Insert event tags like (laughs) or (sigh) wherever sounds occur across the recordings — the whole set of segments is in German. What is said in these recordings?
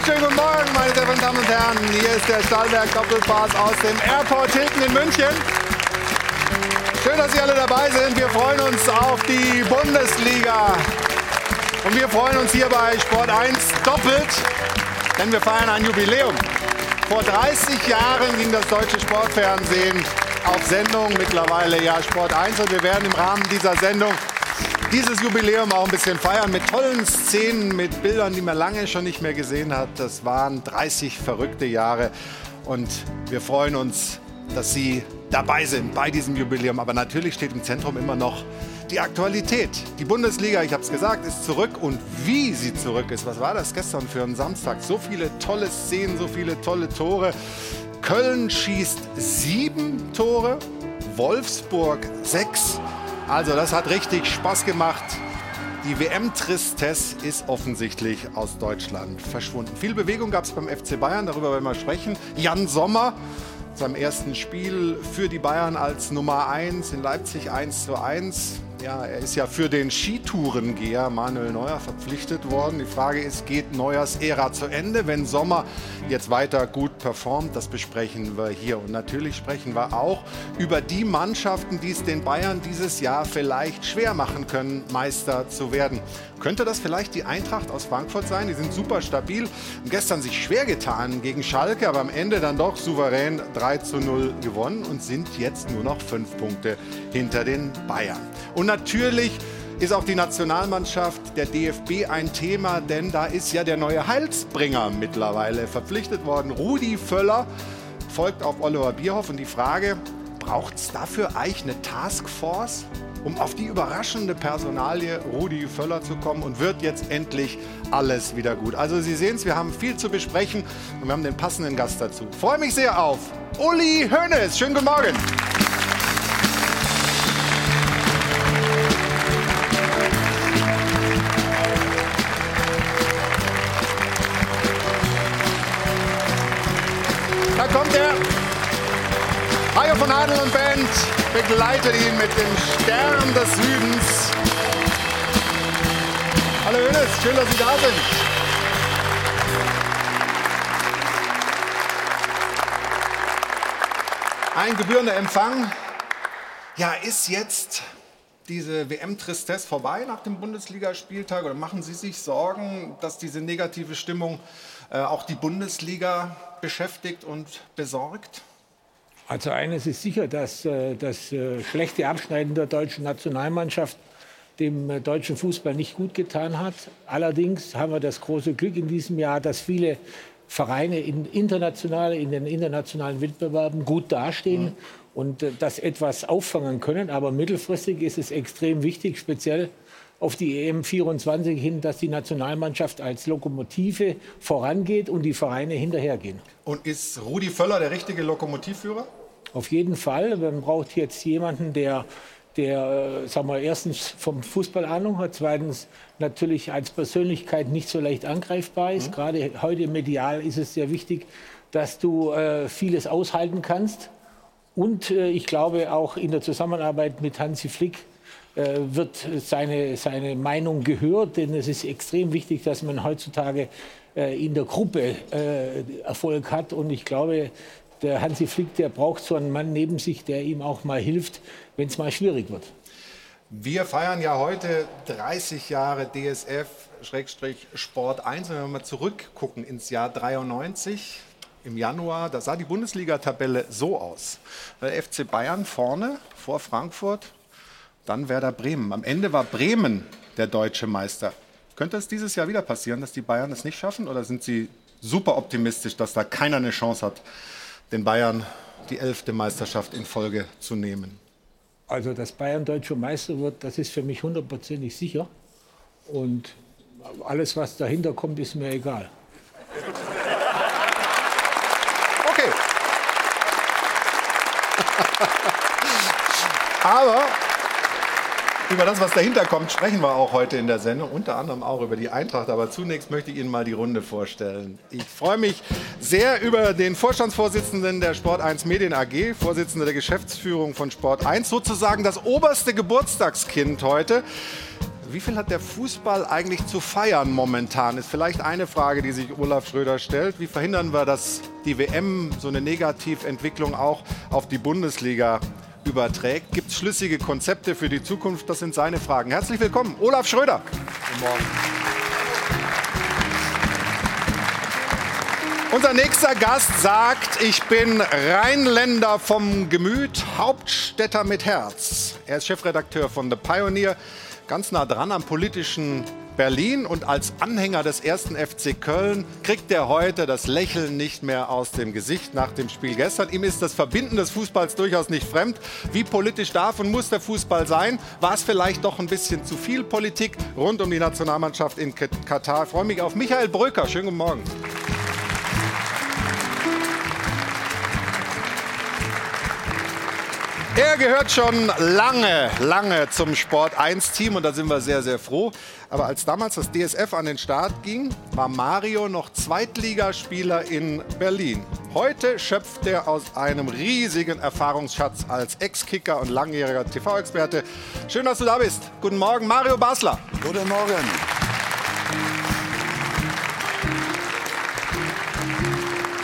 Wunderschönen guten Morgen, meine sehr verehrten Damen und Herren. Hier ist der Stahlberg Doppelpass aus dem Airport Hilton in München. Schön, dass Sie alle dabei sind. Wir freuen uns auf die Bundesliga. Und wir freuen uns hier bei Sport 1 doppelt, denn wir feiern ein Jubiläum. Vor 30 Jahren ging das deutsche Sportfernsehen auf Sendung, mittlerweile ja Sport 1. Und wir werden im Rahmen dieser Sendung dieses Jubiläum auch ein bisschen feiern mit tollen Szenen, mit Bildern, die man lange schon nicht mehr gesehen hat. Das waren 30 verrückte Jahre und wir freuen uns, dass Sie dabei sind bei diesem Jubiläum. Aber natürlich steht im Zentrum immer noch die Aktualität. Die Bundesliga, ich habe es gesagt, ist zurück und wie sie zurück ist. Was war das gestern für einen Samstag? So viele tolle Szenen, so viele tolle Tore. Köln schießt sieben Tore, Wolfsburg sechs. Also das hat richtig Spaß gemacht. Die WM-Tristesse ist offensichtlich aus Deutschland verschwunden. Viel Bewegung gab es beim FC Bayern, darüber werden wir sprechen. Jan Sommer, seinem ersten Spiel für die Bayern als Nummer 1 in Leipzig 1 zu 1. Ja, er ist ja für den Skitourengeher Manuel Neuer verpflichtet worden. Die Frage ist, geht Neuers Ära zu Ende, wenn Sommer jetzt weiter gut performt? Das besprechen wir hier. Und natürlich sprechen wir auch über die Mannschaften, die es den Bayern dieses Jahr vielleicht schwer machen können, Meister zu werden. Könnte das vielleicht die Eintracht aus Frankfurt sein? Die sind super stabil, gestern sich schwer getan gegen Schalke, aber am Ende dann doch souverän 3 zu 0 gewonnen und sind jetzt nur noch fünf Punkte hinter den Bayern. Und natürlich ist auch die Nationalmannschaft der DFB ein Thema, denn da ist ja der neue Heilsbringer mittlerweile verpflichtet worden. Rudi Völler folgt auf Oliver Bierhoff und die Frage, braucht es dafür eigentlich eine Taskforce? um auf die überraschende Personalie Rudi Völler zu kommen und wird jetzt endlich alles wieder gut. Also Sie sehen es, wir haben viel zu besprechen und wir haben den passenden Gast dazu. Freue mich sehr auf Uli Hoeneß. Schönen guten Morgen. Adel und Band begleitet ihn mit dem Stern des Südens. Hallo Hönes, schön, dass Sie da sind. Ein gebührender Empfang. Ja, ist jetzt diese WM-Tristesse vorbei nach dem Bundesligaspieltag oder machen Sie sich Sorgen, dass diese negative Stimmung äh, auch die Bundesliga beschäftigt und besorgt? Also eines ist sicher, dass äh, das äh, schlechte Abschneiden der deutschen Nationalmannschaft dem äh, deutschen Fußball nicht gut getan hat. Allerdings haben wir das große Glück in diesem Jahr, dass viele Vereine in, international, in den internationalen Wettbewerben gut dastehen mhm. und das etwas auffangen können. Aber mittelfristig ist es extrem wichtig, speziell auf die EM 24 hin, dass die Nationalmannschaft als Lokomotive vorangeht und die Vereine hinterhergehen. Und ist Rudi Völler der richtige Lokomotivführer? Auf jeden Fall. Man braucht jetzt jemanden, der, der sagen wir, erstens vom Fußball Ahnung hat, zweitens natürlich als Persönlichkeit nicht so leicht angreifbar ist. Mhm. Gerade heute medial ist es sehr wichtig, dass du äh, vieles aushalten kannst. Und äh, ich glaube auch in der Zusammenarbeit mit Hansi Flick äh, wird seine, seine Meinung gehört, denn es ist extrem wichtig, dass man heutzutage äh, in der Gruppe äh, Erfolg hat. Und ich glaube, der Hansi Flick, der braucht so einen Mann neben sich, der ihm auch mal hilft, wenn es mal schwierig wird. Wir feiern ja heute 30 Jahre DSF-Sport 1. Wenn wir mal zurückgucken ins Jahr 93, im Januar, da sah die Bundesliga-Tabelle so aus. Der FC Bayern vorne vor Frankfurt, dann Werder Bremen. Am Ende war Bremen der deutsche Meister. Könnte es dieses Jahr wieder passieren, dass die Bayern es nicht schaffen? Oder sind Sie super optimistisch, dass da keiner eine Chance hat, den Bayern die elfte Meisterschaft in Folge zu nehmen? Also, dass Bayern deutscher Meister wird, das ist für mich hundertprozentig sicher. Und alles, was dahinter kommt, ist mir egal. Okay. (laughs) Aber über das, was dahinter kommt, sprechen wir auch heute in der Sendung, unter anderem auch über die Eintracht. Aber zunächst möchte ich Ihnen mal die Runde vorstellen. Ich freue mich sehr über den Vorstandsvorsitzenden der Sport 1 Medien AG, Vorsitzender der Geschäftsführung von Sport 1, sozusagen das oberste Geburtstagskind heute. Wie viel hat der Fußball eigentlich zu feiern momentan? Ist vielleicht eine Frage, die sich Olaf Schröder stellt. Wie verhindern wir, dass die WM so eine Negativentwicklung auch auf die Bundesliga überträgt? Gibt es schlüssige Konzepte für die Zukunft? Das sind seine Fragen. Herzlich willkommen, Olaf Schröder. Guten Morgen. Unser nächster Gast sagt, ich bin Rheinländer vom Gemüt, Hauptstädter mit Herz. Er ist Chefredakteur von The Pioneer, ganz nah dran am politischen Berlin und als Anhänger des ersten FC Köln kriegt er heute das Lächeln nicht mehr aus dem Gesicht nach dem Spiel gestern. Ihm ist das Verbinden des Fußballs durchaus nicht fremd. Wie politisch darf und muss der Fußball sein? War es vielleicht doch ein bisschen zu viel Politik rund um die Nationalmannschaft in Katar? Ich freue mich auf Michael Bröker. Schönen guten Morgen. Er gehört schon lange, lange zum Sport 1 Team und da sind wir sehr, sehr froh. Aber als damals das DSF an den Start ging, war Mario noch Zweitligaspieler in Berlin. Heute schöpft er aus einem riesigen Erfahrungsschatz als Ex-Kicker und langjähriger TV-Experte. Schön, dass du da bist. Guten Morgen, Mario Basler. Guten Morgen.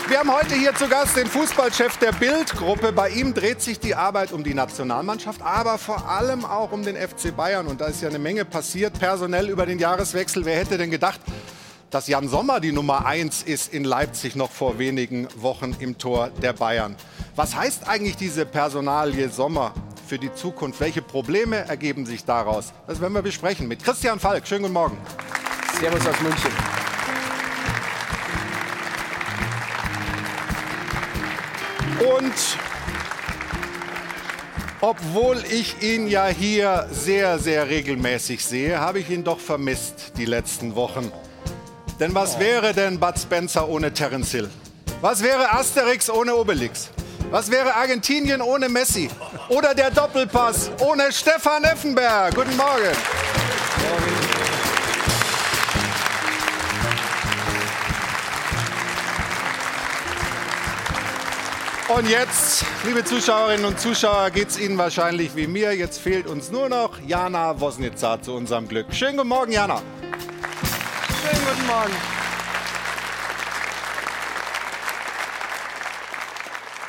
Wir haben heute hier zu Gast den Fußballchef der Bild-Gruppe. Bei ihm dreht sich die Arbeit um die Nationalmannschaft, aber vor allem auch um den FC Bayern. Und da ist ja eine Menge passiert, personell über den Jahreswechsel. Wer hätte denn gedacht, dass Jan Sommer die Nummer 1 ist in Leipzig noch vor wenigen Wochen im Tor der Bayern? Was heißt eigentlich diese Personalie Sommer für die Zukunft? Welche Probleme ergeben sich daraus? Das werden wir besprechen mit Christian Falk. Schönen guten Morgen. Servus aus München. Und obwohl ich ihn ja hier sehr, sehr regelmäßig sehe, habe ich ihn doch vermisst die letzten Wochen. Denn was wäre denn Bud Spencer ohne Terence Hill? Was wäre Asterix ohne Obelix? Was wäre Argentinien ohne Messi? Oder der Doppelpass ohne Stefan Effenberg? Guten Morgen. Morgen. Und jetzt, liebe Zuschauerinnen und Zuschauer, geht es Ihnen wahrscheinlich wie mir. Jetzt fehlt uns nur noch Jana Wosnitzer zu unserem Glück. Schönen guten Morgen, Jana. Schönen guten Morgen.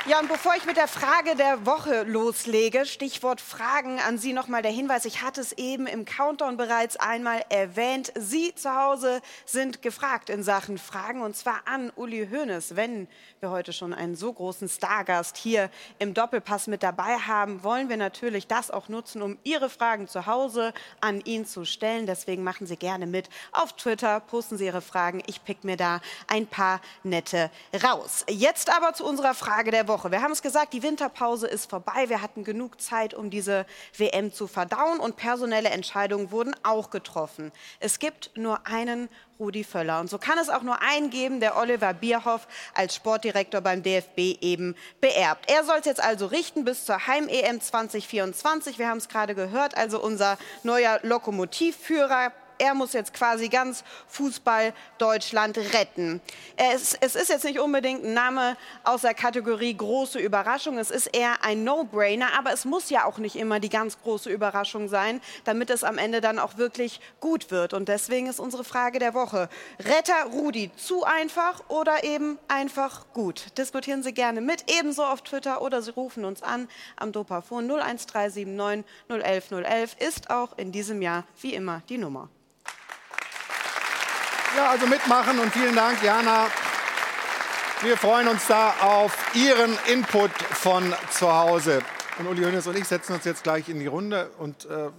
Ja, und bevor ich mit der Frage der Woche loslege, Stichwort Fragen an Sie nochmal der Hinweis. Ich hatte es eben im Countdown bereits einmal erwähnt. Sie zu Hause sind gefragt in Sachen Fragen und zwar an Uli Hoeneß. Wenn wir heute schon einen so großen Stargast hier im Doppelpass mit dabei haben, wollen wir natürlich das auch nutzen, um Ihre Fragen zu Hause an ihn zu stellen. Deswegen machen Sie gerne mit auf Twitter, posten Sie Ihre Fragen. Ich pick mir da ein paar nette raus. Jetzt aber zu unserer Frage der Woche. Wir haben es gesagt, die Winterpause ist vorbei. Wir hatten genug Zeit, um diese WM zu verdauen und personelle Entscheidungen wurden auch getroffen. Es gibt nur einen Rudi Völler. Und so kann es auch nur einen geben, der Oliver Bierhoff als Sportdirektor beim DFB eben beerbt. Er soll es jetzt also richten bis zur Heim-EM 2024. Wir haben es gerade gehört, also unser neuer Lokomotivführer er muss jetzt quasi ganz Fußball Deutschland retten. Es, es, ist jetzt nicht unbedingt ein Name aus der Kategorie große Überraschung. Es ist eher ein No-Brainer, aber es muss ja auch nicht immer die ganz große Überraschung sein, damit es am Ende dann auch wirklich gut wird. Und deswegen ist unsere Frage der Woche. Retter Rudi, zu einfach oder eben einfach gut? Diskutieren Sie gerne mit, ebenso auf Twitter oder Sie rufen uns an am Dopafon 01379 011 011 ist auch in diesem Jahr wie immer die Nummer. Ja, also mitmachen und vielen Dank, Jana. Wir freuen uns da auf Ihren Input von zu Hause. Und Uli Hoeneß und ich setzen uns jetzt gleich in die Runde. Und äh,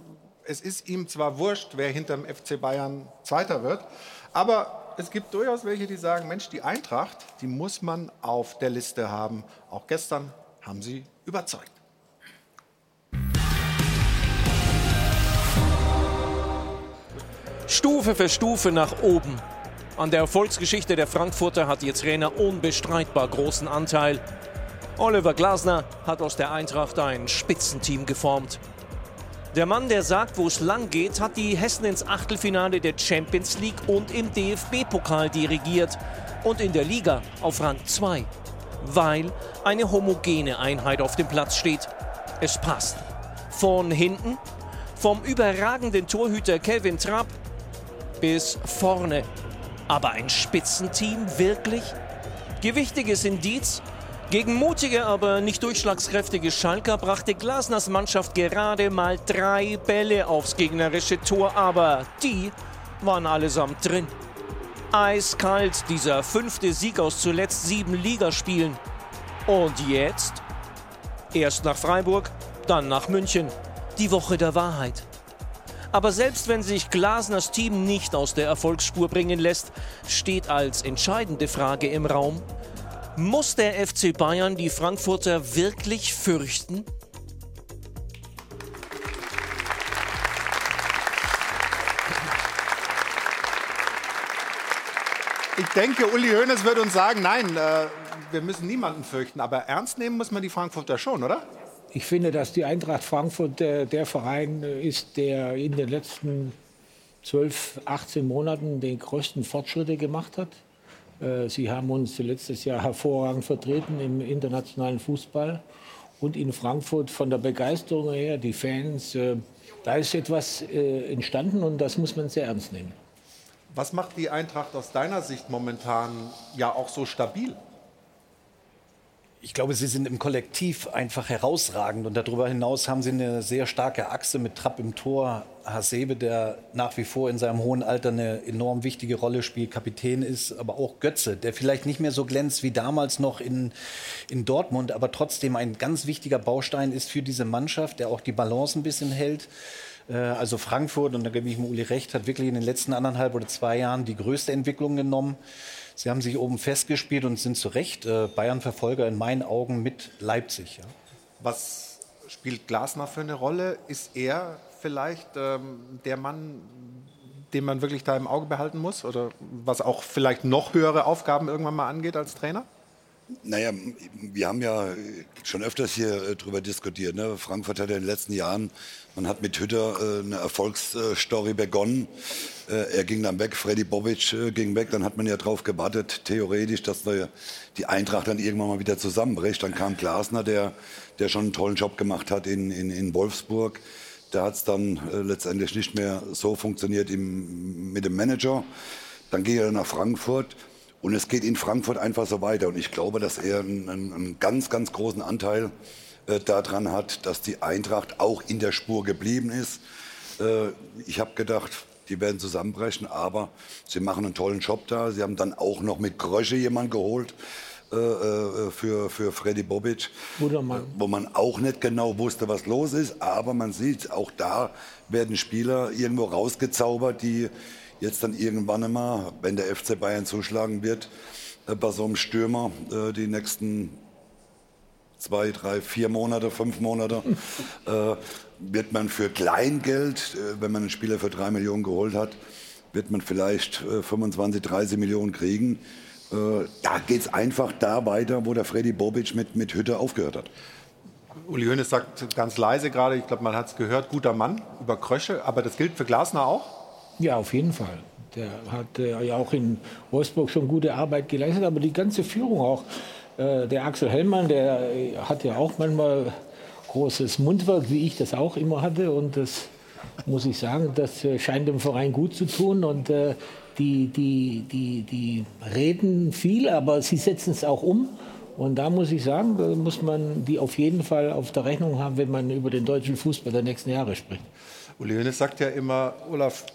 es ist ihm zwar wurscht, wer hinterm FC Bayern Zweiter wird, aber es gibt durchaus welche, die sagen, Mensch, die Eintracht, die muss man auf der Liste haben. Auch gestern haben sie überzeugt. Stufe für Stufe nach oben. An der Erfolgsgeschichte der Frankfurter hat ihr Trainer unbestreitbar großen Anteil. Oliver Glasner hat aus der Eintracht ein Spitzenteam geformt. Der Mann, der sagt, wo es lang geht, hat die Hessen ins Achtelfinale der Champions League und im DFB-Pokal dirigiert und in der Liga auf Rang 2, weil eine homogene Einheit auf dem Platz steht. Es passt. Von hinten Vom überragenden Torhüter Kevin Trapp bis vorne. Aber ein Spitzenteam wirklich? Gewichtiges Indiz. Gegen mutige, aber nicht durchschlagskräftige Schalker brachte Glasners Mannschaft gerade mal drei Bälle aufs gegnerische Tor, aber die waren allesamt drin. Eiskalt dieser fünfte Sieg aus zuletzt sieben Ligaspielen. Und jetzt? Erst nach Freiburg, dann nach München. Die Woche der Wahrheit. Aber selbst wenn sich Glasners Team nicht aus der Erfolgsspur bringen lässt, steht als entscheidende Frage im Raum, muss der FC Bayern die Frankfurter wirklich fürchten? Ich denke, Uli Hoeneß wird uns sagen, nein, äh, wir müssen niemanden fürchten. Aber ernst nehmen muss man die Frankfurter schon, oder? Ich finde, dass die Eintracht Frankfurt der, der Verein ist, der in den letzten 12, 18 Monaten die größten Fortschritte gemacht hat. Äh, sie haben uns letztes Jahr hervorragend vertreten im internationalen Fußball und in Frankfurt von der Begeisterung her, die Fans, äh, da ist etwas äh, entstanden und das muss man sehr ernst nehmen. Was macht die Eintracht aus deiner Sicht momentan ja auch so stabil? Ich glaube, sie sind im Kollektiv einfach herausragend und darüber hinaus haben sie eine sehr starke Achse mit Trapp im Tor, Hasebe, der nach wie vor in seinem hohen Alter eine enorm wichtige Rolle spielt, Kapitän ist, aber auch Götze, der vielleicht nicht mehr so glänzt wie damals noch in, in Dortmund, aber trotzdem ein ganz wichtiger Baustein ist für diese Mannschaft, der auch die Balance ein bisschen hält. Äh, also Frankfurt, und da gebe ich mir Uli recht, hat wirklich in den letzten anderthalb oder zwei Jahren die größte Entwicklung genommen. Sie haben sich oben festgespielt und sind zu Recht äh, Bayern-Verfolger in meinen Augen mit Leipzig. Ja. Was spielt Glasner für eine Rolle? Ist er vielleicht ähm, der Mann, den man wirklich da im Auge behalten muss? Oder was auch vielleicht noch höhere Aufgaben irgendwann mal angeht als Trainer? Naja, wir haben ja schon öfters hier äh, drüber diskutiert. Ne? Frankfurt hat ja in den letzten Jahren, man hat mit Hütter äh, eine Erfolgsstory begonnen. Äh, er ging dann weg, Freddy Bobic äh, ging weg. Dann hat man ja darauf gewartet, theoretisch, dass die Eintracht dann irgendwann mal wieder zusammenbricht. Dann kam Glasner, der, der schon einen tollen Job gemacht hat in, in, in Wolfsburg. Da hat es dann äh, letztendlich nicht mehr so funktioniert im, mit dem Manager. Dann ging er nach Frankfurt. Und es geht in Frankfurt einfach so weiter. Und ich glaube, dass er einen, einen ganz, ganz großen Anteil äh, daran hat, dass die Eintracht auch in der Spur geblieben ist. Äh, ich habe gedacht, die werden zusammenbrechen, aber sie machen einen tollen Job da. Sie haben dann auch noch mit Grösche jemanden geholt. Äh, äh für, für Freddy Bobic, wo man auch nicht genau wusste, was los ist. Aber man sieht, auch da werden Spieler irgendwo rausgezaubert, die jetzt dann irgendwann einmal, wenn der FC Bayern zuschlagen wird, äh, bei so einem Stürmer äh, die nächsten zwei, drei, vier Monate, fünf Monate, (laughs) äh, wird man für Kleingeld, äh, wenn man einen Spieler für drei Millionen geholt hat, wird man vielleicht äh, 25, 30 Millionen kriegen. Äh, da geht es einfach da weiter, wo der Freddy Bobic mit, mit Hütte aufgehört hat. Uli Hoeneß sagt ganz leise gerade, ich glaube, man hat es gehört, guter Mann über Krösche, aber das gilt für Glasner auch? Ja, auf jeden Fall. Der hat äh, ja auch in Wolfsburg schon gute Arbeit geleistet, aber die ganze Führung auch. Äh, der Axel Hellmann, der hat ja auch manchmal großes Mundwerk, wie ich das auch immer hatte. Und das muss ich sagen, das äh, scheint dem Verein gut zu tun. Und äh, die, die, die, die reden viel, aber sie setzen es auch um. Und da muss ich sagen, muss man die auf jeden Fall auf der Rechnung haben, wenn man über den deutschen Fußball der nächsten Jahre spricht. Uli Hoeneß sagt ja immer, Olaf,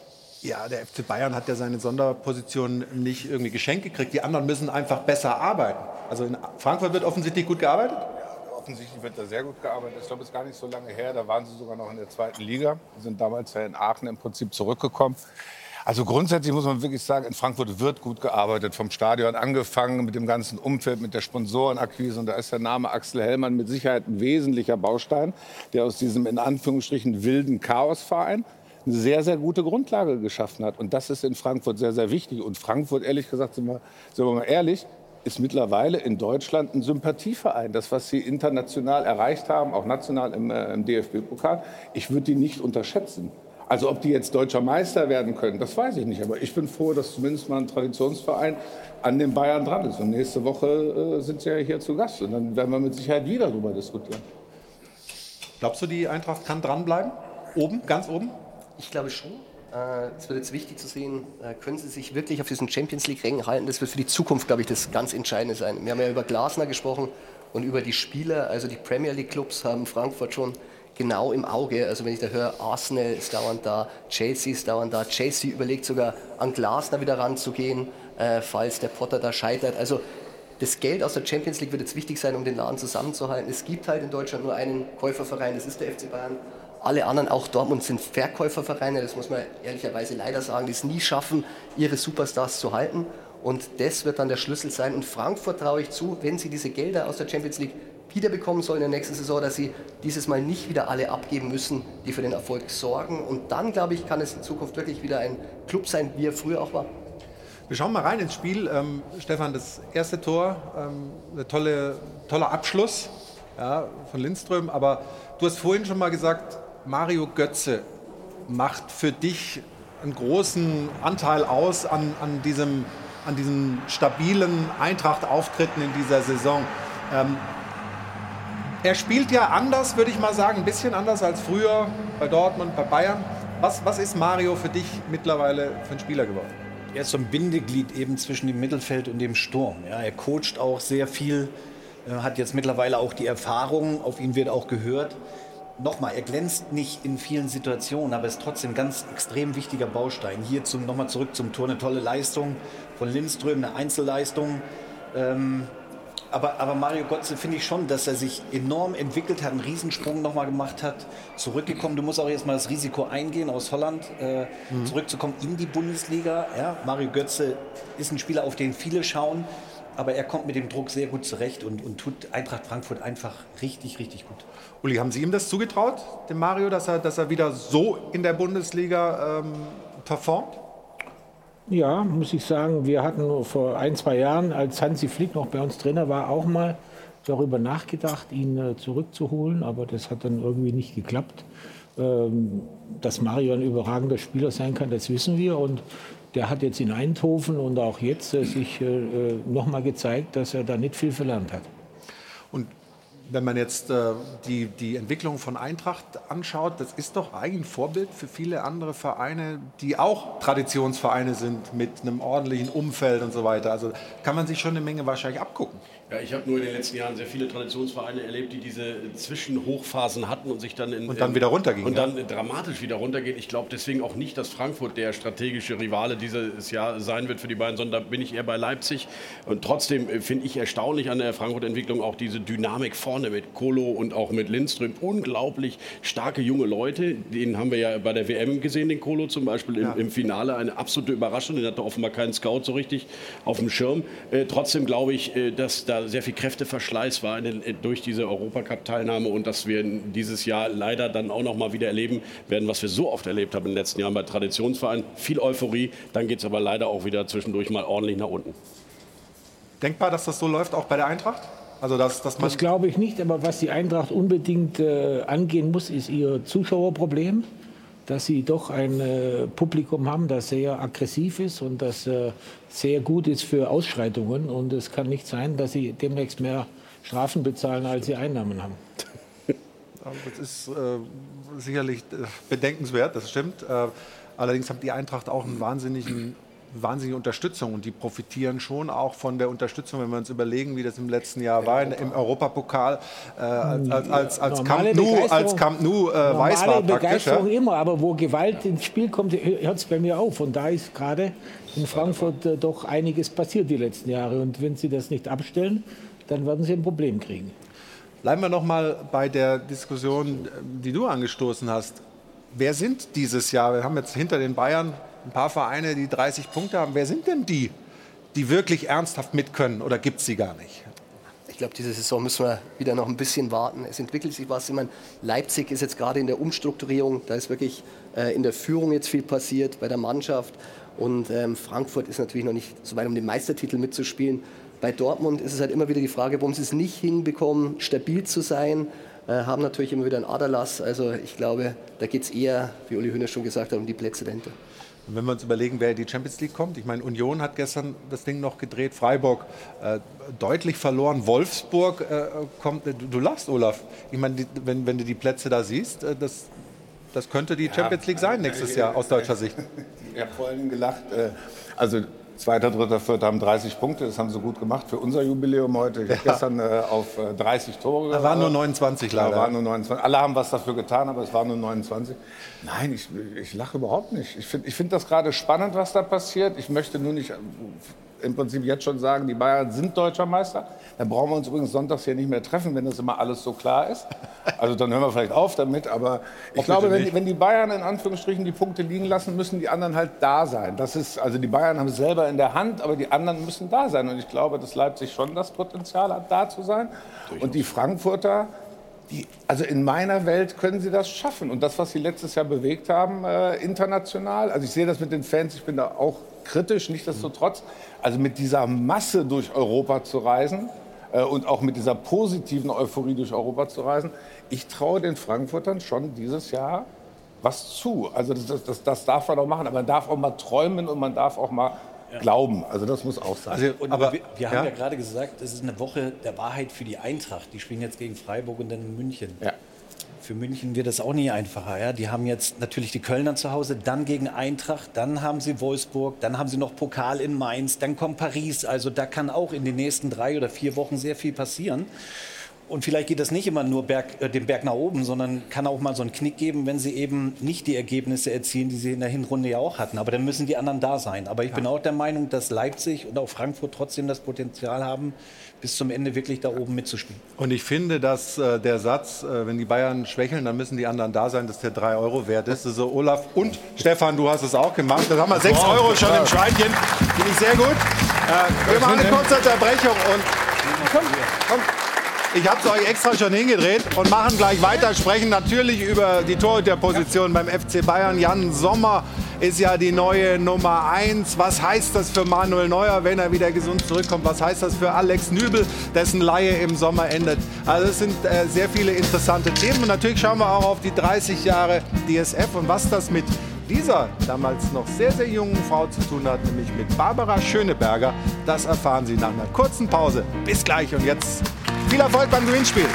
ja, der FC Bayern hat ja seine Sonderposition nicht irgendwie geschenkt gekriegt. Die anderen müssen einfach besser arbeiten. Also in Frankfurt wird offensichtlich gut gearbeitet? Ja, offensichtlich wird da sehr gut gearbeitet. Ich glaube, es ist gar nicht so lange her. Da waren sie sogar noch in der zweiten Liga. Sie sind damals ja in Aachen im Prinzip zurückgekommen. Also grundsätzlich muss man wirklich sagen, in Frankfurt wird gut gearbeitet. Vom Stadion angefangen, mit dem ganzen Umfeld, mit der Sponsorenakquise. Und da ist der Name Axel Hellmann mit Sicherheit ein wesentlicher Baustein, der aus diesem in Anführungsstrichen wilden Chaosverein eine sehr, sehr gute Grundlage geschaffen hat. Und das ist in Frankfurt sehr, sehr wichtig. Und Frankfurt, ehrlich gesagt, sind wir, sind wir mal ehrlich, ist mittlerweile in Deutschland ein Sympathieverein. Das, was sie international erreicht haben, auch national im, äh, im DFB-Pokal, ich würde die nicht unterschätzen. Also ob die jetzt deutscher Meister werden können, das weiß ich nicht. Aber ich bin froh, dass zumindest mal ein Traditionsverein an den Bayern dran ist. Und nächste Woche äh, sind sie ja hier zu Gast. Und dann werden wir mit Sicherheit wieder darüber diskutieren. Glaubst du, die Eintracht kann dranbleiben? Oben, ganz oben? Ich glaube schon. Äh, es wird jetzt wichtig zu sehen, äh, können sie sich wirklich auf diesen Champions League-Rängen halten. Das wird für die Zukunft, glaube ich, das ganz Entscheidende sein. Wir haben ja über Glasner gesprochen und über die Spieler. Also die Premier League-Clubs haben Frankfurt schon genau im Auge. Also wenn ich da höre, Arsenal ist dauernd da, Chelsea ist dauernd da. Chelsea überlegt sogar, an Glasner wieder ranzugehen, äh, falls der Potter da scheitert. Also das Geld aus der Champions League wird jetzt wichtig sein, um den Laden zusammenzuhalten. Es gibt halt in Deutschland nur einen Käuferverein, das ist der FC Bayern. Alle anderen, auch Dortmund, sind Verkäufervereine, das muss man ehrlicherweise leider sagen, die es nie schaffen, ihre Superstars zu halten. Und das wird dann der Schlüssel sein. Und Frankfurt traue ich zu, wenn sie diese Gelder aus der Champions League wiederbekommen sollen in der nächsten Saison, dass sie dieses Mal nicht wieder alle abgeben müssen, die für den Erfolg sorgen. Und dann, glaube ich, kann es in Zukunft wirklich wieder ein Club sein, wie er früher auch war. Wir schauen mal rein ins Spiel. Ähm, Stefan, das erste Tor, ähm, ein tolle, toller Abschluss ja, von Lindström. Aber du hast vorhin schon mal gesagt, Mario Götze macht für dich einen großen Anteil aus an, an, diesem, an diesen stabilen Eintracht-Auftritten in dieser Saison. Ähm, er spielt ja anders, würde ich mal sagen, ein bisschen anders als früher bei Dortmund, bei Bayern. Was, was ist Mario für dich mittlerweile für ein Spieler geworden? Er ist so ein Bindeglied eben zwischen dem Mittelfeld und dem Sturm. Ja, er coacht auch sehr viel, äh, hat jetzt mittlerweile auch die Erfahrung, auf ihn wird auch gehört nochmal, er glänzt nicht in vielen Situationen, aber ist trotzdem ein ganz extrem wichtiger Baustein. Hier zum, nochmal zurück zum Tor, eine tolle Leistung von Lindström, eine Einzelleistung. Ähm, aber, aber Mario Götze finde ich schon, dass er sich enorm entwickelt hat, einen Riesensprung nochmal gemacht hat, zurückgekommen. Du musst auch erstmal das Risiko eingehen, aus Holland äh, mhm. zurückzukommen in die Bundesliga. Ja, Mario Götze ist ein Spieler, auf den viele schauen, aber er kommt mit dem Druck sehr gut zurecht und, und tut Eintracht Frankfurt einfach richtig, richtig gut. Uli, haben Sie ihm das zugetraut, dem Mario, dass er, dass er wieder so in der Bundesliga ähm, performt? Ja, muss ich sagen, wir hatten vor ein, zwei Jahren, als Hansi Flick noch bei uns Trainer war, auch mal darüber nachgedacht, ihn äh, zurückzuholen, aber das hat dann irgendwie nicht geklappt. Ähm, dass Mario ein überragender Spieler sein kann, das wissen wir und der hat jetzt in Eindhoven und auch jetzt äh, sich äh, äh nochmal gezeigt, dass er da nicht viel verlernt hat. Und wenn man jetzt äh, die, die Entwicklung von Eintracht anschaut, das ist doch eigentlich ein Vorbild für viele andere Vereine, die auch Traditionsvereine sind mit einem ordentlichen Umfeld und so weiter. Also kann man sich schon eine Menge wahrscheinlich abgucken. Ja, ich habe nur in den letzten Jahren sehr viele Traditionsvereine erlebt, die diese Zwischenhochphasen hatten und sich dann in, und dann wieder runtergingen. Und dann ja. dramatisch wieder runtergehen. Ich glaube deswegen auch nicht, dass Frankfurt der strategische Rivale dieses Jahr sein wird für die beiden, sondern da bin ich eher bei Leipzig. Und trotzdem äh, finde ich erstaunlich an der Frankfurt-Entwicklung auch diese Dynamik vorne mit Kolo und auch mit Lindström. Unglaublich starke junge Leute. Den haben wir ja bei der WM gesehen, den Kolo zum Beispiel im, ja. im Finale. Eine absolute Überraschung. Den hatte offenbar keinen Scout so richtig auf dem Schirm. Äh, trotzdem glaube ich, äh, dass da sehr viel Kräfteverschleiß war den, durch diese Europacup-Teilnahme und dass wir dieses Jahr leider dann auch noch mal wieder erleben werden, was wir so oft erlebt haben in den letzten Jahren bei Traditionsvereinen. Viel Euphorie, dann geht es aber leider auch wieder zwischendurch mal ordentlich nach unten. Denkbar, dass das so läuft, auch bei der Eintracht? Also das, das, das glaube ich nicht, aber was die Eintracht unbedingt äh, angehen muss, ist ihr Zuschauerproblem dass sie doch ein äh, Publikum haben, das sehr aggressiv ist und das äh, sehr gut ist für Ausschreitungen. Und es kann nicht sein, dass sie demnächst mehr Strafen bezahlen, als sie Einnahmen haben. Das ist äh, sicherlich äh, bedenkenswert, das stimmt. Äh, allerdings hat die Eintracht auch einen wahnsinnigen wahnsinnige Unterstützung und die profitieren schon auch von der Unterstützung, wenn wir uns überlegen, wie das im letzten Jahr war im Europapokal äh, als, als, als, Camp Nou, als Camp Nou äh, weiß war praktisch. Ja? immer, aber wo Gewalt ins Spiel kommt, hört es bei mir auf und da ist gerade in Frankfurt äh, doch einiges passiert die letzten Jahre und wenn sie das nicht abstellen, dann werden sie ein Problem kriegen. Bleiben wir noch mal bei der Diskussion, die du angestoßen hast. Wer sind dieses Jahr? Wir haben jetzt hinter den Bayern ein paar Vereine, die 30 Punkte haben. Wer sind denn die, die wirklich ernsthaft mitkönnen oder gibt es sie gar nicht? Ich glaube, diese Saison müssen wir wieder noch ein bisschen warten. Es entwickelt sich was. Ich meine, Leipzig ist jetzt gerade in der Umstrukturierung. Da ist wirklich äh, in der Führung jetzt viel passiert bei der Mannschaft. Und ähm, Frankfurt ist natürlich noch nicht so weit, um den Meistertitel mitzuspielen. Bei Dortmund ist es halt immer wieder die Frage, warum sie es nicht hinbekommen, stabil zu sein. Äh, haben natürlich immer wieder einen Aderlass. Also ich glaube, da geht es eher, wie Uli Hühner schon gesagt hat, um die Plätze dahinter. Und wenn wir uns überlegen, wer in die Champions League kommt, ich meine, Union hat gestern das Ding noch gedreht, Freiburg äh, deutlich verloren, Wolfsburg äh, kommt, du, du lachst, Olaf. Ich meine, die, wenn, wenn du die Plätze da siehst, äh, das, Das könnte die Champions League sein nächstes Jahr aus deutscher Sicht. Ich habe vorhin gelacht. äh, Also Zweiter, dritter, vierter haben 30 Punkte. Das haben sie gut gemacht für unser Jubiläum heute. Ich habe gestern äh, auf äh, 30 Tore Da waren nur 29 Ja, leider. waren nur 29. Alle haben was dafür getan, aber es waren nur 29. Nein, ich, ich lache überhaupt nicht. Ich finde ich find das gerade spannend, was da passiert. Ich möchte nur nicht äh, im Prinzip jetzt schon sagen, die Bayern sind deutscher Meister. Dann brauchen wir uns übrigens sonntags hier nicht mehr treffen, wenn das immer alles so klar ist. Also dann hören wir vielleicht auf damit. Aber ich glaube, wenn, die- wenn die Bayern in Anführungsstrichen die Punkte liegen lassen, müssen die anderen halt da sein. Das ist, also die Bayern haben es selber in der Hand, aber die anderen müssen da sein. Und ich glaube, dass Leipzig schon das Potenzial hat, da zu sein. Und die Frankfurter, die, also in meiner Welt können sie das schaffen. Und das, was sie letztes Jahr bewegt haben, äh, international, also ich sehe das mit den Fans, ich bin da auch kritisch, nichtsdestotrotz, also mit dieser Masse durch Europa zu reisen äh, und auch mit dieser positiven Euphorie durch Europa zu reisen, ich traue den Frankfurtern schon dieses Jahr was zu. Also das, das, das, das darf man auch machen, aber man darf auch mal träumen und man darf auch mal glauben. Also das muss auch sein. Also, Und aber wir, wir haben ja? ja, gerade gesagt, es ist eine Woche der Wahrheit für die Eintracht. Die spielen jetzt gegen Freiburg und dann in München. Ja. Für München wird es auch nie einfacher. Ja? Die haben jetzt natürlich die Kölner zu Hause, dann gegen Eintracht, dann haben sie Wolfsburg, dann haben sie noch Pokal in Mainz, dann kommt Paris. Also da kann auch in den nächsten drei oder vier Wochen sehr viel passieren. Und vielleicht geht das nicht immer nur Berg, äh, den Berg nach oben, sondern kann auch mal so einen Knick geben, wenn sie eben nicht die Ergebnisse erzielen, die sie in der Hinrunde ja auch hatten. Aber dann müssen die anderen da sein. Aber ich bin auch der Meinung, dass Leipzig und auch Frankfurt trotzdem das Potenzial haben, bis zum Ende wirklich da oben mitzuspielen. Und ich finde, dass äh, der Satz, äh, wenn die Bayern schwächeln, dann müssen die anderen da sein, dass der 3 Euro wert ist. Also Olaf und Stefan, du hast es auch gemacht. Das haben wir 6 Euro schon im Schweinchen. Finde ich sehr gut. Äh, wir machen eine kurze Unterbrechung und komm, komm. Ich habe es euch extra schon hingedreht und machen gleich weiter. Sprechen natürlich über die Torhüterposition beim FC Bayern. Jan Sommer ist ja die neue Nummer 1. Was heißt das für Manuel Neuer, wenn er wieder gesund zurückkommt? Was heißt das für Alex Nübel, dessen Laie im Sommer endet? Also es sind äh, sehr viele interessante Themen. Und natürlich schauen wir auch auf die 30 Jahre DSF und was das mit dieser damals noch sehr, sehr jungen Frau zu tun hat, nämlich mit Barbara Schöneberger. Das erfahren Sie nach einer kurzen Pause. Bis gleich und jetzt viel Erfolg beim Gewinnspiel.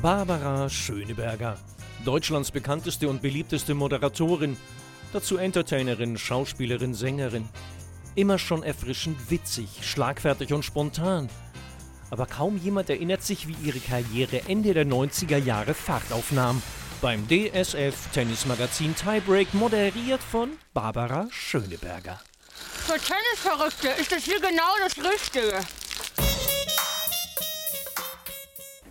Barbara Schöneberger, Deutschlands bekannteste und beliebteste Moderatorin, dazu Entertainerin, Schauspielerin, Sängerin. Immer schon erfrischend witzig, schlagfertig und spontan. Aber kaum jemand erinnert sich, wie ihre Karriere Ende der 90er Jahre Fahrt aufnahm. Beim DSF Tennismagazin Tiebreak moderiert von Barbara Schöneberger. Für Tennisverrückte ist das hier genau das Richtige.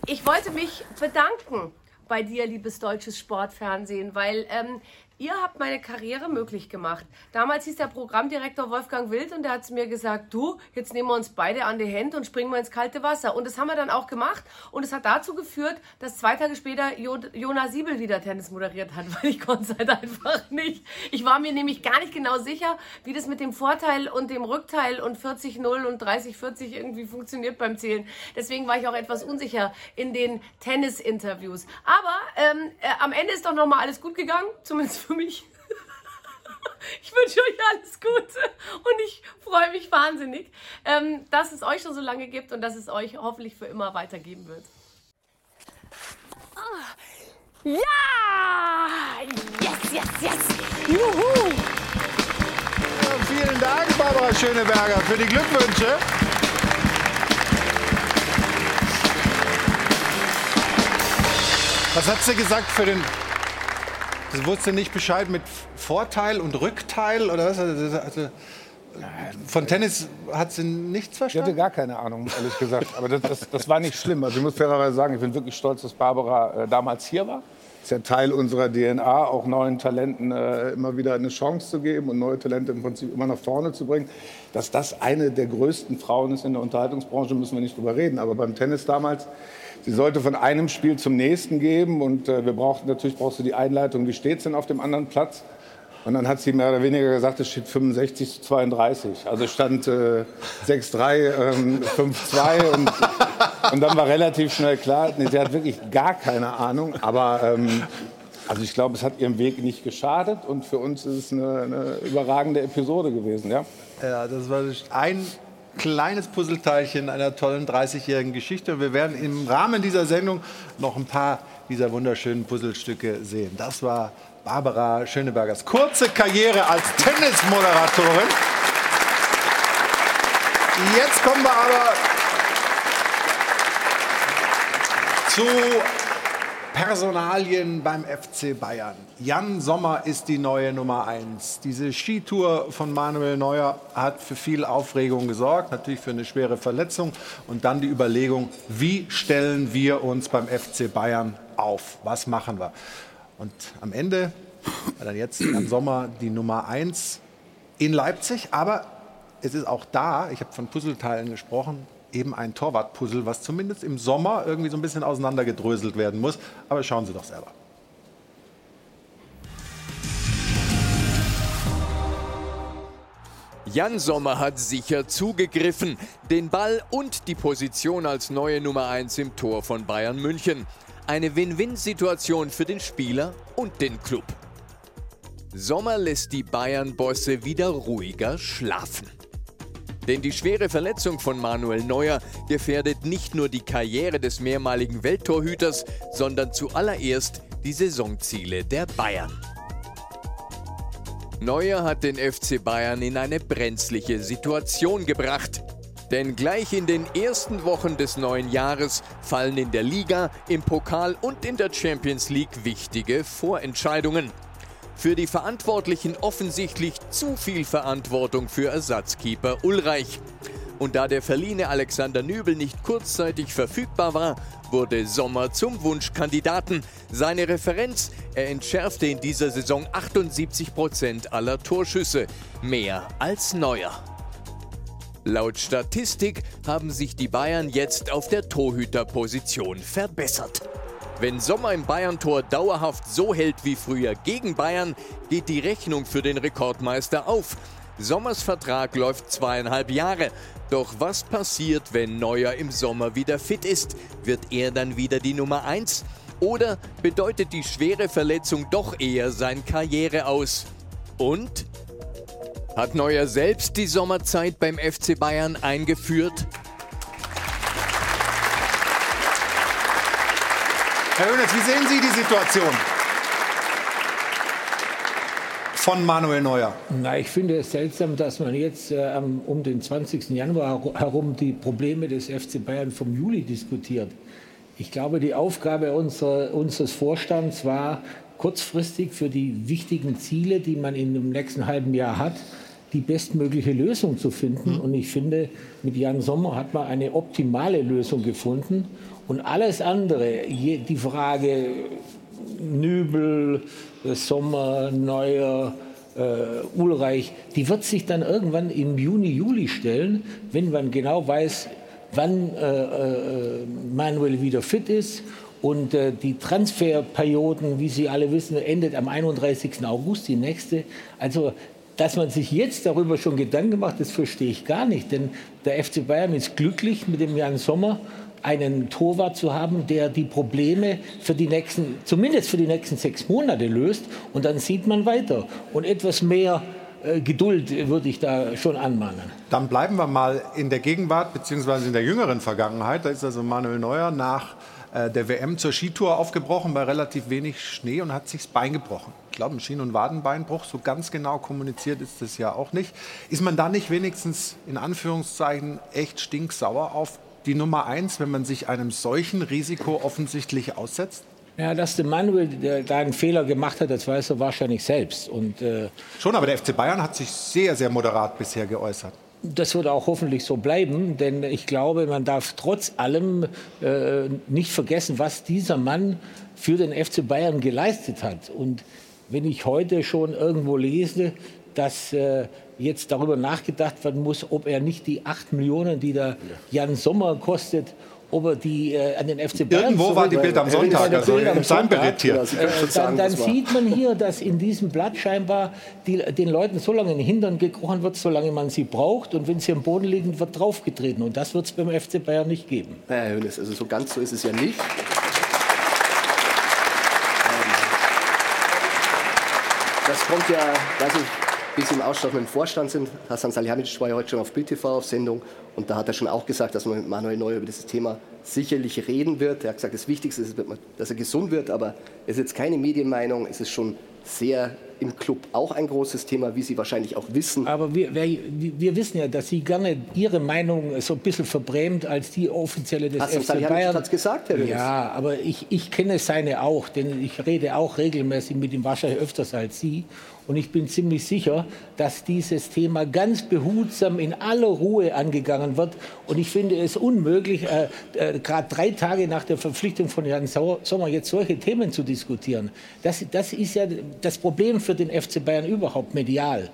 Ich wollte mich bedanken bei dir, liebes deutsches Sportfernsehen, weil ähm, ihr habt meine Karriere möglich gemacht. Damals hieß der Programmdirektor Wolfgang Wild und der hat zu mir gesagt, du, jetzt nehmen wir uns beide an die Hände und springen wir ins kalte Wasser. Und das haben wir dann auch gemacht und es hat dazu geführt, dass zwei Tage später jo Jona Siebel wieder Tennis moderiert hat, (laughs) weil ich konnte es halt einfach nicht. Ich war mir nämlich gar nicht genau sicher, wie das mit dem Vorteil und dem Rückteil und 40-0 und 30-40 irgendwie funktioniert beim Zählen. Deswegen war ich auch etwas unsicher in den Tennis-Interviews. Aber ähm, äh, am Ende ist doch nochmal alles gut gegangen, zumindest für mich. (laughs) Ich wünsche euch alles Gute und ich freue mich wahnsinnig, ähm, dass es euch schon so lange gibt und dass es euch hoffentlich für immer weitergeben wird. Ja! Yes, yes, yes! Juhu! Vielen Dank, Barbara Schöneberger, für die Glückwünsche. Was hat sie gesagt für den. Sie wusste nicht Bescheid mit Vorteil und Rückteil oder was? Also, von Tennis hat sie nichts Ich hatte verstanden? gar keine Ahnung, ehrlich gesagt. Aber das, das, das war nicht schlimm. Also ich muss fairerweise sagen, ich bin wirklich stolz, dass Barbara äh, damals hier war. Ist ja Teil unserer DNA, auch neuen Talenten äh, immer wieder eine Chance zu geben und neue Talente im Prinzip immer nach vorne zu bringen. Dass das eine der größten Frauen ist in der Unterhaltungsbranche, müssen wir nicht drüber reden. Aber beim Tennis damals, sie sollte von einem Spiel zum nächsten geben und äh, wir brauchten natürlich brauchst du die Einleitung, wie steht's denn auf dem anderen Platz? Und dann hat sie mehr oder weniger gesagt, es steht 65 zu 32. Also es stand äh, 6-3, ähm, 5-2 und, und dann war relativ schnell klar, nee, sie hat wirklich gar keine Ahnung. Aber ähm, also ich glaube, es hat ihrem Weg nicht geschadet und für uns ist es eine, eine überragende Episode gewesen. Ja? Ja, das war ein kleines Puzzleteilchen einer tollen 30-jährigen Geschichte. Und wir werden im Rahmen dieser Sendung noch ein paar dieser wunderschönen Puzzlestücke sehen. Das war Barbara Schönebergers kurze Karriere als Tennismoderatorin. Jetzt kommen wir aber zu Personalien beim FC Bayern. Jan Sommer ist die neue Nummer 1. Diese Skitour von Manuel Neuer hat für viel Aufregung gesorgt, natürlich für eine schwere Verletzung und dann die Überlegung, wie stellen wir uns beim FC Bayern auf? Was machen wir? Und am Ende war dann jetzt im Sommer die Nummer 1 in Leipzig, aber es ist auch da, ich habe von Puzzleteilen gesprochen, eben ein Torwartpuzzle, was zumindest im Sommer irgendwie so ein bisschen auseinandergedröselt werden muss. Aber schauen Sie doch selber. Jan Sommer hat sicher zugegriffen. Den Ball und die Position als neue Nummer 1 im Tor von Bayern München. Eine Win-Win-Situation für den Spieler und den Club. Sommer lässt die Bayern-Bosse wieder ruhiger schlafen. Denn die schwere Verletzung von Manuel Neuer gefährdet nicht nur die Karriere des mehrmaligen Welttorhüters, sondern zuallererst die Saisonziele der Bayern. Neuer hat den FC Bayern in eine brenzliche Situation gebracht. Denn gleich in den ersten Wochen des neuen Jahres fallen in der Liga, im Pokal und in der Champions League wichtige Vorentscheidungen. Für die Verantwortlichen offensichtlich zu viel Verantwortung für Ersatzkeeper Ulreich. Und da der verliehene Alexander Nübel nicht kurzzeitig verfügbar war, wurde Sommer zum Wunschkandidaten. Seine Referenz, er entschärfte in dieser Saison 78 Prozent aller Torschüsse, mehr als Neuer. Laut Statistik haben sich die Bayern jetzt auf der Torhüterposition verbessert. Wenn Sommer im Bayern-Tor dauerhaft so hält wie früher gegen Bayern, geht die Rechnung für den Rekordmeister auf. Sommers Vertrag läuft zweieinhalb Jahre. Doch was passiert, wenn Neuer im Sommer wieder fit ist? Wird er dann wieder die Nummer 1? Oder bedeutet die schwere Verletzung doch eher sein Karriere aus? Und? Hat Neuer selbst die Sommerzeit beim FC Bayern eingeführt? Herr Hönes, wie sehen Sie die Situation von Manuel Neuer? Na, ich finde es seltsam, dass man jetzt äh, um den 20. Januar herum die Probleme des FC Bayern vom Juli diskutiert. Ich glaube, die Aufgabe unserer, unseres Vorstands war, kurzfristig für die wichtigen Ziele, die man in dem nächsten halben Jahr hat, die bestmögliche Lösung zu finden. Mhm. Und ich finde, mit Jan Sommer hat man eine optimale Lösung gefunden. Und alles andere, die Frage Nübel, Sommer, Neuer, äh, Ulreich, die wird sich dann irgendwann im Juni, Juli stellen, wenn man genau weiß, wann äh, äh, Manuel wieder fit ist. Und äh, die Transferperioden, wie Sie alle wissen, endet am 31. August, die nächste. Also dass man sich jetzt darüber schon Gedanken macht, das verstehe ich gar nicht. Denn der FC Bayern ist glücklich mit dem Jan Sommer einen Torwart zu haben, der die Probleme für die nächsten, zumindest für die nächsten sechs Monate löst. Und dann sieht man weiter. Und etwas mehr äh, Geduld würde ich da schon anmahnen. Dann bleiben wir mal in der Gegenwart bzw. in der jüngeren Vergangenheit. Da ist also Manuel Neuer nach äh, der WM zur Skitour aufgebrochen bei relativ wenig Schnee und hat sich das Bein gebrochen. Ich glaube, ein Schien- und Wadenbeinbruch, so ganz genau kommuniziert ist das ja auch nicht. Ist man da nicht wenigstens in Anführungszeichen echt stinksauer auf die Nummer eins, wenn man sich einem solchen Risiko offensichtlich aussetzt? Ja, dass der Manuel da einen Fehler gemacht hat, das weiß er wahrscheinlich selbst. Und, äh, Schon, aber der FC Bayern hat sich sehr, sehr moderat bisher geäußert. Das wird auch hoffentlich so bleiben, denn ich glaube, man darf trotz allem äh, nicht vergessen, was dieser Mann für den FC Bayern geleistet hat. Und wenn ich heute schon irgendwo lese, dass äh, jetzt darüber nachgedacht werden muss, ob er nicht die 8 Millionen, die der Jan Sommer kostet, ob er die äh, an den FC Bayern Irgendwo war die Bild am Sonntag, also Bild im Seinbericht hier. Äh, dann, dann sieht man hier, dass in diesem Blatt scheinbar die, den Leuten so lange in den Hintern gekrochen wird, solange man sie braucht. Und wenn sie am Boden liegen, wird draufgetreten. Und das wird es beim FC Bayern nicht geben. Herr Hönes, also so ganz so ist es ja nicht. Das kommt ja, weiß ich, bis im Austausch mit dem Vorstand sind. Hasan Salihamidzic war ja heute schon auf Bild TV auf Sendung und da hat er schon auch gesagt, dass man mit Manuel Neuer über dieses Thema sicherlich reden wird. Er hat gesagt, das Wichtigste ist, dass er gesund wird, aber es ist jetzt keine Medienmeinung, es ist schon sehr im Club auch ein großes Thema, wie Sie wahrscheinlich auch wissen. Aber wir, wir, wir wissen ja, dass Sie gerne Ihre Meinung so ein bisschen verbrämt als die offizielle des Hasan FC Bayern. hat's gesagt, Herr Hönes. Ja, aber ich, ich kenne seine auch, denn ich rede auch regelmäßig mit ihm wahrscheinlich öfters als Sie. Und ich bin ziemlich sicher, dass dieses Thema ganz behutsam in aller Ruhe angegangen wird. Und ich finde es unmöglich, äh, äh, gerade drei Tage nach der Verpflichtung von Sau- Sommer jetzt solche Themen zu diskutieren. Das, das ist ja das Problem für den FC Bayern überhaupt medial.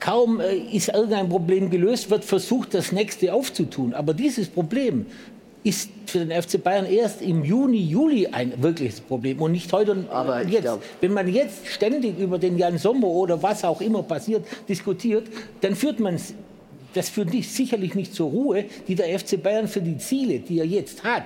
Kaum äh, ist irgendein Problem gelöst, wird versucht, das nächste aufzutun. Aber dieses Problem ist für den FC Bayern erst im Juni, Juli ein wirkliches Problem und nicht heute und Aber jetzt. glaub- Wenn man jetzt ständig über den Jan Sommer oder was auch immer passiert diskutiert, dann führt man es- das führt nicht, sicherlich nicht zur Ruhe, die der FC Bayern für die Ziele, die er jetzt hat,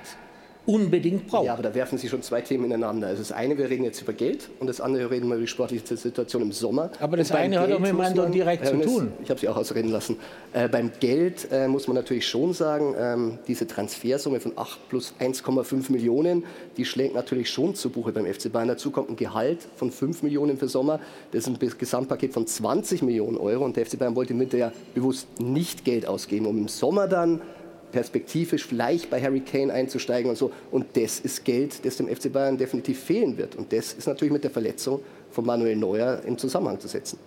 unbedingt braucht. Ja, aber da werfen Sie schon zwei Themen ineinander. Also das eine, wir reden jetzt über Geld und das andere, wir reden mal über die sportliche Situation im Sommer. Aber das eine hat Geld auch mit dem anderen direkt zu tun. Ich habe Sie auch ausreden lassen. Äh, beim Geld äh, muss man natürlich schon sagen, ähm, diese Transfersumme von 8 plus 1,5 Millionen, die schlägt natürlich schon zu Buche beim FC Bayern. Dazu kommt ein Gehalt von 5 Millionen für Sommer. Das ist ein Gesamtpaket von 20 Millionen Euro und der FC Bayern wollte im Winter ja bewusst nicht Geld ausgeben, um im Sommer dann perspektivisch vielleicht bei Harry Kane einzusteigen und so. Und das ist Geld, das dem FC Bayern definitiv fehlen wird. Und das ist natürlich mit der Verletzung von Manuel Neuer im Zusammenhang zu setzen.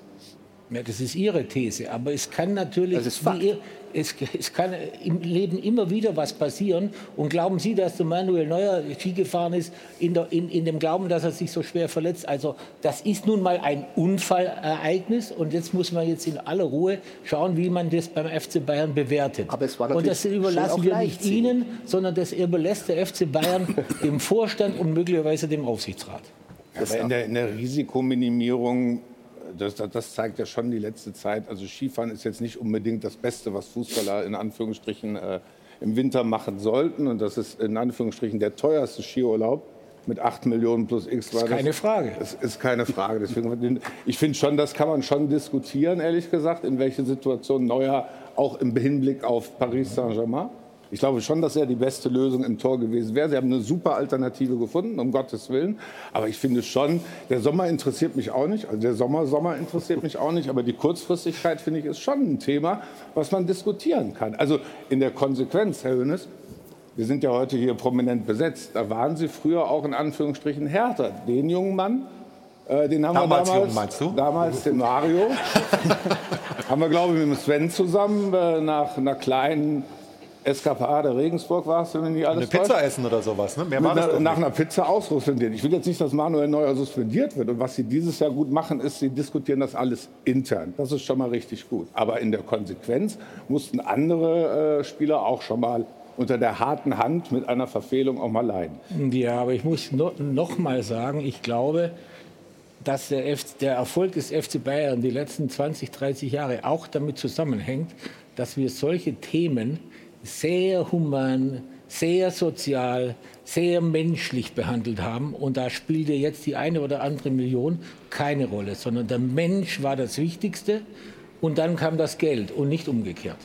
Ja, das ist Ihre These, aber es kann natürlich, Das ist Fakt. wie ihr- es, es kann im Leben immer wieder was passieren. Und glauben Sie, dass der Manuel Neuer Ski gefahren ist, in, der, in, in dem Glauben, dass er sich so schwer verletzt? Also das ist nun mal ein Unfallereignis und jetzt muss man jetzt in aller Ruhe schauen, wie man das beim FC Bayern bewertet. Aber es war und das überlassen wir nicht. Ihnen, sondern das überlässt der FC Bayern (laughs) dem Vorstand und möglicherweise dem Aufsichtsrat. Aber in der, in der Risikominimierung, das, das, das zeigt ja schon die letzte Zeit. Also Skifahren ist jetzt nicht unbedingt das Beste, was Fußballer in Anführungsstrichen äh, im Winter machen sollten. Und das ist in Anführungsstrichen der teuerste Skiurlaub mit 8 Millionen plus X. War Ist keine Frage. Das ist keine Frage. Deswegen, ich finde schon, das kann man schon diskutieren, ehrlich gesagt, in welche Situation Neuer auch im Hinblick auf Paris Saint-Germain. Ich glaube schon, dass er die beste Lösung im Tor gewesen wäre. Sie haben eine super Alternative gefunden, um Gottes Willen. Aber ich finde schon, der Sommer interessiert mich auch nicht. Also der Sommer, Sommer interessiert mich auch nicht. Aber die Kurzfristigkeit, finde ich, ist schon ein Thema, was man diskutieren kann. Also in der Konsequenz, Herr Hönes, wir sind ja heute hier prominent besetzt. Da waren Sie früher auch in Anführungsstrichen härter. Den jungen Mann, äh, den haben Damals wir damals, jung, damals den Mario, (laughs) haben wir glaube ich mit dem Sven zusammen äh, nach einer kleinen Eskapade Regensburg war es, wenn nicht alles Eine Pizza täuscht. essen oder sowas, ne? Mehr war das einer, doch nach nicht. einer Pizza aussuspendiert. Ich will jetzt nicht, dass Manuel Neuer suspendiert wird. Und was sie dieses Jahr gut machen, ist, sie diskutieren das alles intern. Das ist schon mal richtig gut. Aber in der Konsequenz mussten andere äh, Spieler auch schon mal unter der harten Hand mit einer Verfehlung auch mal leiden. Ja, aber ich muss no, noch mal sagen, ich glaube, dass der, F der Erfolg des FC Bayern die letzten 20, 30 Jahre auch damit zusammenhängt, dass wir solche Themen sehr human, sehr sozial, sehr menschlich behandelt haben. Und da spielte jetzt die eine oder andere Million keine Rolle, sondern der Mensch war das Wichtigste und dann kam das Geld und nicht umgekehrt.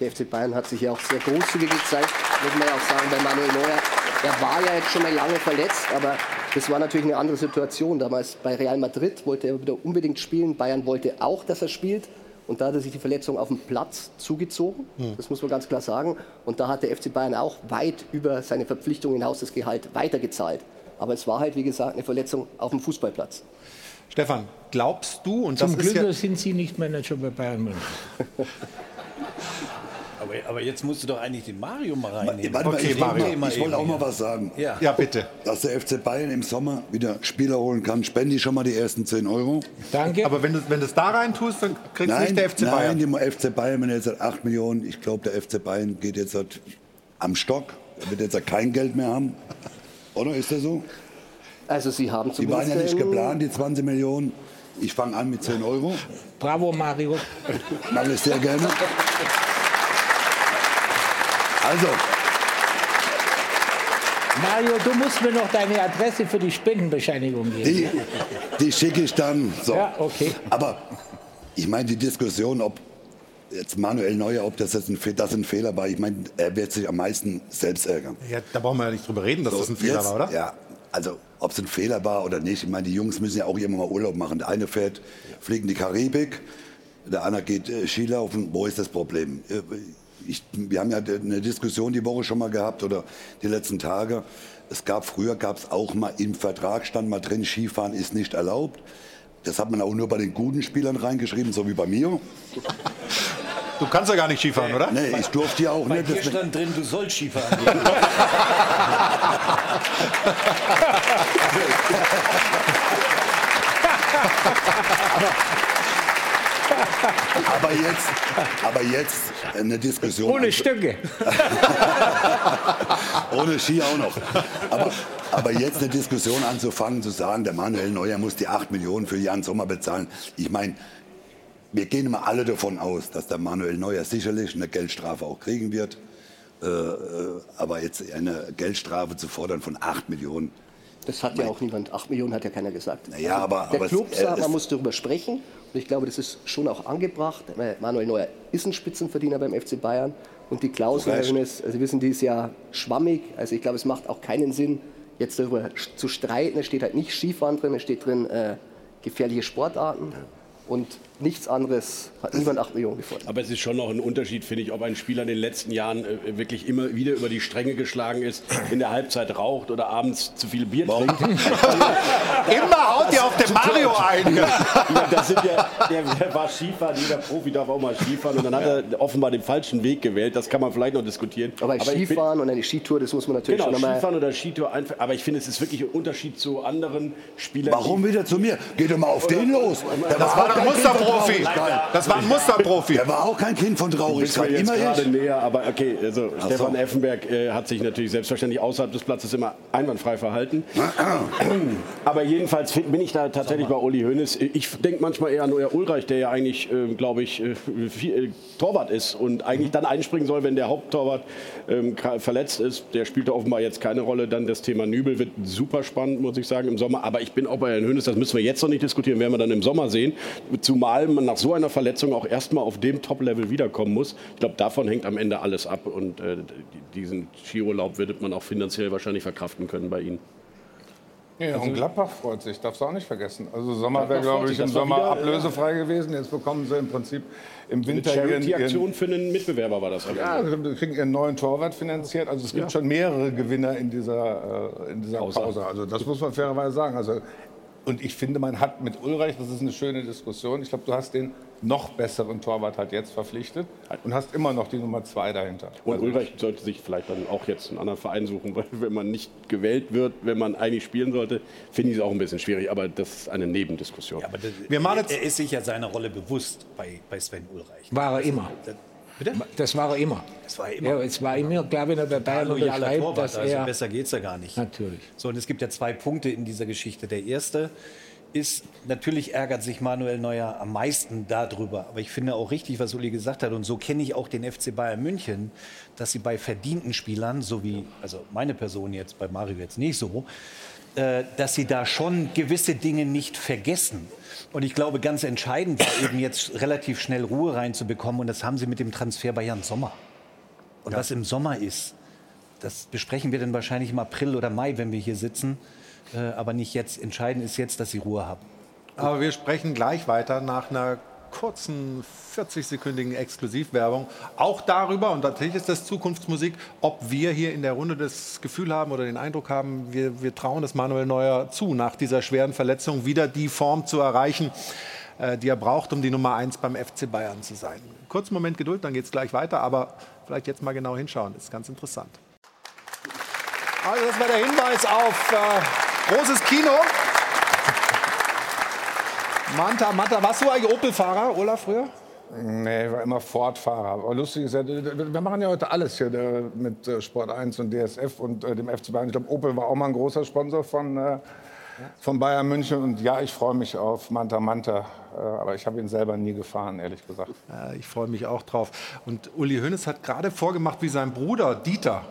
Der FC Bayern hat sich ja auch sehr großzügig gezeigt, muss man ja auch sagen, bei Manuel Neuer. Er war ja jetzt schon mal lange verletzt, aber das war natürlich eine andere Situation. Damals bei Real Madrid wollte er wieder unbedingt spielen. Bayern wollte auch, dass er spielt. Und da hat er sich die Verletzung auf dem Platz zugezogen. Das muss man ganz klar sagen. Und da hat der FC Bayern auch weit über seine Verpflichtung hinaus das Gehalt weitergezahlt. Aber es war halt, wie gesagt, eine Verletzung auf dem Fußballplatz. Stefan, glaubst du, und das Zum ist Glück ja, sind Sie nicht Manager bei Bayern München. (laughs) Aber, aber jetzt musst du doch eigentlich den Mario mal reinnehmen. Warte mal, Okay, ich, wollte Mario. mal- ich wollte auch mal was sagen. Ja. ja bitte. Dass der FC Bayern im Sommer wieder Spieler holen kann, spende ich schon mal die ersten 10 Euro. Danke. Aber wenn du, wenn du es da rein tust, dann kriegst du nicht der FC Bayern. Nein, die FC Bayern, wenn er jetzt hat 8 Millionen, ich glaube, der FC Bayern geht jetzt halt am Stock. Er wird jetzt halt kein Geld mehr haben. Oder ist das so? Also Sie haben Die waren ja nicht geplant, die 20 Millionen. Ich fange an mit 10 Euro. Bravo, Mario. Mache ich sehr gerne. Also, Mario, du musst mir noch deine Adresse für die Spendenbescheinigung geben. die, die schicke ich dann. So. Ja, okay. Aber Ich meine, die Diskussion, ob jetzt Manuel Neuer, ob das jetzt ein, das ein Fehler war, ich meine, er wird sich am meisten selbst ärgern. Ja, da brauchen wir ja nicht drüber reden, dass So, das ein Fehler jetzt, war, oder? Ja, also ob es ein Fehler war oder nicht. Ich meine, die Jungs müssen ja auch immer mal Urlaub machen. Der eine fährt, fliegt in die Karibik, der andere geht äh, Skilaufen. Wo ist das Problem? Ich, wir haben ja eine Diskussion die Woche schon mal gehabt oder die letzten Tage. Es gab früher gab es auch mal im Vertrag stand mal drin, Skifahren ist nicht erlaubt. Das hat man auch nur bei den guten Spielern reingeschrieben, so wie bei mir. Du kannst ja gar nicht Skifahren, oder? Nee, ich durfte ja auch Bei nicht. dir deswegen- stand drin, du sollst Skifahren gehen. (laughs) (laughs) Aber jetzt, aber jetzt eine Diskussion. Ohne Stücke. (laughs) Ohne Ski auch noch. Aber, aber jetzt eine Diskussion anzufangen, zu sagen, der Manuel Neuer muss die 8 Millionen für Jan Sommer bezahlen. Ich meine, wir gehen immer alle davon aus, dass der Manuel Neuer sicherlich eine Geldstrafe auch kriegen wird. Äh, äh, aber jetzt eine Geldstrafe zu fordern von 8 Millionen. Das hat ja auch niemand, 8 Millionen hat ja keiner gesagt. Naja, aber- der aber Club sagt, man muss darüber sprechen. Und ich glaube, das ist schon auch angebracht. Weil Manuel Neuer ist ein Spitzenverdiener beim FC Bayern. Und die Klausel, Recht. Hönes, also Sie wissen, die ist ja schwammig. Also ich glaube, es macht auch keinen Sinn, jetzt darüber zu streiten. Es steht halt nicht Skifahren drin, es steht drin äh, gefährliche Sportarten. Und nichts anderes hat niemand 8 Millionen gefordert. Aber es ist schon noch ein Unterschied, finde ich, ob ein Spieler in den letzten Jahren äh, wirklich immer wieder über die Stränge geschlagen ist, in der Halbzeit raucht oder abends zu viel Bier trinkt. (laughs) Immer haut ihr auf den Mario ein. Ja, das sind ja, der, der war Skifahren, jeder Profi darf auch mal Skifahren und dann hat er offenbar den falschen Weg gewählt. Das kann man vielleicht noch diskutieren. Aber, ich find- Skifahren und eine Skitour, das muss man natürlich Genau, schon nochmal. Skifahren oder Skitour einfach. Aber ich finde, es ist wirklich ein Unterschied zu anderen Spielern. Warum wieder zu mir? Geht doch mal auf den los. Das war Kind von Musterprofi. Das war ein Musterprofi. Der war auch kein Kind von Traurigkeit. jetzt Immer gerade ich. näher, aber okay, also Ach Stefan so. Effenberg äh, hat sich natürlich selbstverständlich außerhalb des Platzes immer einwandfrei verhalten. aber jedenfalls bin ich da tatsächlich bei Uli Hoeneß. Ich denke manchmal eher an Neuer Ulreich, der ja eigentlich, äh, glaube ich, äh, viel, äh, Torwart ist und eigentlich dann einspringen soll, wenn der Haupttorwart ähm, verletzt ist. Der spielt da offenbar jetzt keine Rolle. Dann das Thema Nübel wird super spannend, muss ich sagen, im Sommer. Aber ich bin auch bei Herrn Hoeneß, das müssen wir jetzt noch nicht diskutieren, werden wir dann im Sommer sehen. Zumal man nach so einer Verletzung auch erstmal auf dem Top-Level wiederkommen muss. Ich glaube, davon hängt am Ende alles ab. Und äh, diesen Skiurlaub wird man auch finanziell wahrscheinlich verkraften können bei Ihnen. Ja, und Gladbach freut sich, darfst du auch nicht vergessen. Also Sommer wäre, glaube ich, im Sommer wieder, ablösefrei gewesen. Jetzt bekommen sie im Prinzip im Winter ihren, ihren, Charity-Aktion für einen Mitbewerber war das. ja, sie kriegen ihren neuen Torwart finanziert. Also es gibt Ja. schon mehrere Gewinner in dieser, äh, in dieser Pause. Pause. Also das muss man fairerweise sagen. Also, und ich finde, man hat mit Ulreich, das ist eine schöne Diskussion, ich glaube, du hast den noch besseren Torwart halt jetzt verpflichtet und hast immer noch die Nummer zwei dahinter. Und Also, Ulreich sollte sich vielleicht dann auch jetzt einen anderen Verein suchen, weil wenn man nicht gewählt wird, wenn man eigentlich spielen sollte, finde ich es auch ein bisschen schwierig. Aber das ist eine Nebendiskussion. Aber das, Wir machen jetzt- er ist sich ja seiner Rolle bewusst bei, bei Sven Ulreich. War er immer. Das, bitte? Das war er immer. Das war immer. Ja, es war immer, klar, wenn er bei Bayern loyaler Torwart, dass also er... besser geht's ja gar nicht. Natürlich. So, und es gibt ja zwei Punkte in dieser Geschichte. Der erste ist, natürlich ärgert sich Manuel Neuer am meisten darüber. Aber ich finde auch richtig, was Uli gesagt hat. Und so kenne ich auch den FC Bayern München, dass sie bei verdienten Spielern, so wie, also meine Person jetzt, bei Mario jetzt nicht so, dass sie da schon gewisse Dinge nicht vergessen. Und ich glaube, ganz entscheidend war eben jetzt relativ schnell Ruhe reinzubekommen. Und das haben sie mit dem Transfer bei Jan Sommer. Und was im Sommer ist, das besprechen wir dann wahrscheinlich im April oder Mai, wenn wir hier sitzen. Äh, aber nicht jetzt. Entscheidend ist jetzt, dass sie Ruhe haben. Aber wir sprechen gleich weiter nach einer kurzen 40-sekündigen Exklusivwerbung auch darüber, und natürlich ist das Zukunftsmusik, ob wir hier in der Runde das Gefühl haben oder den Eindruck haben, wir, wir trauen es Manuel Neuer zu, nach dieser schweren Verletzung wieder die Form zu erreichen, äh, die er braucht, um die Nummer 1 beim FC Bayern zu sein. Kurzen Moment Geduld, dann geht es gleich weiter, aber vielleicht jetzt mal genau hinschauen, ist ganz interessant. Also das war der Hinweis auf äh, großes Kino. Manta, Manta, warst du eigentlich Opel-Fahrer, Olaf, früher? Nee, ich war immer Ford-Fahrer. Aber lustig ist ja, wir machen ja heute alles hier mit äh, Sport 1 und DSF und äh, dem FC Bayern. Ich glaube, Opel war auch mal ein großer Sponsor von, äh, von Bayern München. Und ja, ich freue mich auf Manta Manta. Aber ich habe ihn selber nie gefahren, ehrlich gesagt. Ja, ich freue mich auch drauf. Und Uli Hoeneß hat gerade vorgemacht, wie sein Bruder Dieter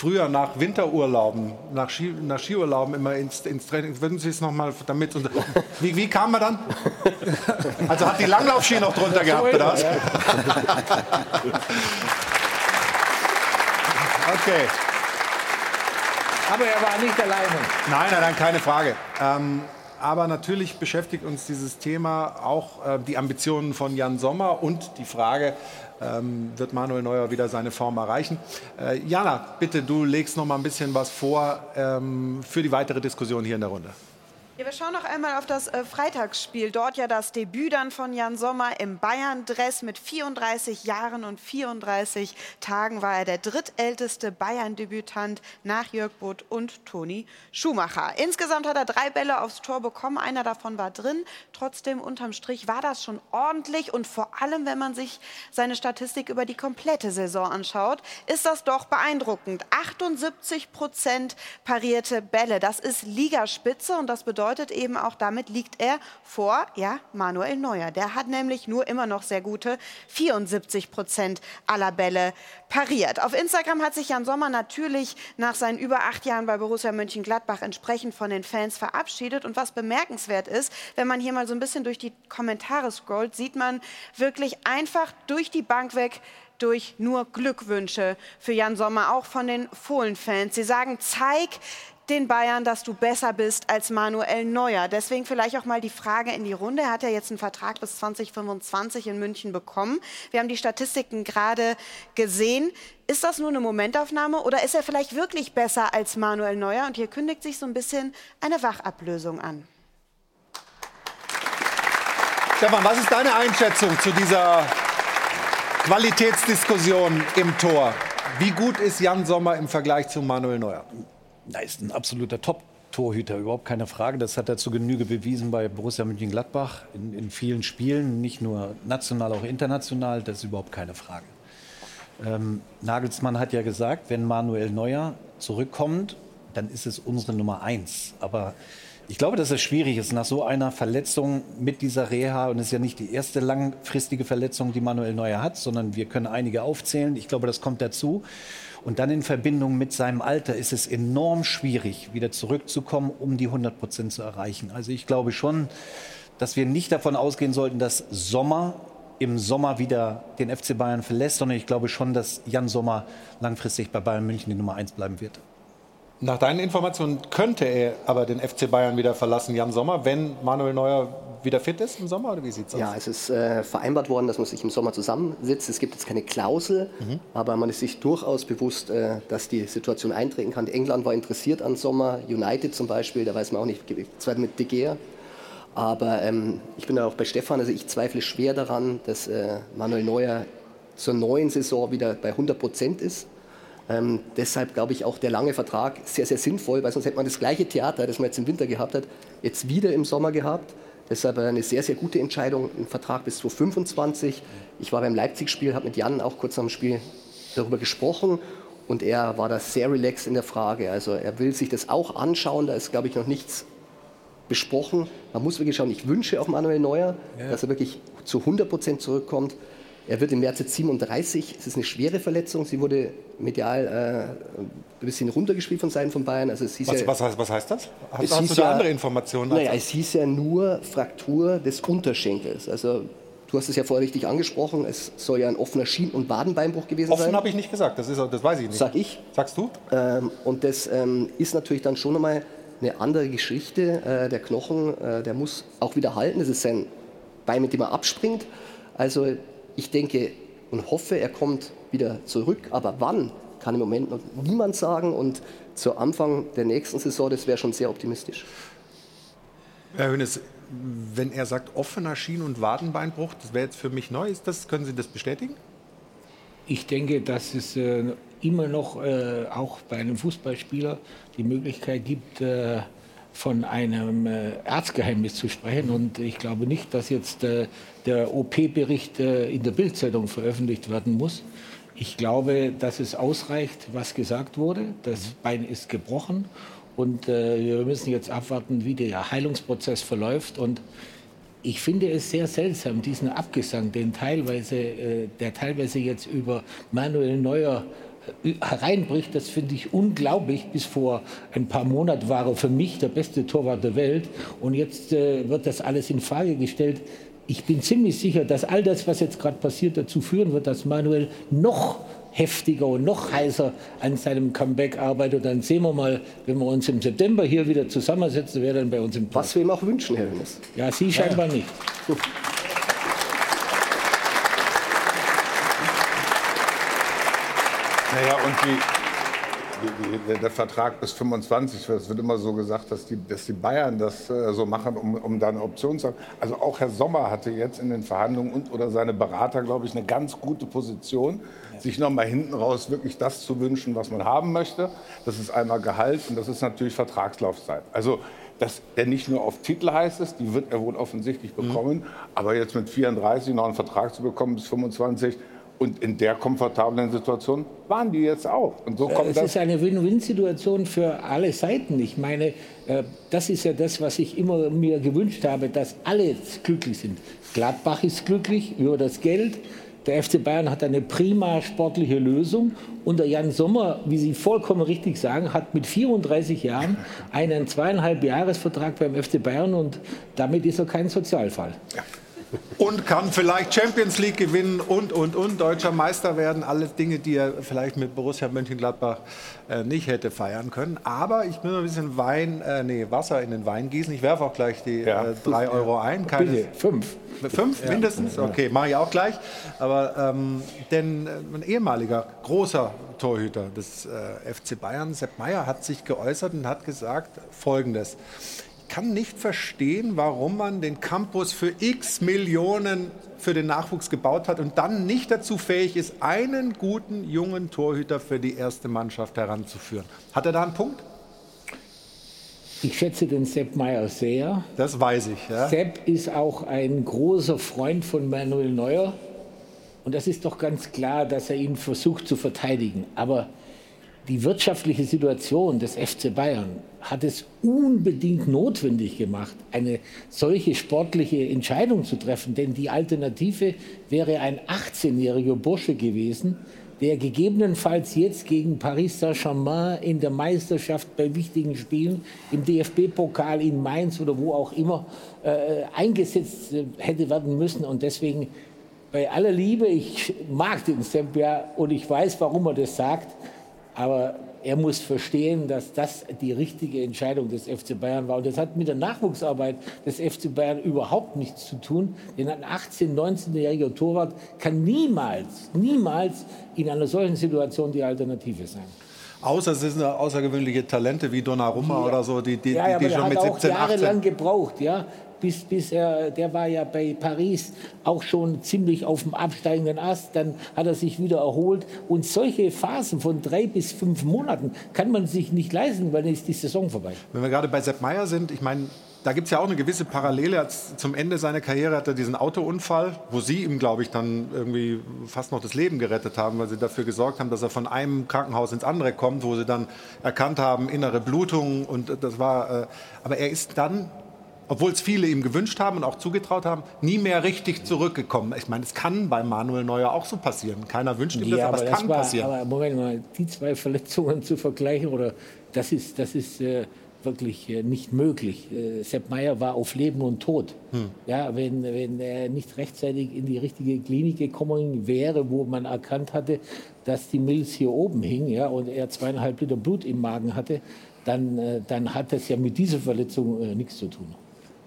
früher nach Winterurlauben, nach, Ski, nach Skiurlauben immer ins, ins Training. Würden Sie es noch mal damit? Und, (laughs) wie, wie kam man dann? (laughs) Also hat die Langlaufski noch drunter gehabt, oder was? (laughs) Okay. Aber er war nicht alleine. Nein, nein, nein, keine Frage. Ähm, aber natürlich beschäftigt uns dieses Thema auch äh, die Ambitionen von Jan Sommer und die Frage, ähm, wird Manuel Neuer wieder seine Form erreichen. Äh, Jana, bitte, du legst noch mal ein bisschen was vor ähm, für die weitere Diskussion hier in der Runde. Ja, wir schauen noch einmal auf das äh, Freitagsspiel. Dort ja das Debüt dann von Jan Sommer im Bayern-Dress. Mit 34 Jahren und 34 Tagen war er der drittälteste Bayern-Debütant nach Jörg Butt und Toni Schumacher. Insgesamt hat er drei Bälle aufs Tor bekommen. Einer davon war drin. Trotzdem unterm Strich war das schon ordentlich. Und vor allem, wenn man sich seine Statistik über die komplette Saison anschaut, ist das doch beeindruckend. 78 Prozent parierte Bälle. Das ist Ligaspitze und das bedeutet, bedeutet eben auch, damit liegt er vor ja, Manuel Neuer. Der hat nämlich nur immer noch sehr gute 74 Prozent aller Bälle pariert. Auf Instagram hat sich Jan Sommer natürlich nach seinen über acht Jahren bei Borussia Mönchengladbach entsprechend von den Fans verabschiedet. Und was bemerkenswert ist, wenn man hier mal so ein bisschen durch die Kommentare scrollt, sieht man wirklich einfach durch die Bank weg, durch nur Glückwünsche für Jan Sommer, auch von den Fohlen-Fans. Sie sagen, zeig den Bayern, dass du besser bist als Manuel Neuer. Deswegen vielleicht auch mal die Frage in die Runde. Er hat ja jetzt einen Vertrag bis 2025 in München bekommen. Wir haben die Statistiken gerade gesehen. Ist das nur eine Momentaufnahme oder ist er vielleicht wirklich besser als Manuel Neuer? Und hier kündigt sich so ein bisschen eine Wachablösung an. Stefan, was ist deine Einschätzung zu dieser Qualitätsdiskussion im Tor? Wie gut ist Jan Sommer im Vergleich zu Manuel Neuer? Na, ist ein absoluter Top-Torhüter, überhaupt keine Frage. Das hat er zu Genüge bewiesen bei Borussia Mönchengladbach in, in vielen Spielen, nicht nur national, auch international. Das ist überhaupt keine Frage. Ähm, Nagelsmann hat ja gesagt, wenn Manuel Neuer zurückkommt, dann ist es unsere Nummer eins. Aber ich glaube, dass es schwierig ist, nach so einer Verletzung mit dieser Reha, und es ist ja nicht die erste langfristige Verletzung, die Manuel Neuer hat, sondern wir können einige aufzählen. Ich glaube, das kommt dazu. Und dann in Verbindung mit seinem Alter ist es enorm schwierig, wieder zurückzukommen, um die 100 Prozent zu erreichen. Also ich glaube schon, dass wir nicht davon ausgehen sollten, dass Sommer im Sommer wieder den FC Bayern verlässt, sondern ich glaube schon, dass Jan Sommer langfristig bei Bayern München die Nummer eins bleiben wird. Nach deinen Informationen könnte er aber den FC Bayern wieder verlassen, Jan Sommer, wenn Manuel Neuer wieder fit ist im Sommer oder wie sieht es aus? Ja, es ist äh, vereinbart worden, dass man sich im Sommer zusammensitzt. Es gibt jetzt keine Klausel, mhm. aber man ist sich durchaus bewusst, äh, dass die Situation eintreten kann. England war interessiert an Sommer, United zum Beispiel, da weiß man auch nicht, zwar mit De Gea. Aber ähm, ich bin da auch bei Stefan, also ich zweifle schwer daran, dass äh, Manuel Neuer zur neuen Saison wieder bei 100 Prozent ist. Ähm, deshalb glaube ich auch der lange Vertrag sehr, sehr sinnvoll, weil sonst hätte man das gleiche Theater, das man jetzt im Winter gehabt hat, jetzt wieder im Sommer gehabt. Deshalb eine sehr, sehr gute Entscheidung, ein Vertrag bis 2025. Ich war beim Leipzig-Spiel, habe mit Jan auch kurz am Spiel darüber gesprochen und er war da sehr relaxed in der Frage. Also er will sich das auch anschauen, da ist, glaube ich, noch nichts besprochen. Man muss wirklich schauen, ich wünsche auf Manuel Neuer, ja. dass er wirklich zu 100 Prozent zurückkommt. Er wird im März jetzt 37. Es ist eine schwere Verletzung. Sie wurde medial äh, ein bisschen runtergespielt von Seiten von Bayern. Also es hieß was, ja, was, heißt, was heißt das? Hast, hast du da ja, andere Informationen? Naja, es hieß ja nur Fraktur des Unterschenkels. Also Du hast es ja vorher richtig angesprochen, es soll ja ein offener Schien- und Wadenbeinbruch gewesen Offen sein. Offen habe ich nicht gesagt, das, ist, das weiß ich nicht. Sag ich. Sagst du? Ähm, und das ähm, ist natürlich dann schon einmal eine andere Geschichte. Äh, der Knochen, äh, der muss auch wieder halten. Das ist sein Bein, mit dem er abspringt. Also ich denke und hoffe, er kommt wieder zurück. Aber wann, kann im Moment noch niemand sagen. Und zu Anfang der nächsten Saison, das wäre schon sehr optimistisch. Herr Hönes, wenn er sagt offener Schien- und Wadenbeinbruch, das wäre jetzt für mich neu. Ist das, können Sie das bestätigen? Ich denke, dass es äh, immer noch äh, auch bei einem Fußballspieler die Möglichkeit gibt, äh, von einem äh, Erzgeheimnis zu sprechen. Und ich glaube nicht, dass jetzt äh, der OP-Bericht äh, in der Bildzeitung veröffentlicht werden muss. Ich glaube, dass es ausreicht, was gesagt wurde. Das Bein ist gebrochen und wir müssen jetzt abwarten, wie der Heilungsprozess verläuft. Und ich finde es sehr seltsam, diesen Abgesang, den teilweise, der teilweise jetzt über Manuel Neuer hereinbricht, das finde ich unglaublich. Bis vor ein paar Monaten war er für mich der beste Torwart der Welt und jetzt äh, wird das alles in Frage gestellt. Ich bin ziemlich sicher, dass all das, was jetzt gerade passiert, dazu führen wird, dass Manuel noch heftiger und noch heißer an seinem Comeback arbeitet. Und dann sehen wir mal, wenn wir uns im September hier wieder zusammensetzen, wer dann bei uns im Tor. Was wir ihm auch wünschen, Herr Hönes. Ja, Sie scheinbar nicht. Naja, und die, der Vertrag bis 25, es wird immer so gesagt, dass die, dass die Bayern das äh, so machen, um, um da eine Option zu haben. Also auch Herr Sommer hatte jetzt in den Verhandlungen und oder seine Berater, glaube ich, eine ganz gute Position, sich noch mal hinten raus wirklich das zu wünschen, was man haben möchte. Das ist einmal Gehalt und das ist natürlich Vertragslaufzeit. Also dass er nicht nur auf Titel heißt es, die wird er wohl offensichtlich bekommen, aber jetzt mit 34 noch einen Vertrag zu bekommen bis 25, und in der komfortablen Situation waren die jetzt auch. Und so kommt es das. ist eine Win-Win-Situation für alle Seiten. Ich meine, äh, das ist ja das, was ich immer mir gewünscht habe, dass alle glücklich sind. Gladbach ist glücklich über das Geld. Der FC Bayern hat eine prima sportliche Lösung. Und der Jan Sommer, wie Sie vollkommen richtig sagen, hat mit 34 Jahren einen zweieinhalb Jahresvertrag beim FC Bayern und damit ist er kein Sozialfall. Ja und kann vielleicht Champions League gewinnen und, und, und, deutscher Meister werden. Alle Dinge, die er vielleicht mit Borussia Mönchengladbach äh, nicht hätte feiern können. Aber ich will ein bisschen Wein, äh, nee, Wasser in den Wein gießen. Ich werfe auch gleich die ja. äh, drei Euro ein. Keine, Bitte, fünf. Fünf ja. mindestens? Okay, mache ich auch gleich. Aber ähm, denn äh, ein ehemaliger großer Torhüter des äh, FC Bayern, Sepp Meier, hat sich geäußert und hat gesagt Folgendes kann nicht verstehen, warum man den Campus für x Millionen für den Nachwuchs gebaut hat und dann nicht dazu fähig ist, einen guten jungen Torhüter für die erste Mannschaft heranzuführen. Hat er da einen Punkt? Ich schätze den Sepp Meyer sehr. Das weiß ich. Ja. Sepp ist auch ein großer Freund von Manuel Neuer. Und das ist doch ganz klar, dass er ihn versucht zu verteidigen. Aber die wirtschaftliche Situation des FC Bayern hat es unbedingt notwendig gemacht, eine solche sportliche Entscheidung zu treffen. Denn die Alternative wäre ein 18-jähriger Bursche gewesen, der gegebenenfalls jetzt gegen Paris Saint-Germain in der Meisterschaft bei wichtigen Spielen, im DFB-Pokal in Mainz oder wo auch immer, äh, eingesetzt äh, hätte werden müssen. Und deswegen bei aller Liebe, ich mag den Sempia und ich weiß, warum er das sagt, aber er muss verstehen, dass das die richtige Entscheidung des FC Bayern war. Und das hat mit der Nachwuchsarbeit des FC Bayern überhaupt nichts zu tun. Denn ein 18-, 19-jähriger Torwart kann niemals, niemals in einer solchen Situation die Alternative sein. Außer es sind außergewöhnliche Talente wie Donnarumma ja. oder so, die, die, ja, die, die schon mit 17, 18... jahrelang gebraucht, ja bis, bis er, der war ja bei Paris auch schon ziemlich auf dem absteigenden Ast. Dann hat er sich wieder erholt. Und solche Phasen von drei bis fünf Monaten kann man sich nicht leisten, weil dann ist die Saison vorbei. Wenn wir gerade bei Sepp Meier sind, ich meine, da gibt es ja auch eine gewisse Parallele. Zum Ende seiner Karriere hat er diesen Autounfall, wo Sie ihm, glaube ich, dann irgendwie fast noch das Leben gerettet haben, weil Sie dafür gesorgt haben, dass er von einem Krankenhaus ins andere kommt, wo Sie dann erkannt haben, innere Blutung. Und das war, äh, aber er ist dann obwohl es viele ihm gewünscht haben und auch zugetraut haben, nie mehr richtig zurückgekommen. Ich meine, es kann bei Manuel Neuer auch so passieren. Keiner wünscht ihm ja, das, aber, aber es kann war, passieren. Aber Moment mal, die zwei Verletzungen zu vergleichen, oder das ist, das ist äh, wirklich äh, nicht möglich. Äh, Sepp Meier war auf Leben und Tod. Hm. Ja, wenn, wenn er nicht rechtzeitig in die richtige Klinik gekommen wäre, wo man erkannt hatte, dass die Milz hier oben hing ja, und er zweieinhalb Liter Blut im Magen hatte, dann, äh, dann hat das ja mit dieser Verletzung äh, nichts zu tun.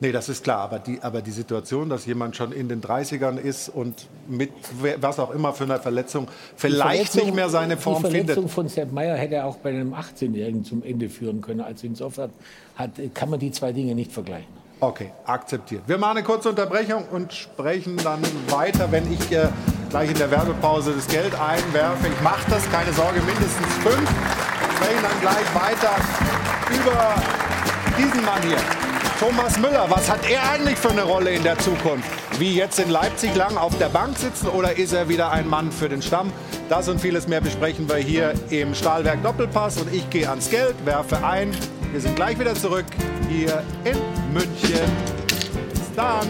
Nee, das ist klar. Aber die, aber die Situation, dass jemand schon in den 30ern ist und mit was auch immer für eine Verletzung vielleicht nicht mehr seine Form findet. Die Verletzung findet. von Sepp Meyer hätte auch bei einem 18-Jährigen zum Ende führen können. Also insofern hat, kann man die zwei Dinge nicht vergleichen. Okay, akzeptiert. Wir machen eine kurze Unterbrechung und sprechen dann weiter, wenn ich äh, gleich in der Werbepause das Geld einwerfe. Ich mache das, keine Sorge, mindestens fünf. Sprechen dann gleich weiter über diesen Mann hier. Thomas Müller, was hat er eigentlich für eine Rolle in der Zukunft? Wie jetzt in Leipzig lang auf der Bank sitzen oder ist er wieder ein Mann für den Stamm? Das und vieles mehr besprechen wir hier im Stahlwerk Doppelpass und ich gehe ans Geld, werfe ein. Wir sind gleich wieder zurück hier in München. Bis dann.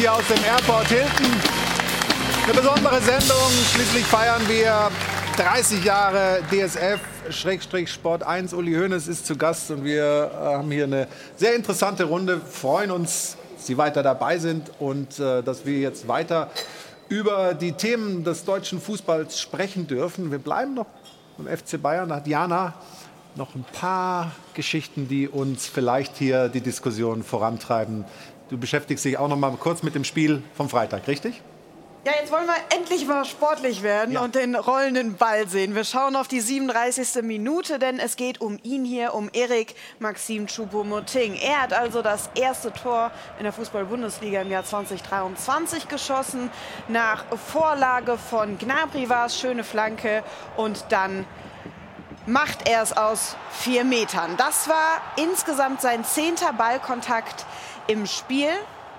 Hier aus dem Airport Hilton. Eine besondere Sendung. Schließlich feiern wir 30 Jahre DSF. Sport 1. Uli Hoeneß ist zu Gast und wir äh, haben hier eine sehr interessante Runde. Freuen uns, dass Sie weiter dabei sind und äh, dass wir jetzt weiter über die Themen des deutschen Fußballs sprechen dürfen. Wir bleiben noch beim FC Bayern. Da hat Jana noch ein paar Geschichten, die uns vielleicht hier die Diskussion vorantreiben. Du beschäftigst dich auch noch mal kurz mit dem Spiel vom Freitag, richtig? Ja, jetzt wollen wir endlich mal sportlich werden ja. und den rollenden Ball sehen. Wir schauen auf die 37. Minute, denn es geht um ihn hier, um Erik Maxim Choupo-Moting. Er hat also das erste Tor in der Fußball-Bundesliga im Jahr 2023 geschossen. Nach Vorlage von Gnabry war es, schöne Flanke und dann macht er es aus vier Metern. Das war insgesamt sein zehnter Ballkontakt im Spiel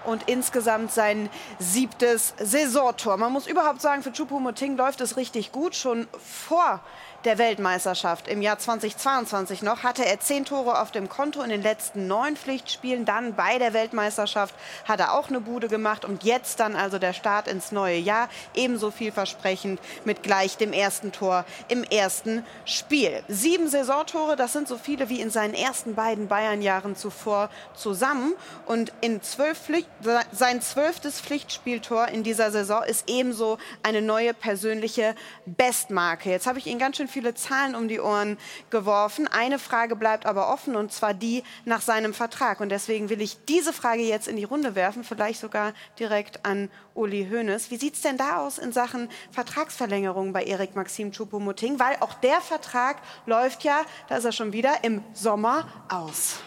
und insgesamt sein siebtes Saisontor. Man muss überhaupt sagen, für Choupo-Moting läuft es richtig gut. Schon vor der Weltmeisterschaft im Jahr 2022 noch hatte er zehn Tore auf dem Konto in den letzten neun Pflichtspielen. Dann bei der Weltmeisterschaft hat er auch eine Bude gemacht und jetzt dann also der Start ins neue Jahr ebenso vielversprechend mit gleich dem ersten Tor im ersten Spiel. Sieben Saisontore, das sind so viele wie in seinen ersten beiden Bayern-Jahren zuvor zusammen und in zwölf Pflicht, sein zwölftes Pflichtspieltor in dieser Saison ist ebenso eine neue persönliche Bestmarke. Jetzt habe ich ihn ganz schön viele Zahlen um die Ohren geworfen. Eine Frage bleibt aber offen und zwar die nach seinem Vertrag. Und deswegen will ich diese Frage jetzt in die Runde werfen, vielleicht sogar direkt an Uli Hoeneß. Wie sieht es denn da aus in Sachen Vertragsverlängerung bei Erik Maxim Choupo-Moting? Weil auch der Vertrag läuft ja, da ist er schon wieder, im Sommer aus.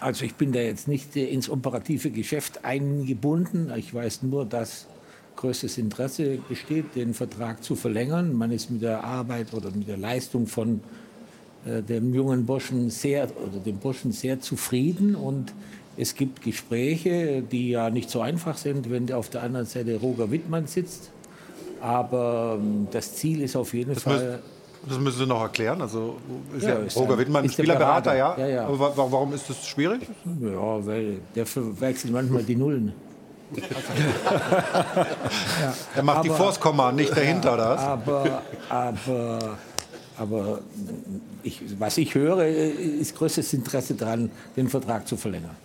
Also ich bin da jetzt nicht äh, ins operative Geschäft eingebunden. Ich weiß nur, dass größtes Interesse besteht, den Vertrag zu verlängern. Man ist mit der Arbeit oder mit der Leistung von äh, dem jungen Burschen sehr oder dem Burschen sehr zufrieden und es gibt Gespräche, die ja nicht so einfach sind, wenn auf der anderen Seite Roger Wittmann sitzt. Aber ähm, das Ziel ist auf jeden das Fall das müssen Sie noch erklären. Also ist ja, ja Roger Wittmann Spielerberater, ja. ja, ja. Aber warum ist das schwierig? Ja, weil der verwechselt manchmal die Nullen. ja. (laughs) Er macht aber, die Force-Komma nicht dahinter, oder was? Aber, aber, aber ich, was ich höre, ist größtes Interesse daran, den Vertrag zu verlängern.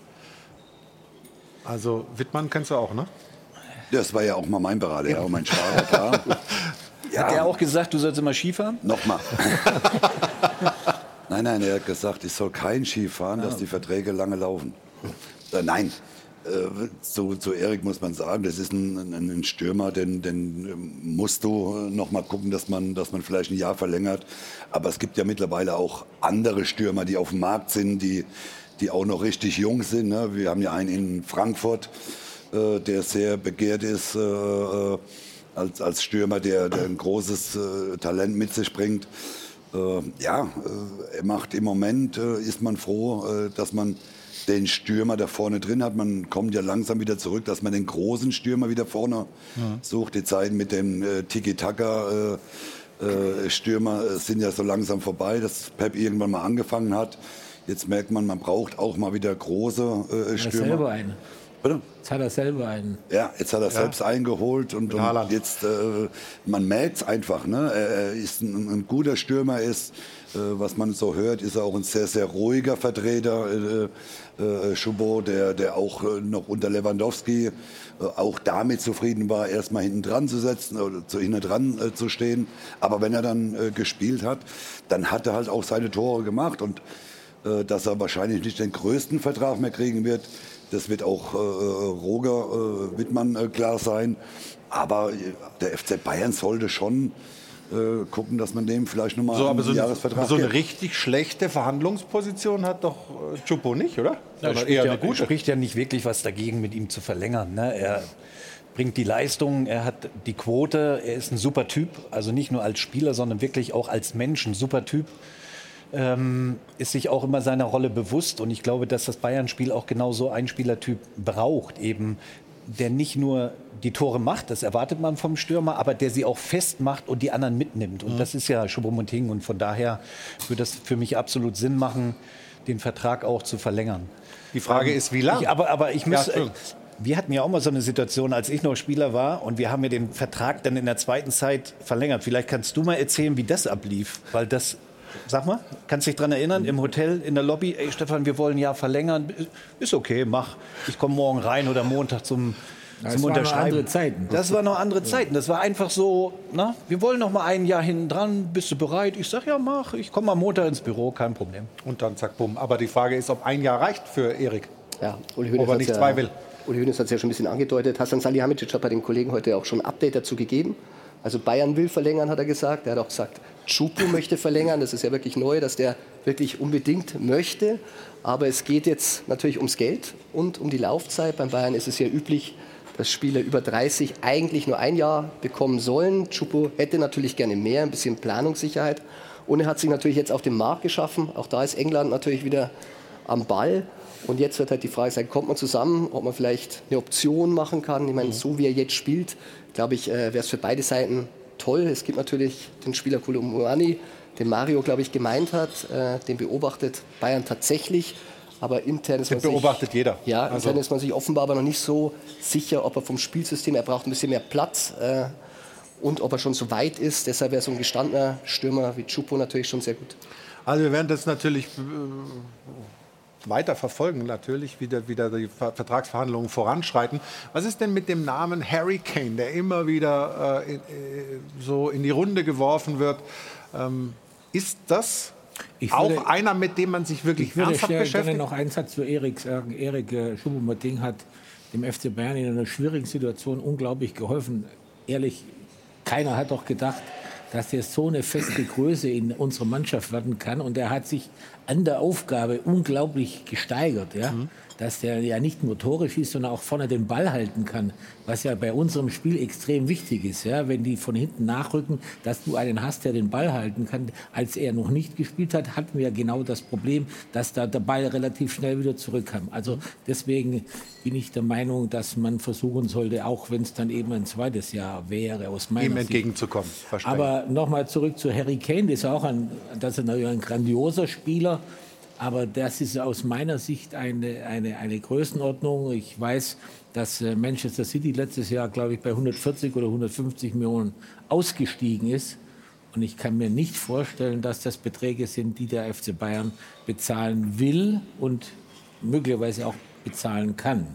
Also Wittmann kennst du auch, ne? Das war ja auch mal mein Berater, ja, auch mein Schwager, klar. (laughs) Ja. Hat er auch gesagt, du sollst immer Skifahren? Nochmal. (laughs) (laughs) nein, nein, er hat gesagt, ich soll kein Skifahren, dass die Verträge lange laufen. Äh, nein, äh, zu, zu Erik muss man sagen, das ist ein, ein, ein Stürmer, den, den ähm, musst du noch mal gucken, dass man, dass man vielleicht ein Jahr verlängert. Aber es gibt ja mittlerweile auch andere Stürmer, die auf dem Markt sind, die, die auch noch richtig jung sind. Ne? Wir haben ja einen in Frankfurt, äh, der sehr begehrt ist. Äh, äh als, als Stürmer, der, der ein großes äh, Talent mit sich bringt. Äh, ja, äh, er macht im Moment, äh, ist man froh, äh, dass man den Stürmer da vorne drin hat. Man kommt ja langsam wieder zurück, dass man den großen Stürmer wieder vorne ja. sucht. Die Zeiten mit dem äh, Tiki-Taka Stürmer sind ja so langsam vorbei, dass Pep irgendwann mal angefangen hat. Jetzt merkt man, man braucht auch mal wieder große Stürmer. Ja, selber einen. Bitte? Jetzt hat er selber einen. Ja, jetzt hat er ja. selbst eingeholt und, und jetzt, äh, man merkt es einfach. Ne? Er ist ein, ein guter Stürmer, ist, äh, was man so hört, ist er auch ein sehr, sehr ruhiger Vertreter, äh, äh, Schubo, der, der auch äh, noch unter Lewandowski äh, auch damit zufrieden war, erstmal hinten dran zu setzen oder zu, hinten dran äh, zu stehen. Aber wenn er dann äh, gespielt hat, dann hat er halt auch seine Tore gemacht und äh, dass er wahrscheinlich nicht den größten Vertrag mehr kriegen wird, das wird auch äh, Roger äh, Wittmann äh, klar sein. Aber äh, der FC Bayern sollte schon äh, gucken, dass man dem vielleicht nochmal so, einen so Jahresvertrag eine, So eine richtig schlechte Verhandlungsposition hat doch äh, Chupo nicht, oder? Ja, oder spricht, ja, gut, spricht ja nicht wirklich was dagegen, mit ihm zu verlängern. Ne? Er bringt die Leistung, er hat die Quote, er ist ein super Typ. Also nicht nur als Spieler, sondern wirklich auch als Mensch ein super Typ ähm, ist sich auch immer seiner Rolle bewusst. Und ich glaube, dass das Bayern-Spiel auch genau so einen Spielertyp braucht. Eben der nicht nur die Tore macht, das erwartet man vom Stürmer, aber der sie auch festmacht und die anderen mitnimmt. Und Mhm. das ist ja Choupo-Moting. Und von daher würde das für mich absolut Sinn machen, den Vertrag auch zu verlängern. Die Frage ist, wie lang? Ich, aber, aber ich Ja, muss. Entschuldigung. wir hatten ja auch mal so eine Situation, als ich noch Spieler war und wir haben ja den Vertrag dann in der zweiten Zeit verlängert. Vielleicht kannst du mal erzählen, wie das ablief, weil das Sag mal, kannst du dich daran erinnern, im Hotel, in der Lobby, ey Stefan, wir wollen ja verlängern. Ist okay, mach. Ich komme morgen rein oder Montag zum, Das zum waren noch Unterschreiben. andere Zeiten. Das waren noch andere Zeiten. Das war einfach so, na, wir wollen noch mal ein Jahr hinten dran. Bist du bereit? Ich sag ja, mach. Ich komme am Montag ins Büro, kein Problem. Und dann zack, bumm. Aber die Frage ist, ob ein Jahr reicht für Erik. Ja, Uli Ob er nicht ja, zwei will. Uli Hoeneß hat es ja schon ein bisschen angedeutet. Hassan Salihamidzic hat bei den Kollegen heute auch schon ein Update dazu gegeben. Also Bayern will verlängern, hat er gesagt. Er hat auch gesagt, Chupu möchte verlängern. Das ist ja wirklich neu, dass der wirklich unbedingt möchte. Aber es geht jetzt natürlich ums Geld und um die Laufzeit. Beim Bayern ist es ja üblich, dass Spieler über 30 eigentlich nur ein Jahr bekommen sollen. Chupo hätte natürlich gerne mehr, ein bisschen Planungssicherheit. Und er hat sich natürlich jetzt auf den Markt geschaffen. Auch da ist England natürlich wieder am Ball. Und jetzt wird halt die Frage sein, kommt man zusammen, ob man vielleicht eine Option machen kann. Ich meine, so wie er jetzt spielt, glaube ich, äh, wäre es für beide Seiten toll. Es gibt natürlich den Spieler Kolomuani, den Mario, glaube ich, gemeint hat. Äh, den beobachtet Bayern tatsächlich. Aber intern ist Den man sich, beobachtet jeder. Ja, Also- intern ist man sich offenbar aber noch nicht so sicher, ob er vom Spielsystem, er braucht ein bisschen mehr Platz. Äh, und ob er schon so weit ist. Deshalb wäre so ein gestandener Stürmer wie Chupo natürlich schon sehr gut. Also wir werden das natürlich äh, weiter verfolgen, natürlich, wie, der, wie der die Ver Vertragsverhandlungen voranschreiten. Was ist denn mit dem Namen Harry Kane, der immer wieder äh, in, äh, so in die Runde geworfen wird? Ähm, ist das Ich auch würde- einer, mit dem man sich wirklich Ich würde ernsthaft schnell gerne beschäftigt? noch einen Satz zu Erik sagen. Erik äh, Schubert-Moting hat dem FC Bayern in einer schwierigen Situation unglaublich geholfen. Ehrlich, keiner hat doch gedacht, dass er so eine feste Größe in unserer Mannschaft werden kann. Und er hat sich an der Aufgabe unglaublich gesteigert. Ja? Dass er ja nicht nur Tore schießt, sondern auch vorne den Ball halten kann. Was ja bei unserem Spiel extrem wichtig ist. Ja? Wenn die von hinten nachrücken, dass du einen hast, der den Ball halten kann. Als er noch nicht gespielt hat, hatten wir genau das Problem, dass da der Ball relativ schnell wieder zurückkam. Also deswegen bin ich der Meinung, dass man versuchen sollte, auch wenn es dann eben ein zweites Jahr wäre, aus meiner ihm entgegenzukommen. Verstehe. Aber nochmal zurück zu Harry Kane, das ist auch ein, das ist ein grandioser Spieler. Aber das ist aus meiner Sicht eine, eine, eine Größenordnung. Ich weiß, dass äh, Manchester City letztes Jahr, glaube ich, bei 140 oder 150 Millionen ausgestiegen ist. Und ich kann mir nicht vorstellen, dass das Beträge sind, die der FC Bayern bezahlen will und möglicherweise auch bezahlen kann.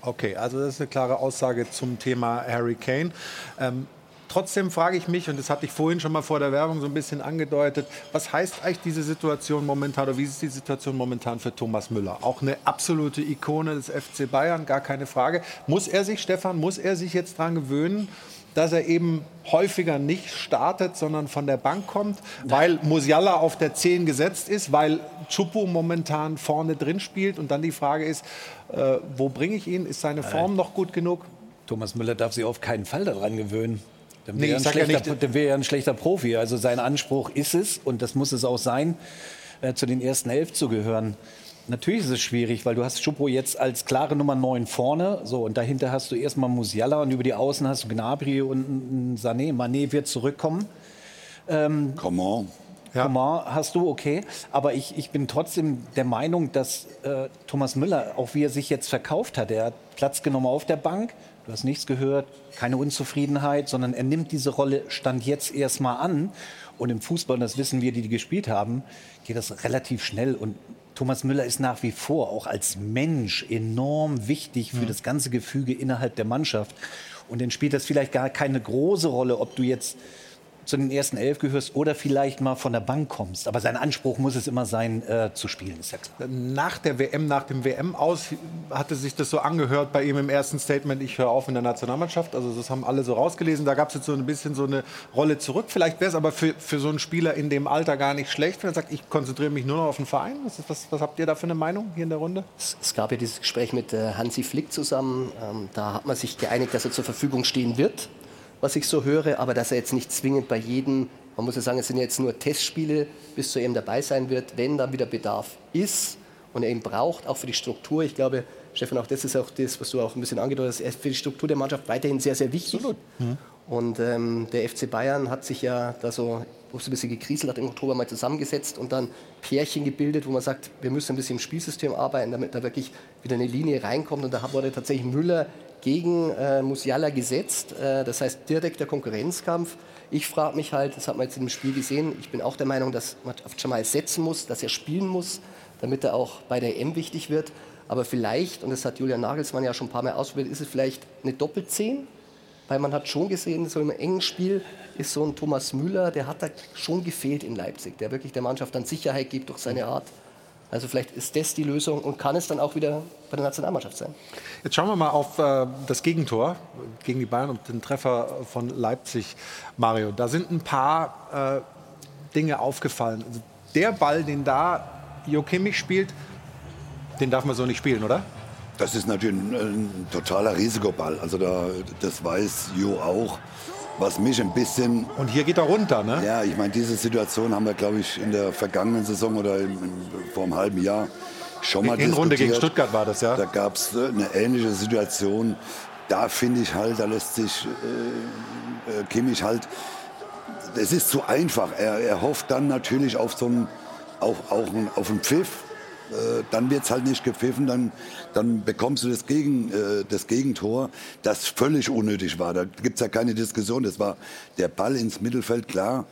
Okay, also das ist eine klare Aussage zum Thema Harry Kane. Ähm, trotzdem frage ich mich, und das hatte ich vorhin schon mal vor der Werbung so ein bisschen angedeutet, was heißt eigentlich diese Situation momentan oder wie ist die Situation momentan für Thomas Müller? Auch eine absolute Ikone des FC Bayern, gar keine Frage. Muss er sich, Stefan, muss er sich jetzt daran gewöhnen, dass er eben häufiger nicht startet, sondern von der Bank kommt, weil Musiala auf der 10 gesetzt ist, weil Chupu momentan vorne drin spielt und dann die Frage ist, äh, wo bringe ich ihn? Ist seine Form noch gut genug? Thomas Müller darf sich auf keinen Fall daran gewöhnen. Dann Nee, wäre ich er, ja er ein schlechter Profi. Also sein Anspruch ist es, und das muss es auch sein, äh, zu den ersten elf zu gehören. Natürlich ist es schwierig, weil du hast Schuppo jetzt als klare Nummer 9 vorne. So, und dahinter hast du erstmal Musiala und über die Außen hast du Gnabry und Sané. Mané wird zurückkommen. Ähm, Comment? Coman hast du, okay. Aber ich, ich bin trotzdem der Meinung, dass äh, Thomas Müller, auch wie er sich jetzt verkauft hat, er hat Platz genommen auf der Bank. Du hast nichts gehört, keine Unzufriedenheit, sondern er nimmt diese Rolle Stand jetzt erstmal an. Und im Fußball, und das wissen wir, die, die gespielt haben, geht das relativ schnell. Und Thomas Müller ist nach wie vor auch als Mensch enorm wichtig für das ganze Gefüge innerhalb der Mannschaft. Und dann spielt das vielleicht gar keine große Rolle, ob du jetzt zu den ersten elf gehörst oder vielleicht mal von der Bank kommst. Aber sein Anspruch muss es immer sein, äh, zu spielen, ist ja klar. Nach der WM, nach dem WM aus, hatte sich das so angehört bei ihm im ersten Statement, ich höre auf in der Nationalmannschaft. Also das haben alle so rausgelesen. Da gab es jetzt so ein bisschen so eine Rolle zurück. Vielleicht wäre es aber für, für so einen Spieler in dem Alter gar nicht schlecht, wenn er sagt, ich konzentriere mich nur noch auf den Verein. Was, was, was habt ihr da für eine Meinung hier in der Runde? Es, es gab ja dieses Gespräch mit äh, Hansi Flick zusammen. Ähm, da hat man sich geeinigt, dass er zur Verfügung stehen wird, was ich so höre, aber dass er jetzt nicht zwingend bei jedem, man muss ja sagen, es sind jetzt nur Testspiele, bis zu ihm dabei sein wird, wenn dann wieder Bedarf ist und er ihn braucht, auch für die Struktur. Ich glaube, Stefan, auch das ist auch das, was du auch ein bisschen angedeutet hast, ist für die Struktur der Mannschaft weiterhin sehr, sehr wichtig. Mhm. Und ähm, der FC Bayern hat sich ja da so, wo es ein bisschen gekriselt hat, im Oktober mal zusammengesetzt und dann Pärchen gebildet, wo man sagt, wir müssen ein bisschen im Spielsystem arbeiten, damit da wirklich wieder eine Linie reinkommt. Und da wurde tatsächlich Müller gegen äh, Musiala gesetzt. Äh, das heißt, direkter Konkurrenzkampf. Ich frage mich halt, das hat man jetzt im Spiel gesehen, ich bin auch der Meinung, dass man auf Jamal setzen muss, dass er spielen muss, damit er auch bei der EM wichtig wird. Aber vielleicht, und das hat Julian Nagelsmann ja schon ein paar Mal ausprobiert, ist es vielleicht eine Doppelzehn? Weil man hat schon gesehen, so im engen Spiel ist so ein Thomas Müller, der hat da schon gefehlt in Leipzig, der wirklich der Mannschaft dann Sicherheit gibt durch seine Art. Also vielleicht ist das die Lösung und kann es dann auch wieder bei der Nationalmannschaft sein. Jetzt schauen wir mal auf äh, das Gegentor gegen die Bayern und den Treffer von Leipzig, Mario. Da sind ein paar äh, Dinge aufgefallen. Also der Ball, den da Jo Kimmich spielt, den darf man so nicht spielen, oder? Das ist natürlich ein, ein totaler Risikoball. Also da, das weiß Jo auch. Was mich ein bisschen. Und hier geht er runter, ne? Ja, ich meine, diese Situation haben wir, glaube ich, in der vergangenen Saison oder im, im, vor einem halben Jahr schon mal In Runde gegen diskutiert. Stuttgart war das, ja? Da gab es eine ähnliche Situation. Da finde ich halt, da lässt sich äh, äh, Kimmich halt. Es ist zu einfach. Er, er hofft dann natürlich auf so einen, auf, auch einen, auf einen Pfiff. Äh, dann wird es halt nicht gepfiffen, dann, dann bekommst du das, Gegen, äh, das Gegentor, das völlig unnötig war. Da gibt es ja keine Diskussion. Das war der Ball ins Mittelfeld, klar.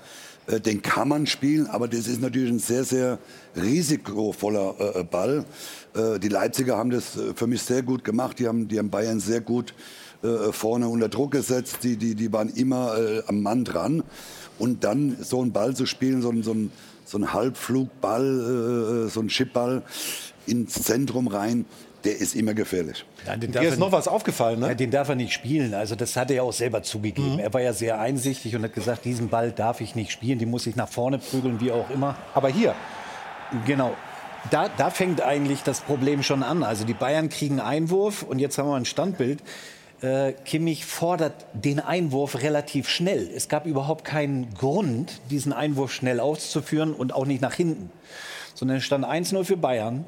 Äh, den kann man spielen, aber das ist natürlich ein sehr, sehr risikovoller äh, äh, Ball. Die Leipziger haben das für mich sehr gut gemacht. Die haben, die haben Bayern sehr gut vorne unter Druck gesetzt. Die, die, die waren immer am Mann dran. Und dann so einen Ball zu spielen, so so ein, so ein Halbflugball, äh, so ein Chipball ins Zentrum rein, der ist immer gefährlich. Ja, den Dir ist noch was aufgefallen, ne? Ja, den darf er nicht spielen. Also das hat er ja auch selber zugegeben. Er war ja sehr einsichtig und hat gesagt, diesen Ball darf ich nicht spielen, den muss ich nach vorne prügeln, wie auch immer. Aber hier, Genau. Da, da fängt eigentlich das Problem schon an. Also die Bayern kriegen Einwurf und jetzt haben wir ein Standbild. Äh, Kimmich fordert den Einwurf relativ schnell. Es gab überhaupt keinen Grund, diesen Einwurf schnell auszuführen und auch nicht nach hinten. Sondern es stand 1-0 für Bayern.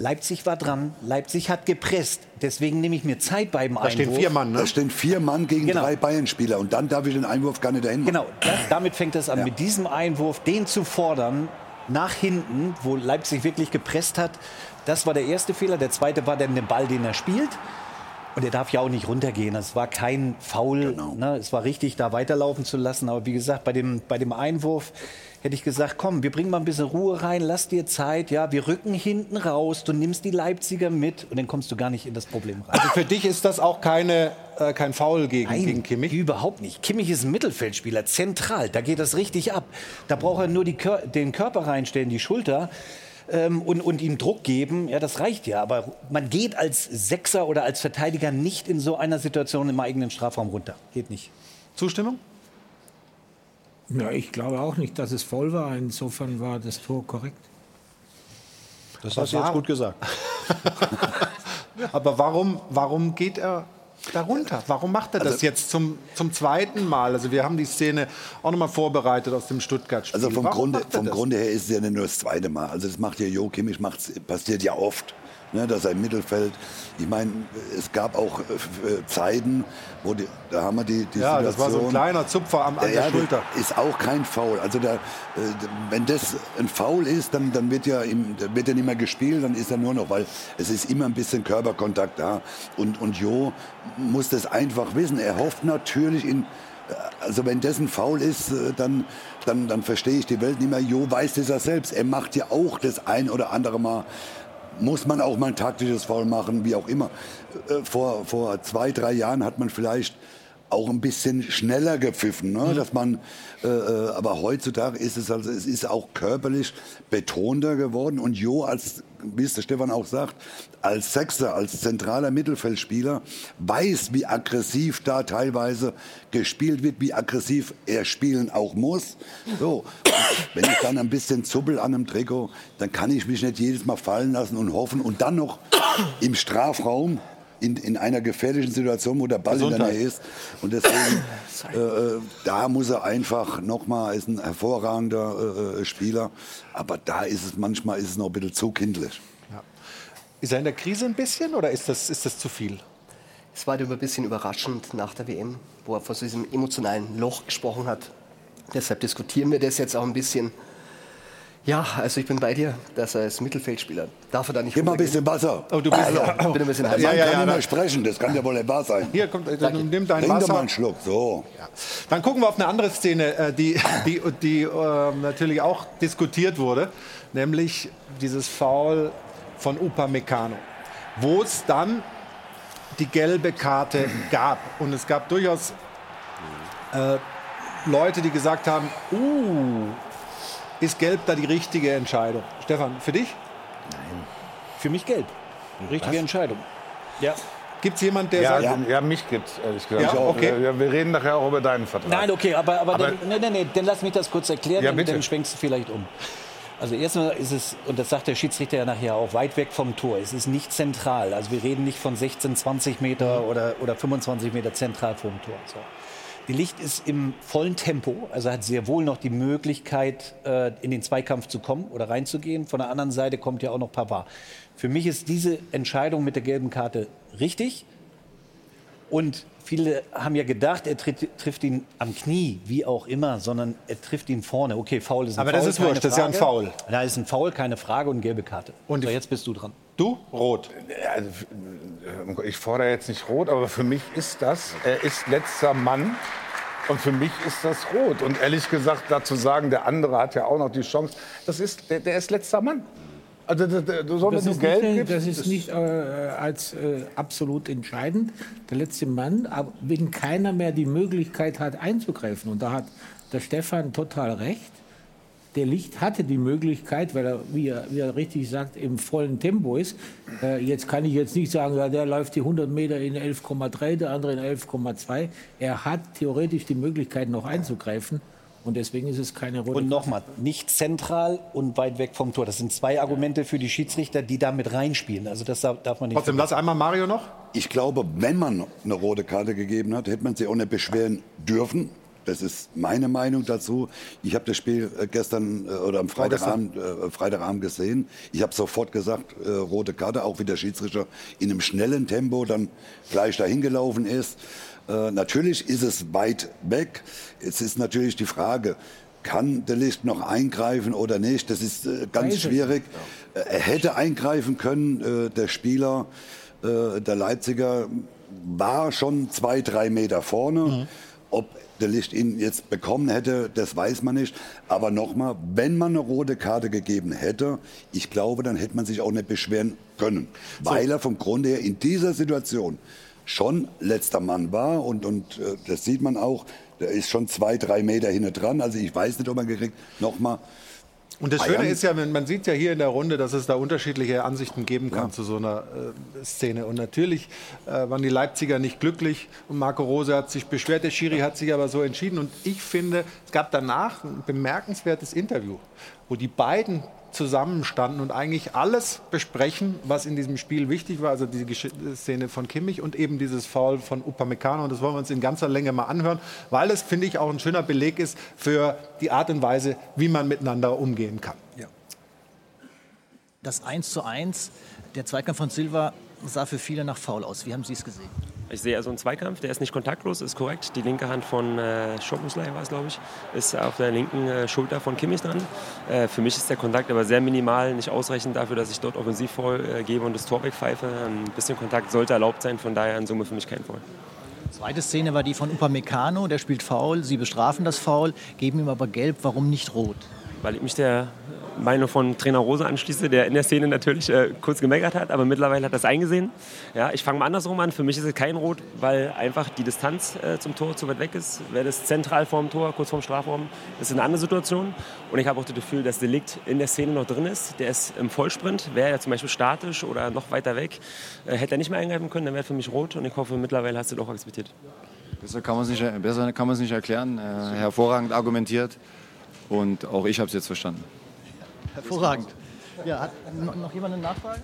Leipzig war dran. Leipzig hat gepresst. Deswegen nehme ich mir Zeit beim da Einwurf. stehen vier Mann, ne? Da stehen vier Mann gegen Genau. drei Bayern-Spieler und dann darf ich den Einwurf gar nicht dahin machen. Genau, das, damit fängt es an. Ja. Mit diesem Einwurf, den zu fordern, nach hinten, wo Leipzig wirklich gepresst hat. Das war der erste Fehler. Der zweite war dann der Ball, den er spielt. Und er darf ja auch nicht runtergehen. Es war kein Foul. Genau. Ne? Es war richtig, da weiterlaufen zu lassen. Aber wie gesagt, bei dem, bei dem Einwurf hätte ich gesagt, komm, wir bringen mal ein bisschen Ruhe rein, lass dir Zeit. Ja, wir rücken hinten raus, du nimmst die Leipziger mit und dann kommst du gar nicht in das Problem rein. Also für dich ist das auch keine, äh, kein Foul gegen, Nein, gegen Kimmich? Überhaupt nicht. Kimmich ist ein Mittelfeldspieler, zentral. Da geht das richtig ab. Da braucht er nur die den Körper reinstellen, die Schulter. Ähm, und, und ihm Druck geben, ja, das reicht ja. Aber man geht als Sechser oder als Verteidiger nicht in so einer Situation im eigenen Strafraum runter. Geht nicht. Zustimmung? Ja, ich glaube auch nicht, dass es voll war. Insofern war das Tor korrekt. Das hast du jetzt gut gesagt. (laughs) Aber warum, warum geht er da runter? Warum macht er das Also- jetzt zum, zum zweiten Mal? Also wir haben die Szene auch noch mal vorbereitet aus dem Stuttgart-Spiel. Also vom, Warum Grunde, vom das? Grunde her ist es ja nicht nur das zweite Mal. Also das macht ja Jo Kimmich, macht's, passiert ja oft. Ne, dass er im Mittelfeld, ich meine, es gab auch äh, Zeiten, wo die, da haben wir die, die Ja, Situation. das war so ein kleiner Zupfer am, an Ja, der ja, Schulter. das ist auch kein Foul. Also da, äh, wenn das ein Foul ist, dann, dann wird ja im, dann wird ja nicht mehr gespielt, dann ist er nur noch, weil es ist immer ein bisschen Körperkontakt da. Und, und Jo muss das einfach wissen. Er hofft natürlich in, also wenn das ein Foul ist, äh, dann, dann, dann verstehe ich die Welt nicht mehr. Jo weiß das ja selbst. Er macht ja auch das ein oder andere Mal. Muss man auch mal ein taktisches Foul machen, wie auch immer. Äh, Vor, vor zwei, drei Jahren hat man vielleicht auch ein bisschen schneller gepfiffen, ne? dass man, äh, äh, aber heutzutage ist es also, es ist auch körperlich betonter geworden und Jo als, wie es der Stefan auch sagt, als Sechser, als zentraler Mittelfeldspieler weiß, wie aggressiv da teilweise gespielt wird, wie aggressiv er spielen auch muss. So, wenn ich dann ein bisschen zuppel an einem Trikot, dann kann ich mich nicht jedes Mal fallen lassen und hoffen und dann noch im Strafraum in, in einer gefährlichen Situation, wo der Ball in der Gesundheit. Nähe ist. Und deswegen, äh, äh, da muss er einfach nochmal, ist ein hervorragender äh, äh, Spieler. Aber da ist es manchmal ist es noch ein bisschen zu kindlich. Ist er in der Krise ein bisschen oder ist das, ist das zu viel? Es war ein bisschen überraschend nach der WM, wo er von diesem emotionalen Loch gesprochen hat. Deshalb diskutieren wir das jetzt auch ein bisschen. Ja, also ich bin bei dir, dass er als Mittelfeldspieler darf er da nicht Gib mal ein bisschen Wasser. Oh, du bist also, Bitte ein bisschen heiß. Ja, ja, kann ja, nicht da- mehr sprechen, das kann ja wohl wahr sein. Hier, kommt, dann nimm dein Trink Wasser. mal einen Schluck, so. Dann gucken wir auf eine andere Szene, äh, die, (laughs) die, die äh, natürlich auch diskutiert wurde, nämlich dieses Foul von Upamecano, wo es dann die gelbe Karte gab. Und es gab durchaus äh, Leute, die gesagt haben, uh, ist gelb da die richtige Entscheidung? Stefan, für dich? Für mich gelb. Richtige Was? Entscheidung. Ja. Gibt es jemanden, der Ja, sagt, ja, ja, mich gibt's, ehrlich gesagt. Ja, Ich auch. okay. Ja, wir reden nachher auch über deinen Vertrag. Nein, okay, aber, aber, Aber- dann, nee, nee, nee, dann lass mich das kurz erklären, Ja, dann, schwenkst du vielleicht um. Also erstmal ist es, und das sagt der Schiedsrichter ja nachher auch, weit weg vom Tor. Es ist nicht zentral. Also wir reden nicht von 16, 20 Meter oder, oder 25 Meter zentral vom Tor. So. Die Licht ist im vollen Tempo, also hat sehr wohl noch die Möglichkeit, äh, in den Zweikampf zu kommen oder reinzugehen. Von der anderen Seite kommt ja auch noch Pavard. Für mich ist diese Entscheidung mit der gelben Karte richtig. Und viele haben ja gedacht, er tritt, trifft ihn am Knie, wie auch immer, sondern er trifft ihn vorne. Okay, Faul ist ein Aber Foul. das ist wurscht, das ist ja ein. Foul. Da ist ein Foul, keine Frage und gelbe Karte. Und so, jetzt bist du dran. Du? Rot. Also, ich fordere jetzt nicht rot, aber für mich ist das, er ist letzter Mann. Und für mich ist das rot. Und ehrlich gesagt, dazu sagen, der andere hat ja auch noch die Chance, das ist, der, der ist letzter Mann. Also, der, der, so, Das du ist Geld nicht, gibst, das ist nicht äh, als äh, absolut entscheidend. Der letzte Mann, aber wenn keiner mehr die Möglichkeit hat einzugreifen, und da hat der Stefan total recht, der Licht hatte die Möglichkeit, weil er, wie er, wie er richtig sagt, im vollen Tempo ist. Äh, jetzt kann ich jetzt nicht sagen, ja, der läuft die 100 Meter in 11,3, der andere in 11,2. Er hat theoretisch die Möglichkeit, noch einzugreifen. Und deswegen ist es keine rote Und nochmal, nicht zentral und weit weg vom Tor. Das sind zwei Argumente für die Schiedsrichter, die da mit reinspielen. Also das darf darf man nicht Trotzdem, lass einmal Mario noch. Ich glaube, wenn man eine rote Karte gegeben hat, hätte man sie auch nicht beschweren dürfen. Das ist meine Meinung dazu. Ich habe das Spiel äh, gestern äh, oder am Freitagabend, äh, Freitagabend gesehen. Ich habe sofort gesagt, äh, rote Karte, auch wie der Schiedsrichter in einem schnellen Tempo dann gleich dahin gelaufen ist. Äh, natürlich ist es weit weg. Es ist natürlich die Frage, kann der Licht noch eingreifen oder nicht? Das ist äh, ganz Weiß schwierig. Äh, Er hätte eingreifen können, äh, der Spieler, äh, der Leipziger war schon zwei, drei Meter vorne. Ob der Licht ihn jetzt bekommen hätte, das weiß man nicht. Aber nochmal, wenn man eine rote Karte gegeben hätte, ich glaube, dann hätte man sich auch nicht beschweren können. Weil er vom Grunde her in dieser Situation schon letzter Mann war. Und, und äh, das sieht man auch, der ist schon zwei, drei Meter hinten dran. Also ich weiß nicht, ob man gekriegt, nochmal. Und das Bayern- Schöne ist ja, man sieht ja hier in der Runde, dass es da unterschiedliche Ansichten geben kann Ja. zu so einer äh, Szene. Und natürlich äh, waren die Leipziger nicht glücklich und Marco Rose hat sich beschwert, der Schiri hat sich aber so entschieden. Und ich finde, es gab danach ein bemerkenswertes Interview, wo die beiden zusammenstanden und eigentlich alles besprechen, was in diesem Spiel wichtig war. Also die Gesch Szene von Kimmich und eben dieses Foul von Upamecano. Und das wollen wir uns in ganzer Länge mal anhören, weil es, finde ich, auch ein schöner Beleg ist für die Art und Weise, wie man miteinander umgehen kann. Das 1 zu 1, der Zweikampf von Silva sah für viele nach Foul aus. Wie haben Sie es gesehen? Ich sehe also einen Zweikampf, der ist nicht kontaktlos, ist korrekt. Die linke Hand von äh, Schopensley war es, glaube ich, ist auf der linken äh, Schulter von Kimmich dran. Äh, für mich ist der Kontakt aber sehr minimal, nicht ausreichend dafür, dass ich dort offensiv voll äh, gebe und das Tor wegpfeife. Ein bisschen Kontakt sollte erlaubt sein, von daher in Summe für mich kein Foul. Zweite Szene war die von Upamecano, der spielt Foul. Sie bestrafen das Foul, geben ihm aber gelb. Warum nicht rot? Weil ich mich der Meinung von Trainer Rose anschließe, der in der Szene natürlich äh, kurz gemeckert hat, aber mittlerweile hat er das eingesehen. Ja, ich fange mal andersrum an. Für mich ist es kein Rot, weil einfach die Distanz äh, zum Tor zu weit weg ist. Wäre das zentral vorm Tor, kurz vorm Strafraum, ist eine andere Situation. Und ich habe auch das Gefühl, dass Delikt in der Szene noch drin ist. Der ist im Vollsprint. Wäre er zum Beispiel statisch oder noch weiter weg, äh, hätte er nicht mehr eingreifen können, dann wäre für mich rot. Und ich hoffe, mittlerweile hast du das auch akzeptiert. Besser kann man es nicht, es nicht erklären. Äh, hervorragend argumentiert und auch ich habe es jetzt verstanden. Hervorragend. Ja, hat noch jemand eine Nachfrage?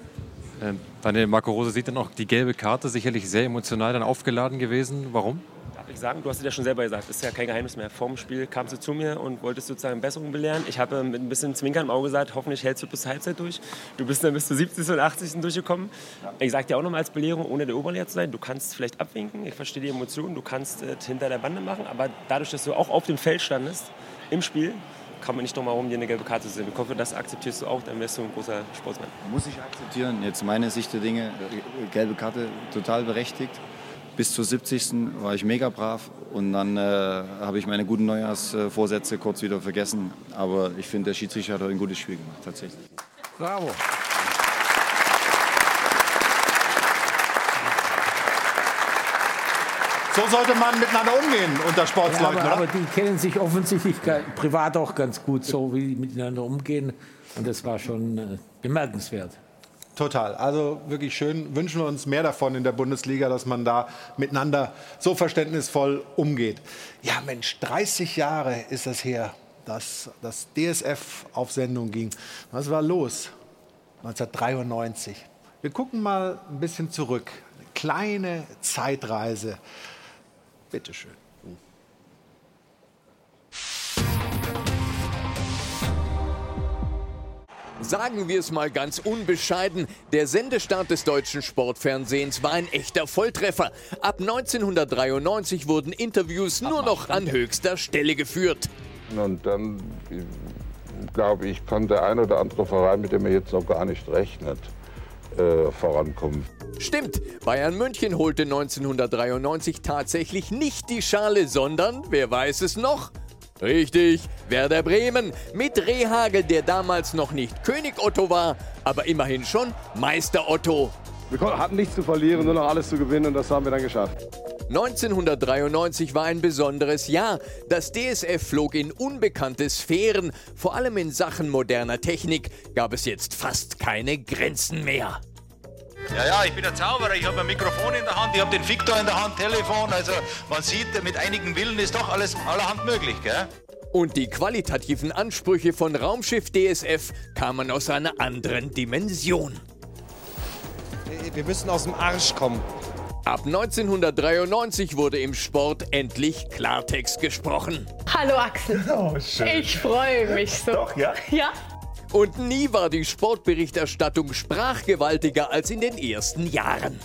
Ähm, Daniel Marco Rose sieht dann auch die gelbe Karte sicherlich sehr emotional dann aufgeladen gewesen. Warum? ich sagen, du hast es ja schon selber gesagt, das ist ja kein Geheimnis mehr. Vor dem Spiel kamst du zu mir und wolltest sozusagen Besserung belehren. Ich habe mit ein bisschen Zwinkern im Auge gesagt, hoffentlich hältst du bis Halbzeit durch. Du bist dann bis zur 70. und 80. durchgekommen. Ich sage dir auch nochmal als Belehrung, ohne der Oberlehrer zu sein, du kannst vielleicht abwinken, ich verstehe die Emotionen, du kannst äh, hinter der Bande machen, aber dadurch, dass du auch auf dem Feld standest, im Spiel, kann man nicht noch mal rum, dir eine gelbe Karte zu sehen. Ich hoffe, das akzeptierst du auch, dann wärst du ein großer Sportsmann. Muss ich akzeptieren. Jetzt meine Sicht der Dinge, gelbe Karte total berechtigt. Bis zur 70. war ich mega brav und dann äh, habe ich meine guten Neujahrsvorsätze kurz wieder vergessen. Aber ich finde, der Schiedsrichter hat ein gutes Spiel gemacht, tatsächlich. Bravo. So sollte man miteinander umgehen unter Sportsleuten, Ja, aber, aber die kennen sich offensichtlich privat auch ganz gut, so wie die miteinander umgehen. Und das war schon äh, bemerkenswert. Total. Also wirklich schön. Wünschen wir uns mehr davon in der Bundesliga, dass man da miteinander so verständnisvoll umgeht. Ja, Mensch, 30 Jahre ist das her, dass das DSF auf Sendung ging. Was war los? 1993. Wir gucken mal ein bisschen zurück. Eine kleine Zeitreise. Bitte schön. Sagen wir es mal ganz unbescheiden, der Sendestart des deutschen Sportfernsehens war ein echter Volltreffer. Ab 1993 wurden Interviews nur noch an höchster Stelle geführt. Und dann, glaube ich, kann der ein oder andere Verein, mit dem er jetzt noch gar nicht rechnet, äh, vorankommen. Stimmt, Bayern München holte 1993 tatsächlich nicht die Schale, sondern, wer weiß es noch? Richtig, Werder Bremen mit Rehagel, der damals noch nicht König Otto war, aber immerhin schon Meister Otto. Wir hatten nichts zu verlieren, nur noch alles zu gewinnen und das haben wir dann geschafft. 1993 war ein besonderes Jahr. Das DSF flog in unbekannte Sphären. Vor allem in Sachen moderner Technik gab es jetzt fast keine Grenzen mehr. Ja, ja, ich bin der Zauberer. Ich habe ein Mikrofon in der Hand, ich habe den Victor in der Hand, Telefon. Also man sieht, mit einigen Willen ist doch alles allerhand möglich, gell? Und die qualitativen Ansprüche von Raumschiff DSF kamen aus einer anderen Dimension. Wir müssen aus dem Arsch kommen. Ab 1993 wurde im Sport endlich Klartext gesprochen. Hallo Axel. (laughs) Oh, schön. Ich freue mich so. Doch, ja? Ja. Und nie war die Sportberichterstattung sprachgewaltiger als in den ersten Jahren.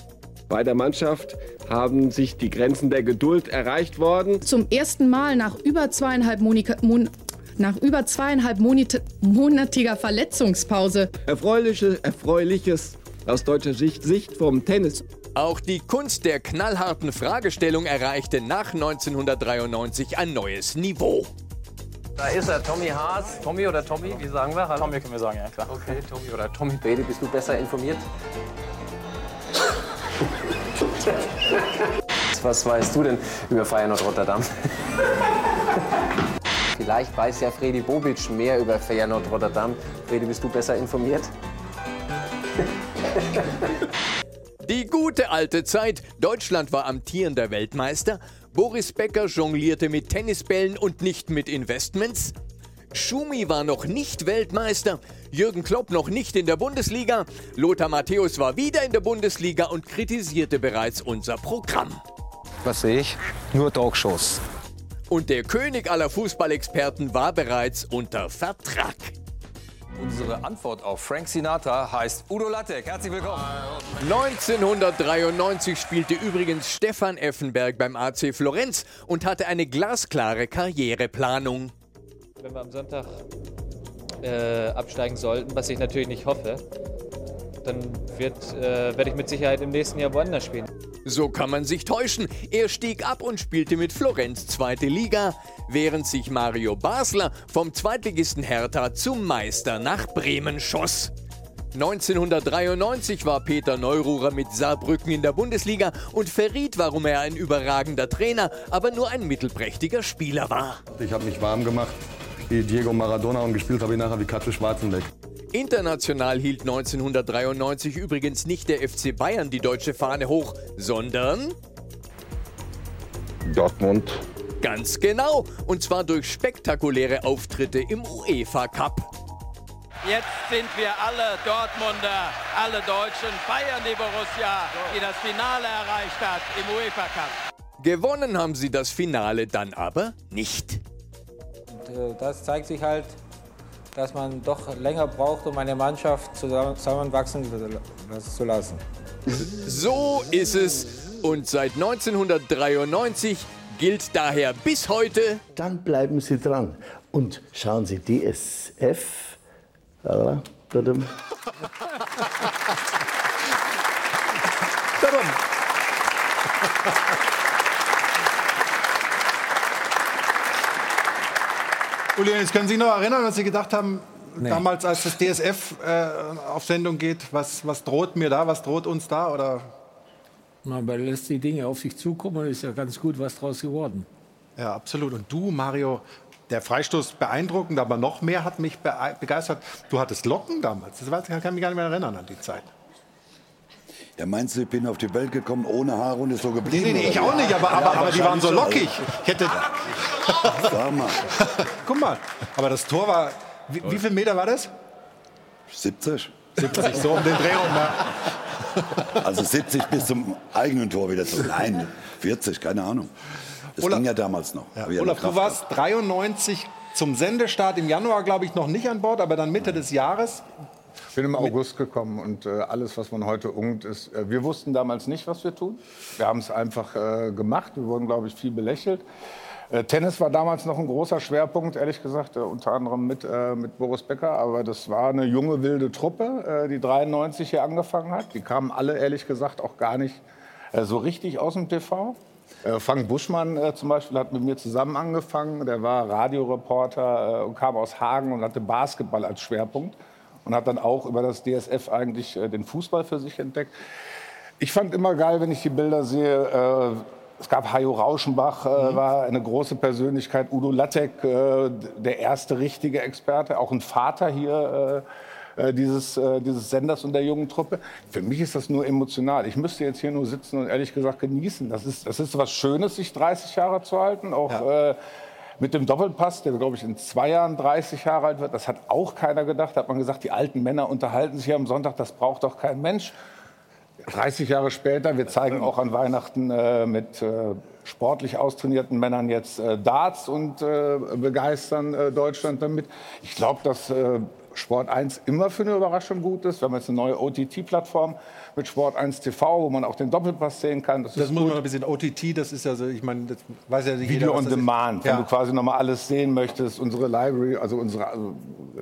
Bei der Mannschaft haben sich die Grenzen der Geduld erreicht worden. Zum ersten Mal nach über zweieinhalb, Monika, Mon nach über zweieinhalb Monate, monatiger Verletzungspause. Erfreuliche, Erfreuliches aus deutscher Sicht, Sicht vom Tennis. Auch die Kunst der knallharten Fragestellung erreichte nach 1993 ein neues Niveau. Da ist er, Tommy Haas. Tommy oder Tommy, wie sagen wir? Hallo? Tommy können wir sagen, ja klar. Okay, Tommy oder Tommy. Bailey, bist du besser informiert? (laughs) Was weißt du denn über Feyenoord Rotterdam? (laughs) Vielleicht weiß ja Fredi Bobic mehr über Feyenoord Rotterdam. Fredi, bist du besser informiert? Die gute alte Zeit. Deutschland war amtierender Weltmeister. Boris Becker jonglierte mit Tennisbällen und nicht mit Investments. Schumi war noch nicht Weltmeister. Jürgen Klopp noch nicht in der Bundesliga. Lothar Matthäus war wieder in der Bundesliga und kritisierte bereits unser Programm. Was sehe ich? Nur Talkshows. Und der König aller Fußballexperten war bereits unter Vertrag. Unsere Antwort auf Frank Sinatra heißt Udo Lattek. Herzlich willkommen. 1993 spielte übrigens Stefan Effenberg beim AC Florenz und hatte eine glasklare Karriereplanung. Wenn wir am Sonntag äh, absteigen sollten, was ich natürlich nicht hoffe, dann wird, äh, werde ich mit Sicherheit im nächsten Jahr woanders spielen. So kann man sich täuschen. Er stieg ab und spielte mit Florenz zweite Liga, während sich Mario Basler vom Zweitligisten Hertha zum Meister nach Bremen schoss. 1993 war Peter Neururer mit Saarbrücken in der Bundesliga und verriet, warum er ein überragender Trainer, aber nur ein mittelprächtiger Spieler war. Ich habe mich warm gemacht wie Diego Maradona und gespielt habe ich nachher wie Katze Schwarzenbeck. International hielt 1993 übrigens nicht der FC Bayern die deutsche Fahne hoch, sondern Dortmund. ganz genau, und zwar durch spektakuläre Auftritte im UEFA Cup. Jetzt sind wir alle Dortmunder, alle Deutschen feiern die Borussia, die das Finale erreicht hat im UEFA Cup. Gewonnen haben sie das Finale dann aber nicht. Und, äh, das zeigt sich halt, dass man doch länger braucht, um eine Mannschaft zusammenwachsen zu lassen. So ist es. Und seit 1993 gilt daher bis heute. Dann bleiben Sie dran und schauen Sie DSF. Oder? Tadam. Uli, jetzt können Sie sich noch erinnern, was Sie gedacht haben, Nee. damals, als das DSF äh, auf Sendung geht, was, was droht mir da, was droht uns da? Oder? Man lässt die Dinge auf sich zukommen und ist ja ganz gut was draus geworden. Ja, absolut. Und du, Mario, der Freistoß beeindruckend, aber noch mehr hat mich begeistert. Du hattest Locken damals. Das weiß, ich kann mich gar nicht mehr erinnern an die Zeit. Ja, meinst du, ich bin auf die Welt gekommen ohne Haare und ist so geblieben? Nee, nee, nee, ich auch nicht, aber, aber, Ja, aber die waren so lockig. Ich hätte. Sag mal. Guck mal, aber das Tor war. Wie, wie viel Meter war das? 70. 70, so um den Dreh rum. Ja. Also 70 bis zum eigenen Tor wieder zu. Nein, 40, keine Ahnung. Das Olaf- ging ja damals noch. Ja, Olaf, du warst 93 zum Sendestart im Januar, glaube ich, noch nicht an Bord, aber dann Mitte des Jahres. Ich bin im August gekommen und äh, alles, was man heute ungt, ist. Äh, wir wussten damals nicht, was wir tun. Wir haben es einfach äh, gemacht. Wir wurden, glaube ich, viel belächelt. Äh, Tennis war damals noch ein großer Schwerpunkt, ehrlich gesagt, äh, unter anderem mit, äh, mit Boris Becker. Aber das war eine junge, wilde Truppe, die 93 hier angefangen hat. Die kamen alle, ehrlich gesagt, auch gar nicht so richtig aus dem TV. Frank Buschmann zum Beispiel hat mit mir zusammen angefangen. Der war Radioreporter und kam aus Hagen und hatte Basketball als Schwerpunkt und hat dann auch über das DSF eigentlich den Fußball für sich entdeckt. Ich fand immer geil, wenn ich die Bilder sehe. Es gab Hajo Rauschenbach, äh, war eine große Persönlichkeit. Udo Lattek, äh, der erste richtige Experte, auch ein Vater hier äh, äh, dieses, äh, dieses Senders und der jungen Truppe. Für mich ist das nur emotional. Ich müsste jetzt hier nur sitzen und ehrlich gesagt genießen. Das ist, das ist was Schönes, sich 30 Jahre zu halten. Auch äh, mit dem Doppelpass, der, glaube ich, in zwei Jahren 30 Jahre alt wird. Das hat auch keiner gedacht. Da hat man gesagt, die alten Männer unterhalten sich hier am Sonntag. Das braucht doch kein Mensch. 30 Jahre später, wir zeigen auch an Weihnachten äh, mit äh, sportlich austrainierten Männern jetzt äh, Darts und äh, begeistern äh, Deutschland damit. Ich glaube, dass äh, Sport 1 immer für eine Überraschung gut ist. Wir haben jetzt eine neue OTT-Plattform mit Sport 1 TV, wo man auch den Doppelpass sehen kann. Das, Das ist muss gut. man ein bisschen OTT, das ist ja so, ich meine, das weiß ja nicht Video jeder, on. Demand, wenn Ja. du quasi noch mal alles sehen möchtest, unsere Library, also unsere, also,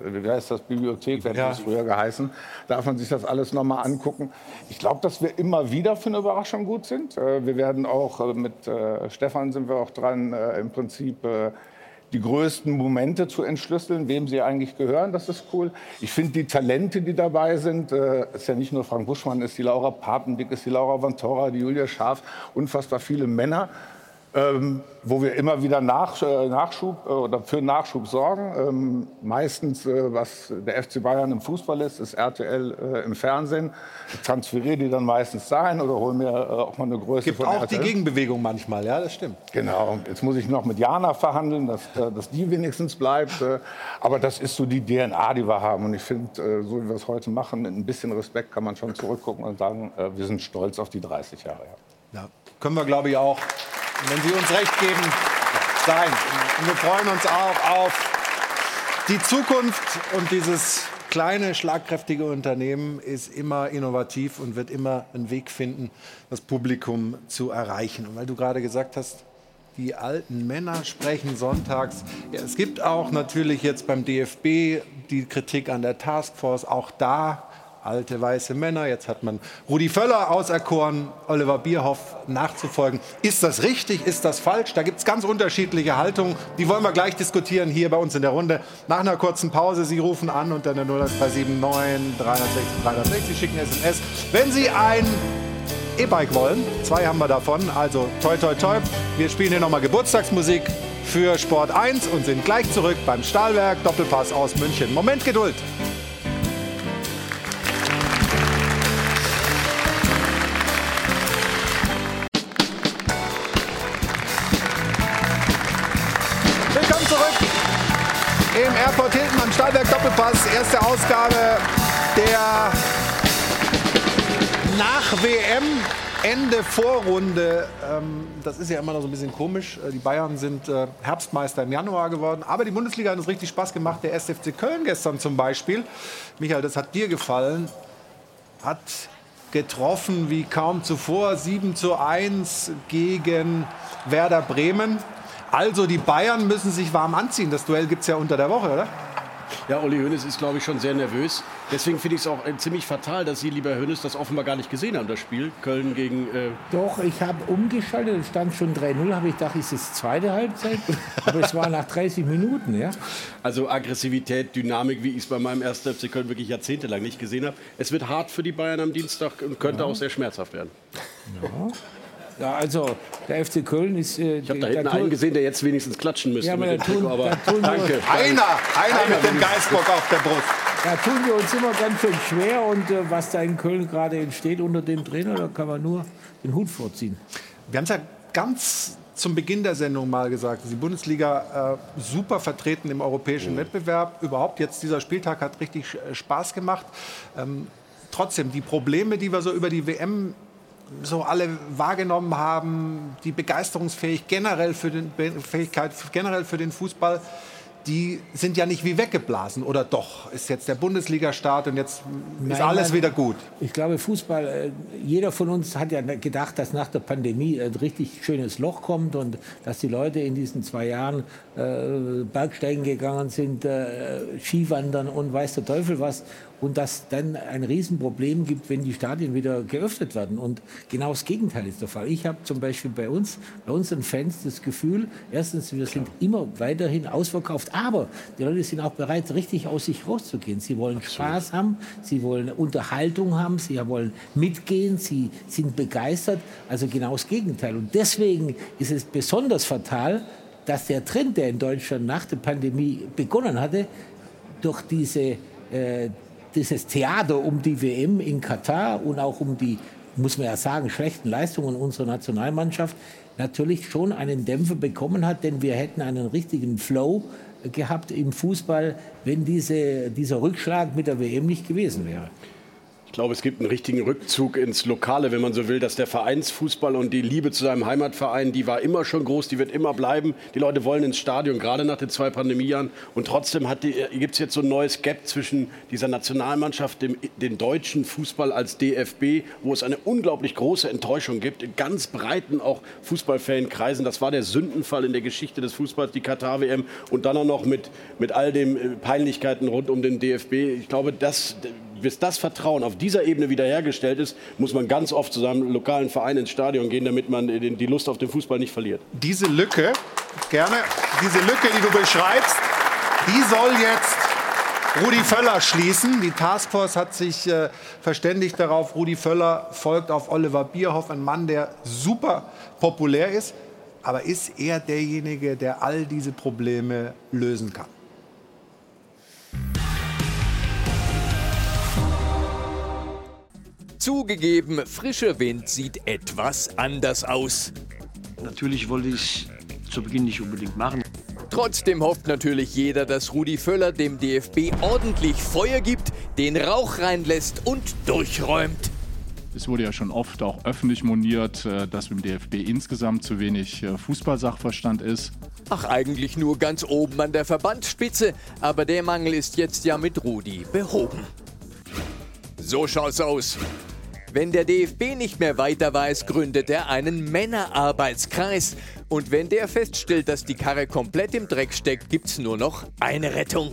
wie heißt das, Bibliothek, wie hat Ja. das früher geheißen, darf man sich das alles noch mal angucken. Ich glaube, dass wir immer wieder für eine Überraschung gut sind. Äh, Wir werden auch äh, mit äh, Stefan sind wir auch dran, im Prinzip die größten Momente zu entschlüsseln, wem sie eigentlich gehören. Das ist cool. Ich finde die Talente, die dabei sind, äh, ist ja nicht nur Frank Buschmann, ist die Laura Papendick, ist die Laura Vantora, die Julia Scharf, unfassbar viele Männer. Ähm, wo wir immer wieder nach, äh, Nachschub äh, oder für Nachschub sorgen. Ähm, meistens, äh, was der FC Bayern im Fußball ist, ist RTL äh, im Fernsehen. Ich transferiere die dann meistens dahin oder hole mir äh, auch mal eine Größe Gibt von auch die RTL. Gegenbewegung manchmal, ja, das stimmt. Genau. Jetzt muss ich noch mit Jana verhandeln, dass, äh, dass die wenigstens bleibt. Aber das ist so die DNA, die wir haben. Und ich finde, so wie wir es heute machen, mit ein bisschen Respekt kann man schon zurückgucken und sagen, wir sind stolz auf die 30 Jahre. Ja. Ja, können wir, glaube ich, auch, wenn Sie uns recht geben, sein. Und wir freuen uns auch auf die Zukunft und dieses kleine, schlagkräftige Unternehmen ist immer innovativ und wird immer einen Weg finden, das Publikum zu erreichen. Und weil du gerade gesagt hast, die alten Männer sprechen sonntags. Ja, es gibt auch natürlich jetzt beim DFB die Kritik an der Taskforce. Auch da alte weiße Männer. Jetzt hat man Rudi Völler auserkoren, Oliver Bierhoff nachzufolgen. Ist das richtig? Ist das falsch? Da gibt es ganz unterschiedliche Haltungen. Die wollen wir gleich diskutieren hier bei uns in der Runde. Nach einer kurzen Pause. Sie rufen an unter der 01379 360 360, schicken SMS. Wenn Sie ein E-Bike wollen. Zwei haben wir davon. Also toi toi toi. Wir spielen hier nochmal Geburtstagsmusik für Sport 1 und sind gleich zurück beim Stahlwerk Doppelpass aus München. Moment Geduld. Doppelpass. Erste Ausgabe der nach WM Ende Vorrunde. Ähm, das ist ja immer noch so ein bisschen komisch. Äh, die Bayern sind äh, Herbstmeister im Januar geworden. Aber die Bundesliga hat uns richtig Spaß gemacht. Der SFC Köln gestern zum Beispiel. Michael, das hat dir gefallen. Hat getroffen wie kaum zuvor. 7 zu 1 gegen Werder Bremen. Also die Bayern müssen sich warm anziehen. Das Duell gibt es ja unter der Woche, oder? Ja, Uli Hoeneß ist, glaube ich, schon sehr nervös. Deswegen finde ich es auch äh, ziemlich fatal, dass Sie, lieber Hoeneß, das offenbar gar nicht gesehen haben, das Spiel. Köln gegen... Äh Doch, ich habe umgeschaltet, es stand schon 3-0, habe ich gedacht, ist es zweite Halbzeit. Aber es war nach 30 Minuten, ja. Also Aggressivität, Dynamik, wie ich es bei meinem ersten FC Köln wirklich jahrzehntelang nicht gesehen habe. Es wird hart für die Bayern am Dienstag und könnte ja. auch sehr schmerzhaft werden. Ja. Ja, also der FC Köln ist. Äh, ich habe da hinten einen gesehen, der jetzt wenigstens klatschen müsste. Ja, aber, da tun, aber da tun danke. Einer, einer, einer mit dem Geistbock auf der Brust. Da tun wir uns immer ganz schön schwer. Und äh, was da in Köln gerade entsteht unter dem Trainer, da kann man nur den Hut vorziehen. Wir haben es ja ganz zum Beginn der Sendung mal gesagt, die Bundesliga äh, super vertreten im europäischen mhm. Wettbewerb. Überhaupt jetzt dieser Spieltag hat richtig äh, Spaß gemacht. Ähm, trotzdem, die Probleme, die wir so über die WM so alle wahrgenommen haben, die Begeisterungsfähigkeit generell für den, Fähigkeit generell für den Fußball, die sind ja nicht wie weggeblasen. Oder doch? Ist jetzt der Bundesliga-Start und jetzt Nein, ist alles wieder gut? Ich glaube, Fußball, äh, jeder von uns hat ja gedacht, dass nach der Pandemie ein richtig schönes Loch kommt und dass die Leute in diesen zwei Jahren äh, Bergsteigen gegangen sind, äh, Skiwandern und weiß der Teufel was und dass dann ein Riesenproblem gibt, wenn die Stadien wieder geöffnet werden. Und genau das Gegenteil ist der Fall. Ich habe zum Beispiel bei uns, bei unseren Fans das Gefühl, erstens, wir sind immer weiterhin ausverkauft, aber die Leute sind auch bereit, richtig aus sich rauszugehen. Sie wollen Absolut. Spaß haben, sie wollen Unterhaltung haben, sie wollen mitgehen, sie sind begeistert. Also genau das Gegenteil. Und deswegen ist es besonders fatal, dass der Trend, der in Deutschland nach der Pandemie begonnen hatte, durch diese äh, dieses Theater um die WM in Katar und auch um die, muss man ja sagen, schlechten Leistungen unserer Nationalmannschaft natürlich schon einen Dämpfer bekommen hat, denn wir hätten einen richtigen Flow gehabt im Fußball, wenn diese, dieser Rückschlag mit der WM nicht gewesen wäre. Ich glaube, es gibt einen richtigen Rückzug ins Lokale, wenn man so will, dass der Vereinsfußball und die Liebe zu seinem Heimatverein, die war immer schon groß, die wird immer bleiben. Die Leute wollen ins Stadion, gerade nach den zwei Pandemiejahren. Und trotzdem gibt es jetzt so ein neues Gap zwischen dieser Nationalmannschaft, dem, dem deutschen Fußball als DFB, wo es eine unglaublich große Enttäuschung gibt, in ganz breiten auch Fußballfankreisen. Das war der Sündenfall in der Geschichte des Fußballs, die Katar-WM. Und dann auch noch mit, mit all den äh, Peinlichkeiten rund um den DFB. Ich glaube, das bis das Vertrauen auf dieser Ebene wiederhergestellt ist, muss man ganz oft zu seinem lokalen Verein ins Stadion gehen, damit man die Lust auf den Fußball nicht verliert. Diese Lücke, gerne, diese Lücke, die du beschreibst, die soll jetzt Rudi Völler schließen. Die Taskforce hat sich äh, verständigt darauf, Rudi Völler folgt auf Oliver Bierhoff, ein Mann, der super populär ist. Aber ist er derjenige, der all diese Probleme lösen kann? Zugegeben, frischer Wind sieht etwas anders aus. Natürlich wollte ich es zu Beginn nicht unbedingt machen. Trotzdem hofft natürlich jeder, dass Rudi Völler dem DFB ordentlich Feuer gibt, den Rauch reinlässt und durchräumt. Es wurde ja schon oft auch öffentlich moniert, äh, dass im DFB insgesamt zu wenig äh, Fußballsachverstand ist. Ach, eigentlich nur ganz oben an der Verbandsspitze, aber der Mangel ist jetzt ja mit Rudi behoben. So schaut's aus. Wenn der DFB nicht mehr weiter weiß, gründet er einen Männerarbeitskreis. Und wenn der feststellt, dass die Karre komplett im Dreck steckt, gibt's nur noch eine Rettung.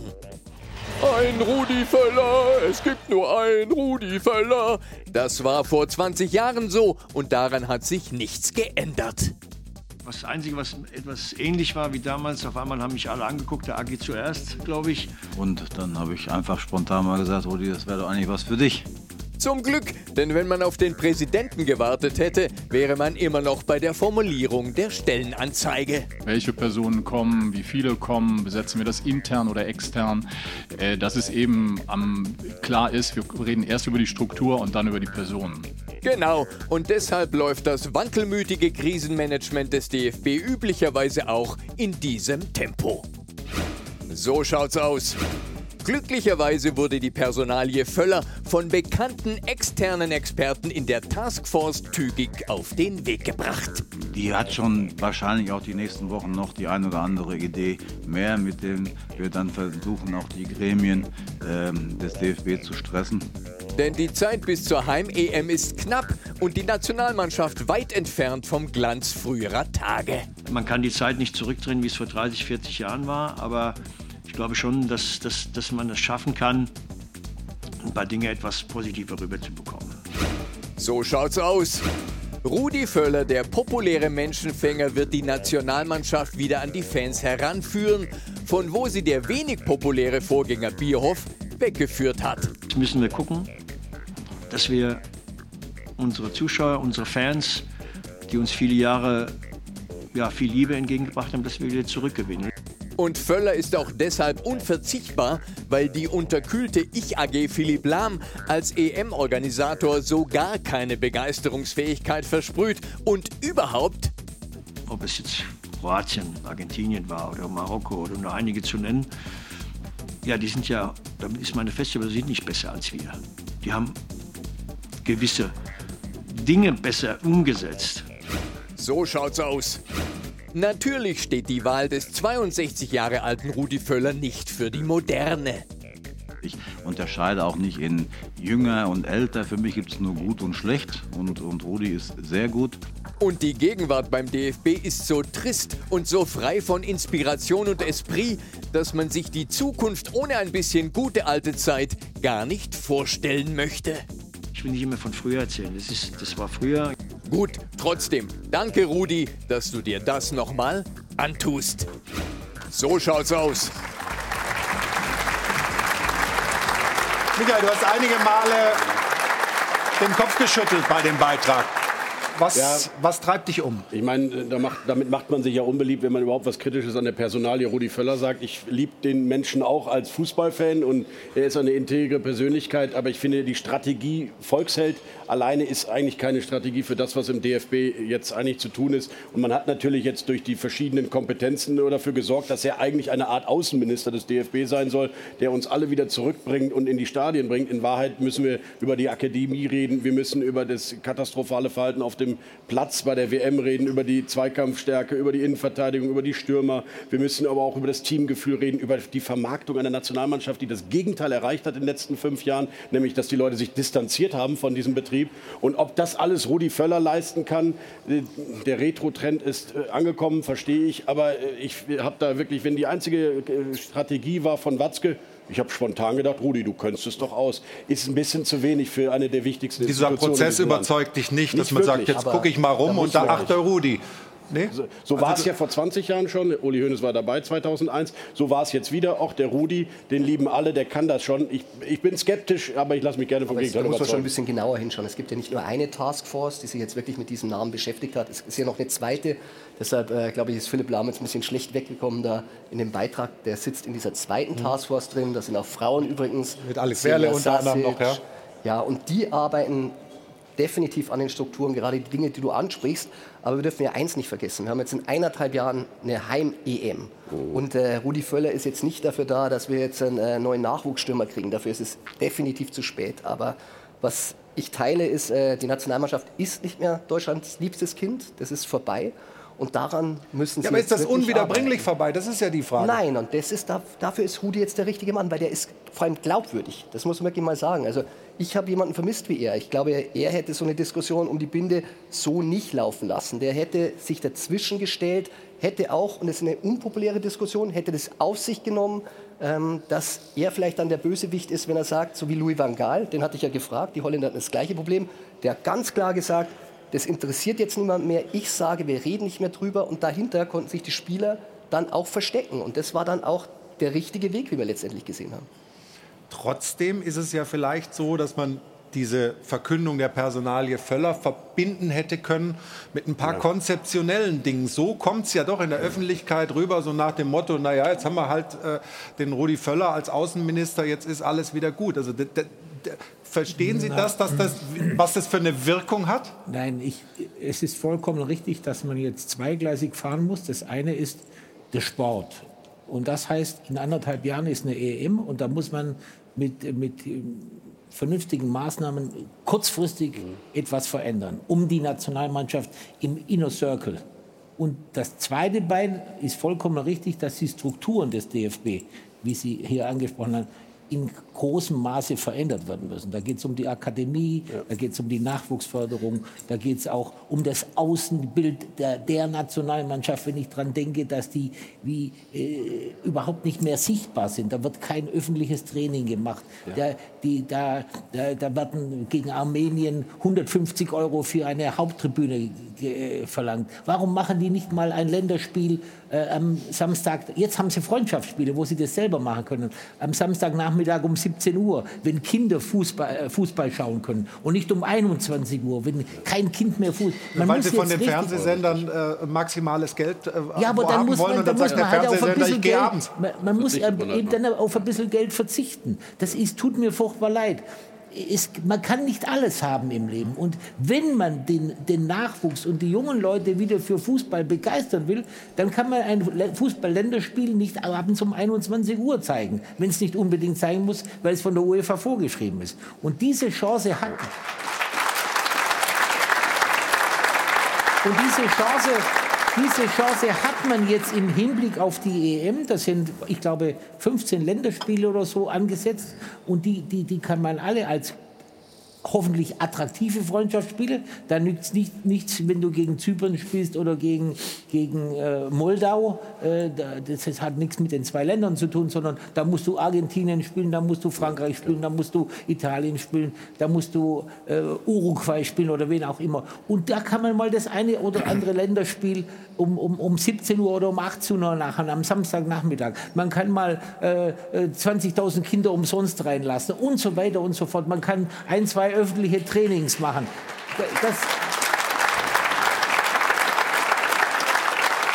Ein Rudi Völler, es gibt nur ein Rudi Völler. Das war vor 20 Jahren so und daran hat sich nichts geändert. Das Einzige, was etwas ähnlich war wie damals, auf einmal haben mich alle angeguckt, der AG zuerst, glaube ich. Und dann habe ich einfach spontan mal gesagt, Rudi, das wäre doch eigentlich was für dich. Zum Glück, denn wenn man auf den Präsidenten gewartet hätte, wäre man immer noch bei der Formulierung der Stellenanzeige. Welche Personen kommen, wie viele kommen, besetzen wir das intern oder extern, äh, dass es eben am, klar ist, wir reden erst über die Struktur und dann über die Personen. Genau, und deshalb läuft das wankelmütige Krisenmanagement des DFB üblicherweise auch in diesem Tempo. So schaut's aus. Glücklicherweise wurde die Personalie Völler von bekannten externen Experten in der Taskforce zügig auf den Weg gebracht. Die hat schon wahrscheinlich auch die nächsten Wochen noch die ein oder andere Idee mehr, mit denen wir dann versuchen, auch die Gremien ähm, des DFB zu stressen. Denn die Zeit bis zur Heim-EM ist knapp und die Nationalmannschaft weit entfernt vom Glanz früherer Tage. Man kann die Zeit nicht zurückdrehen, wie es vor 30, 40 Jahren war, aber glaube schon, dass, dass, dass man es schaffen kann, ein paar Dinge etwas positiver rüberzubekommen. So schaut's aus. Rudi Völler, der populäre Menschenfänger, wird die Nationalmannschaft wieder an die Fans heranführen, von wo sie der wenig populäre Vorgänger Bierhoff weggeführt hat. Jetzt müssen wir gucken, dass wir unsere Zuschauer, unsere Fans, die uns viele Jahre ja, viel Liebe entgegengebracht haben, dass wir wieder zurückgewinnen. Und Völler ist auch deshalb unverzichtbar, weil die unterkühlte Ich-AG Philipp Lahm als EM-Organisator so gar keine Begeisterungsfähigkeit versprüht und überhaupt. Ob es jetzt Kroatien, Argentinien war oder Marokko oder nur einige zu nennen, ja, die sind ja, damit ist meine feste Übersicht nicht besser als wir. Die haben gewisse Dinge besser umgesetzt. So schaut's aus. Natürlich steht die Wahl des 62 Jahre alten Rudi Völler nicht für die Moderne. Ich unterscheide auch nicht in jünger und älter. Für mich gibt es nur gut und schlecht. Und, und Rudi ist sehr gut. Und die Gegenwart beim DFB ist so trist und so frei von Inspiration und Esprit, dass man sich die Zukunft ohne ein bisschen gute alte Zeit gar nicht vorstellen möchte. Ich will nicht immer von früher erzählen. Das, ist, das war früher. Gut, trotzdem, danke Rudi, dass du dir das nochmal antust. So schaut's aus. Michael, du hast einige Male den Kopf geschüttelt bei dem Beitrag. Was, Ja. was treibt dich um? Ich meine, da macht, damit macht man sich ja unbeliebt, wenn man überhaupt was Kritisches an der Personalie Rudi Völler sagt. Ich liebe den Menschen auch als Fußballfan und er ist eine integre Persönlichkeit. Aber ich finde, die Strategie Volksheld alleine ist eigentlich keine Strategie für das, was im DFB jetzt eigentlich zu tun ist. Und man hat natürlich jetzt durch die verschiedenen Kompetenzen nur dafür gesorgt, dass er eigentlich eine Art Außenminister des DFB sein soll, der uns alle wieder zurückbringt und in die Stadien bringt. In Wahrheit müssen wir über die Akademie reden. Wir müssen über das katastrophale Verhalten auf dem Platz bei der WM reden, über die Zweikampfstärke, über die Innenverteidigung, über die Stürmer. Wir müssen aber auch über das Teamgefühl reden, über die Vermarktung einer Nationalmannschaft, die das Gegenteil erreicht hat in den letzten fünf Jahren, nämlich dass die Leute sich distanziert haben von diesem Betrieb. Und ob das alles Rudi Völler leisten kann, äh, der Retro-Trend ist äh, angekommen, verstehe ich. Aber äh, ich habe da wirklich, wenn die einzige Strategie war von Watzke, ich habe spontan gedacht, Rudi, du könntest es doch aus. Ist ein bisschen zu wenig für eine der wichtigsten Dieser Prozess überzeugt dich nicht, dass man sagt, wirklich. jetzt gucke ich mal rum und da achte Rudi. Nee? So, so war es ja vor 20 Jahren schon. Uli Hoeneß war dabei 2001. So war es jetzt wieder. Auch der Rudi, den lieben alle, der kann das schon. Ich, ich bin skeptisch, aber ich lasse mich gerne vom es, da Gegenteil muss man schon ein bisschen genauer hinschauen. Es gibt ja nicht nur eine Taskforce, die sich jetzt wirklich mit diesem Namen beschäftigt hat. Es ist ja noch eine zweite. Deshalb äh, glaube ich, ist Philipp Lahm jetzt ein bisschen schlecht weggekommen da in dem Beitrag. Der sitzt in dieser zweiten Taskforce drin. Da sind auch Frauen übrigens. Mit Alex Werle unter anderem noch, ja. Ja, und die arbeiten definitiv an den Strukturen, gerade die Dinge, die du ansprichst. Aber wir dürfen ja eins nicht vergessen. Wir haben jetzt in eineinhalb Jahren eine Heim-EM. Und äh, Rudi Völler ist jetzt nicht dafür da, dass wir jetzt einen äh, neuen Nachwuchsstürmer kriegen. Dafür ist es definitiv zu spät. Aber was ich teile, ist, äh, die Nationalmannschaft ist nicht mehr Deutschlands liebstes Kind. Das ist vorbei. Und daran müssen sie Ja, aber ist das unwiederbringlich arbeiten. vorbei? Das ist ja die Frage. Nein, und das ist, da- dafür ist Rudi jetzt der richtige Mann, weil der ist vor allem glaubwürdig. Das muss man wirklich mal sagen. Also ich habe jemanden vermisst wie er. Ich glaube, er hätte so eine Diskussion um die Binde so nicht laufen lassen. Der hätte sich dazwischen gestellt, hätte auch, und das ist eine unpopuläre Diskussion, hätte das auf sich genommen, ähm, dass er vielleicht dann der Bösewicht ist, wenn er sagt, so wie Louis van Gaal, den hatte ich ja gefragt, die Holländer hatten das gleiche Problem, der hat ganz klar gesagt, das interessiert jetzt niemand mehr. Ich sage, wir reden nicht mehr drüber. Und dahinter konnten sich die Spieler dann auch verstecken. Und das war dann auch der richtige Weg, wie wir letztendlich gesehen haben. Trotzdem ist es ja vielleicht so, dass man diese Verkündung der Personalie Völler verbinden hätte können mit ein paar konzeptionellen Dingen. So kommt es ja doch in der Öffentlichkeit rüber, so nach dem Motto, naja, jetzt haben wir halt äh, den Rudi Völler als Außenminister, jetzt ist alles wieder gut. Also verstehen Sie Na, das, dass das, was das für eine Wirkung hat? Nein, ich, es ist vollkommen richtig, dass man jetzt zweigleisig fahren muss. Das eine ist der Sport. Und das heißt, in anderthalb Jahren ist eine EM und da muss man mit, mit ähm, vernünftigen Maßnahmen kurzfristig etwas verändern, um die Nationalmannschaft im Inner Circle. Und das zweite Bein ist vollkommen richtig, dass die Strukturen des DFB, wie Sie hier angesprochen haben, in großem Maße verändert werden müssen. Da geht es um die Akademie, da geht es um die Nachwuchsförderung, da geht es auch um das Außenbild der, der Nationalmannschaft, wenn ich daran denke, dass die wie äh, überhaupt nicht mehr sichtbar sind. Da wird kein öffentliches Training gemacht. Da, die, da, da, da werden gegen Armenien 150 Euro für eine Haupttribüne äh, verlangt. Warum machen die nicht mal ein Länderspiel äh, am Samstag? Jetzt haben sie Freundschaftsspiele, wo sie das selber machen können. Am Samstagnachmittag um 17 Uhr, wenn Kinder Fußball, äh, Fußball schauen können und nicht um 21 Uhr, wenn kein Kind mehr Fußball. Weil sie von den Fernsehsendern äh, maximales Geld äh, ja, aber dann haben muss wollen man, und dann dann muss sagt der man halt auf ein Fernsehsender, bisschen ich gehe Geld, abends. man, man muss man eben dann dann auf ein bisschen Geld verzichten. Das ist, tut mir furchtbar leid. Es, man kann nicht alles haben im Leben. Und wenn man den, den Nachwuchs und die jungen Leute wieder für Fußball begeistern will, dann kann man ein Fußball-Länderspiel nicht abends um 21 Uhr zeigen, wenn es nicht unbedingt sein muss, weil es von der UEFA vorgeschrieben ist. Und diese Chance hat, Und diese Chance, diese Chance hat man jetzt im Hinblick auf die EM. Das sind, ich glaube, 15 Länderspiele oder so angesetzt. Und die, die, die kann man alle als hoffentlich attraktive Freundschaftsspiele. Da nützt nicht, nichts, wenn du gegen Zypern spielst oder gegen, gegen äh, Moldau. Äh, da, das ist- hat nichts mit den zwei Ländern zu tun, sondern da musst du Argentinien spielen, da musst du Frankreich spielen, da musst du Italien spielen, da musst du äh, Uruguay spielen oder wen auch immer. Und da kann man mal das eine oder andere Länderspiel um, um, um 17 Uhr oder um 18 Uhr nachher am Samstagnachmittag. Man kann mal äh, äh, 20.000 Kinder umsonst reinlassen und so weiter und so fort. Man kann ein, zwei öffentliche Trainings machen. Das,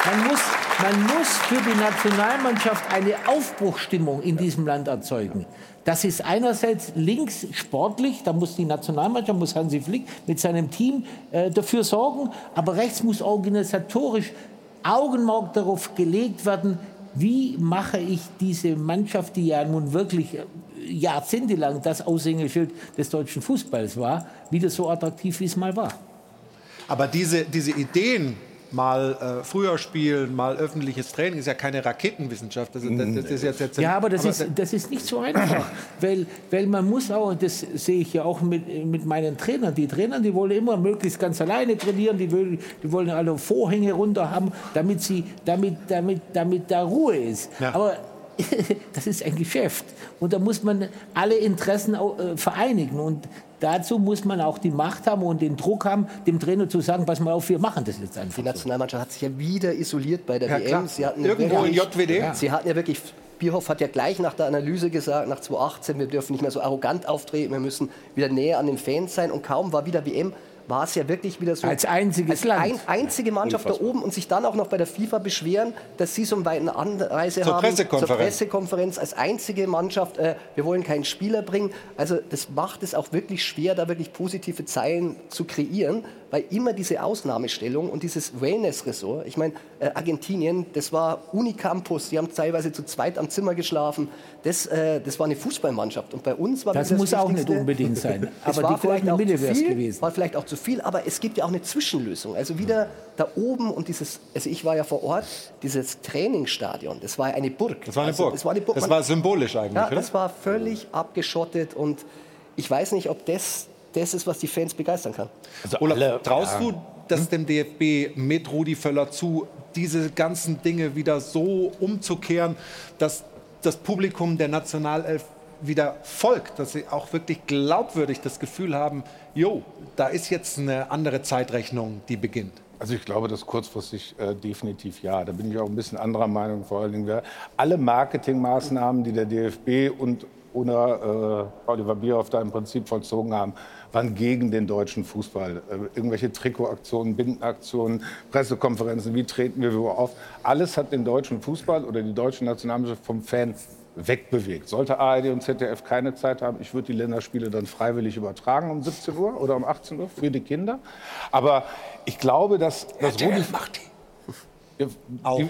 man, muss, man muss für die Nationalmannschaft eine Aufbruchstimmung in diesem Land erzeugen. Das ist einerseits links sportlich, da muss die Nationalmannschaft, muss Hansi Flick mit seinem Team äh, dafür sorgen, aber rechts muss organisatorisch Augenmerk darauf gelegt werden, wie mache ich diese Mannschaft, die ja nun wirklich äh, jahrzehntelang das Aushängeschild des deutschen Fußballs war, wieder so attraktiv, wie es mal war. Aber diese, diese Ideen, mal äh, früher spielen, mal öffentliches Training, ist ja keine Raketenwissenschaft. Das, das, das ist jetzt, jetzt Ja, aber das, ist, das ist nicht so einfach, weil, weil man muss auch, das sehe ich ja auch mit, mit meinen Trainern, die Trainer, die wollen immer möglichst ganz alleine trainieren, die, will, die wollen alle Vorhänge runter haben, damit, sie, damit, damit, damit da Ruhe ist. Aber (laughs) das ist ein Geschäft und da muss man alle Interessen äh, vereinigen und dazu muss man auch die Macht haben und den Druck haben, dem Trainer zu sagen, pass mal auf, wir machen das jetzt einfach. Die Nationalmannschaft hat sich ja wieder isoliert bei der Ja, WM. klar. Sie hatten Irgendwo in JWD. Ja. Sie hatten ja wirklich. Bierhoff hat ja gleich nach der Analyse gesagt, nach 2018, wir dürfen nicht mehr so arrogant auftreten, wir müssen wieder näher an den Fans sein. Und kaum war wieder WM, war es ja wirklich wieder so. Als einziges als Land. Ein, einzige Mannschaft da oben und sich dann auch noch bei der FIFA beschweren, dass sie so eine weite Anreise Zur haben. Pressekonferenz. Zur Pressekonferenz als einzige Mannschaft. Äh, wir wollen keinen Spieler bringen. Also das macht es auch wirklich schwer, da wirklich positive Zeilen zu kreieren, weil immer diese Ausnahmestellung und dieses Wellness-Ressort, ich meine, äh, Argentinien, das war Unicampus, die haben teilweise zu zweit am Zimmer geschlafen. Das, äh, das war eine Fußballmannschaft. Und bei uns war Das wieder muss auch nicht unbedingt sein. (laughs) Aber war die vielleicht auch Mitte zu wäre gewesen. War vielleicht auch zu viel, aber es gibt ja auch eine Zwischenlösung. Also wieder da oben und dieses, also ich war ja vor Ort, dieses Trainingsstadion, das war ja eine Burg. Das war eine also, Burg. Das war, eine Burg. Das Man- war symbolisch eigentlich, Ja, oder? das war völlig abgeschottet und ich weiß nicht, ob das das ist, was die Fans begeistern kann. Olaf, traust du das dem DFB mit Rudi Völler zu, diese ganzen Dinge wieder so umzukehren, dass das Publikum der Nationalelf wieder folgt, dass sie auch wirklich glaubwürdig das Gefühl haben, jo, da ist jetzt eine andere Zeitrechnung, die beginnt. Also ich glaube, das kurzfristig äh, definitiv ja. Da bin ich auch ein bisschen anderer Meinung. Vor allen Dingen, alle Marketingmaßnahmen, die der DFB und oder äh, Oliver Bierhoff da im Prinzip vollzogen haben, waren gegen den deutschen Fußball. Äh, irgendwelche Trikotaktionen, Bindenaktionen, Pressekonferenzen, wie treten wir wo auf. Alles hat den deutschen Fußball oder die deutsche Nationalmannschaft vom Fan wegbewegt. Sollte ARD und ZDF keine Zeit haben, ich würde die Länderspiele dann freiwillig übertragen um 17 Uhr oder um 18 Uhr für die Kinder. Aber ich glaube, dass, dass Rudi... Die,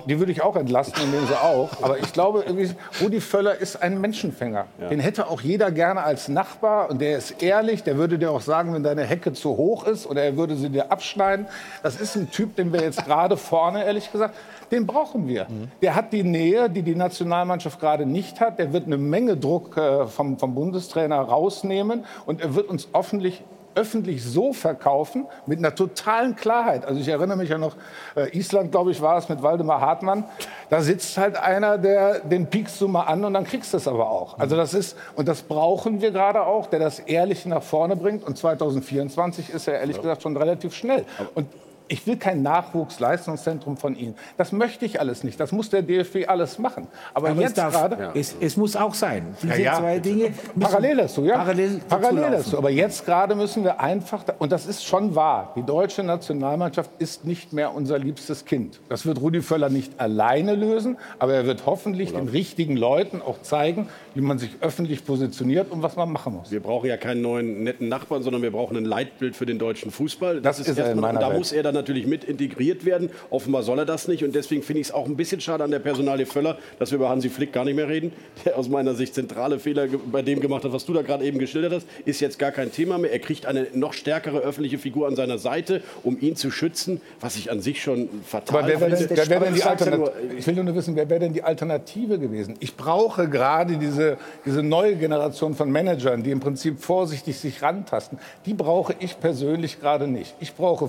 die würde ich auch entlasten und nehmen sie auch. Aber ich glaube, irgendwie, Rudi Völler ist ein Menschenfänger. Ja. Den hätte auch jeder gerne als Nachbar. Und der ist ehrlich. Der würde dir auch sagen, wenn deine Hecke zu hoch ist oder er würde sie dir abschneiden. Das ist ein Typ, den wir jetzt gerade vorne, ehrlich gesagt, den brauchen wir. Der hat die Nähe, die die Nationalmannschaft gerade nicht hat. Der wird eine Menge Druck äh, vom, vom Bundestrainer rausnehmen. Und er wird uns hoffentlich öffentlich so verkaufen, mit einer totalen Klarheit. Also ich erinnere mich ja noch, äh, Island, glaube ich, war es mit Waldemar Hartmann. Da sitzt halt einer, der den piekst du mal an und dann kriegst du es aber auch. Also das ist, und das brauchen wir gerade auch, der das ehrlich nach vorne bringt. Und 2024 ist er ehrlich gesagt schon relativ schnell. Und ich will kein Nachwuchsleistungszentrum von Ihnen. Das möchte ich alles nicht. Das muss der DFB alles machen. Aber, Aber jetzt es, darf, gerade. es, es muss auch sein. Diese Ja, ja. zwei Dinge Parallel dazu, ja. Parallel, Parallel dazu. Aber jetzt gerade müssen wir einfach, und das ist schon wahr, die deutsche Nationalmannschaft ist nicht mehr unser liebstes Kind. Das wird Rudi Völler nicht alleine lösen, aber er wird hoffentlich den richtigen Leuten auch zeigen, wie man sich öffentlich positioniert und was man machen muss. Wir brauchen ja keinen neuen netten Nachbarn, sondern wir brauchen ein Leitbild für den deutschen Fußball. Das ist er in erstmal- meiner Da Welt. muss er dann natürlich mit integriert werden. Offenbar soll er das nicht. Und deswegen finde ich es auch ein bisschen schade an der Personalie Völler, dass wir über Hansi Flick gar nicht mehr reden, der aus meiner Sicht zentrale Fehler bei dem gemacht hat, was du da gerade eben geschildert hast. Ist jetzt gar kein Thema mehr. Er kriegt eine noch stärkere öffentliche Figur an seiner Seite, um ihn zu schützen, was ich an sich schon fatal Aber wer finde. wer denn ich die Alternative? will nur wissen, wer wäre denn die Alternative gewesen? Ich brauche gerade diese, diese neue Generation von Managern, die im Prinzip vorsichtig sich rantasten. Die brauche ich persönlich gerade nicht. Ich brauche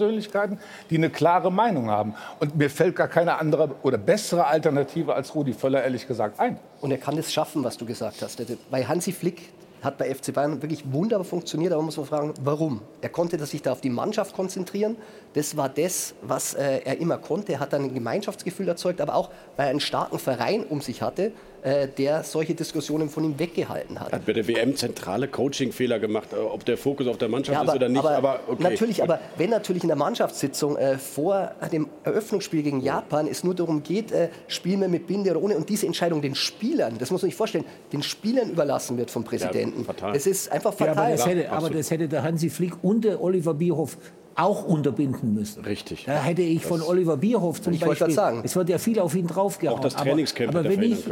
Führungspersönlichkeiten, die eine klare Meinung haben. Und mir fällt gar keine andere oder bessere Alternative als Rudi Völler ehrlich gesagt ein. Und er kann es schaffen, was du gesagt hast. Bei Hansi Flick hat bei FC Bayern wirklich wunderbar funktioniert, aber man muss man fragen, warum? Er konnte sich da auf die Mannschaft konzentrieren. Das war das, was äh, er immer konnte. Er hat dann ein Gemeinschaftsgefühl erzeugt, aber auch, weil er einen starken Verein um sich hatte, äh, der solche Diskussionen von ihm weggehalten hat. hat bei der WM zentrale Coaching-Fehler gemacht, äh, ob der Fokus auf der Mannschaft Ja, ist oder nicht. Aber, okay. Natürlich, aber wenn natürlich in der Mannschaftssitzung äh, vor dem Eröffnungsspiel gegen Japan es nur darum geht, äh, spielen wir mit Binde oder ohne, und diese Entscheidung den Spielern, das muss man sich vorstellen, den Spielern überlassen wird vom Präsidenten. fatal. das ist einfach Ja, fatal. aber, das hätte, aber das hätte der Hansi Flick und der Oliver Bierhoff auch unterbinden müssen. Richtig. Da hätte ich von Das- Oliver Bierhoff zum Ich wollte Beispiel, grad sagen. es wird ja viel auf ihn draufgehauen. Auch das aber- Trainingscamp aber, hätte er wenn ich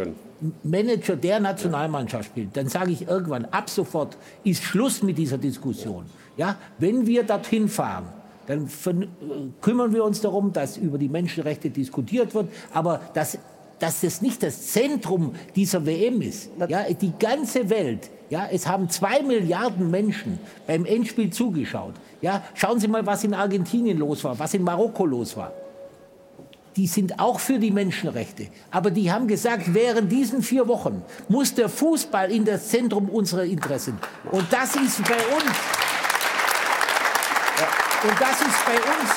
Manager der Nationalmannschaft spielt, dann sage ich irgendwann, ab sofort ist Schluss mit dieser Diskussion. Ja, wenn wir dorthin fahren, dann äh, kümmern wir uns darum, dass über die Menschenrechte diskutiert wird, aber dass, dass das nicht das Zentrum dieser WM ist. Ja, die ganze Welt, ja, es haben zwei Milliarden Menschen beim Endspiel zugeschaut. Ja, schauen Sie mal, was in Argentinien los war, was in Marokko los war die sind auch für die Menschenrechte. Aber die haben gesagt, während diesen vier Wochen muss der Fußball in das Zentrum unserer Interessen. Und das ist bei uns, und das ist bei uns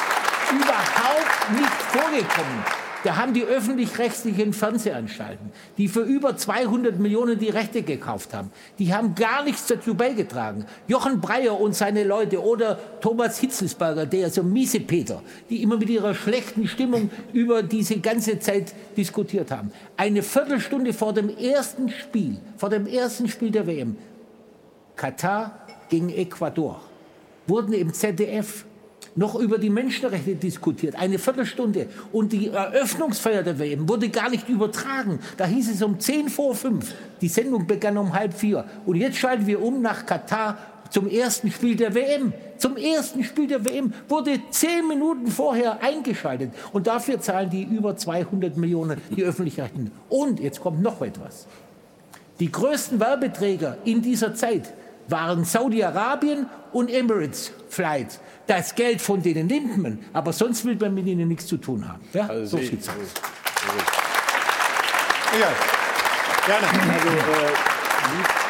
überhaupt nicht vorgekommen. Da haben die öffentlich-rechtlichen Fernsehanstalten, die für über 200 Millionen die Rechte gekauft haben, die haben gar nichts dazu beigetragen. Jochen Breyer und seine Leute oder Thomas Hitzelsberger, der so miese Peter, die immer mit ihrer schlechten Stimmung (laughs) über diese ganze Zeit diskutiert haben. Eine Viertelstunde vor dem ersten Spiel, vor dem ersten Spiel der WM, Katar gegen Ecuador, wurden im ZDF noch über die Menschenrechte diskutiert, eine Viertelstunde. Und die Eröffnungsfeier der WM wurde gar nicht übertragen. Da hieß es um 10 vor 5. Die Sendung begann um halb vier. Und jetzt schalten wir um nach Katar zum ersten Spiel der WM. Zum ersten Spiel der WM wurde zehn Minuten vorher eingeschaltet. Und dafür zahlen die über 200 Millionen die öffentlich-rechtlichen. Und jetzt kommt noch etwas. Die größten Werbeträger in dieser Zeit waren Saudi-Arabien und Emirates Flights. Das Geld von denen nimmt man, aber sonst will man mit ihnen nichts zu tun haben. Ja, so sehe ich- sieht's aus. Ja, gerne. Also, äh,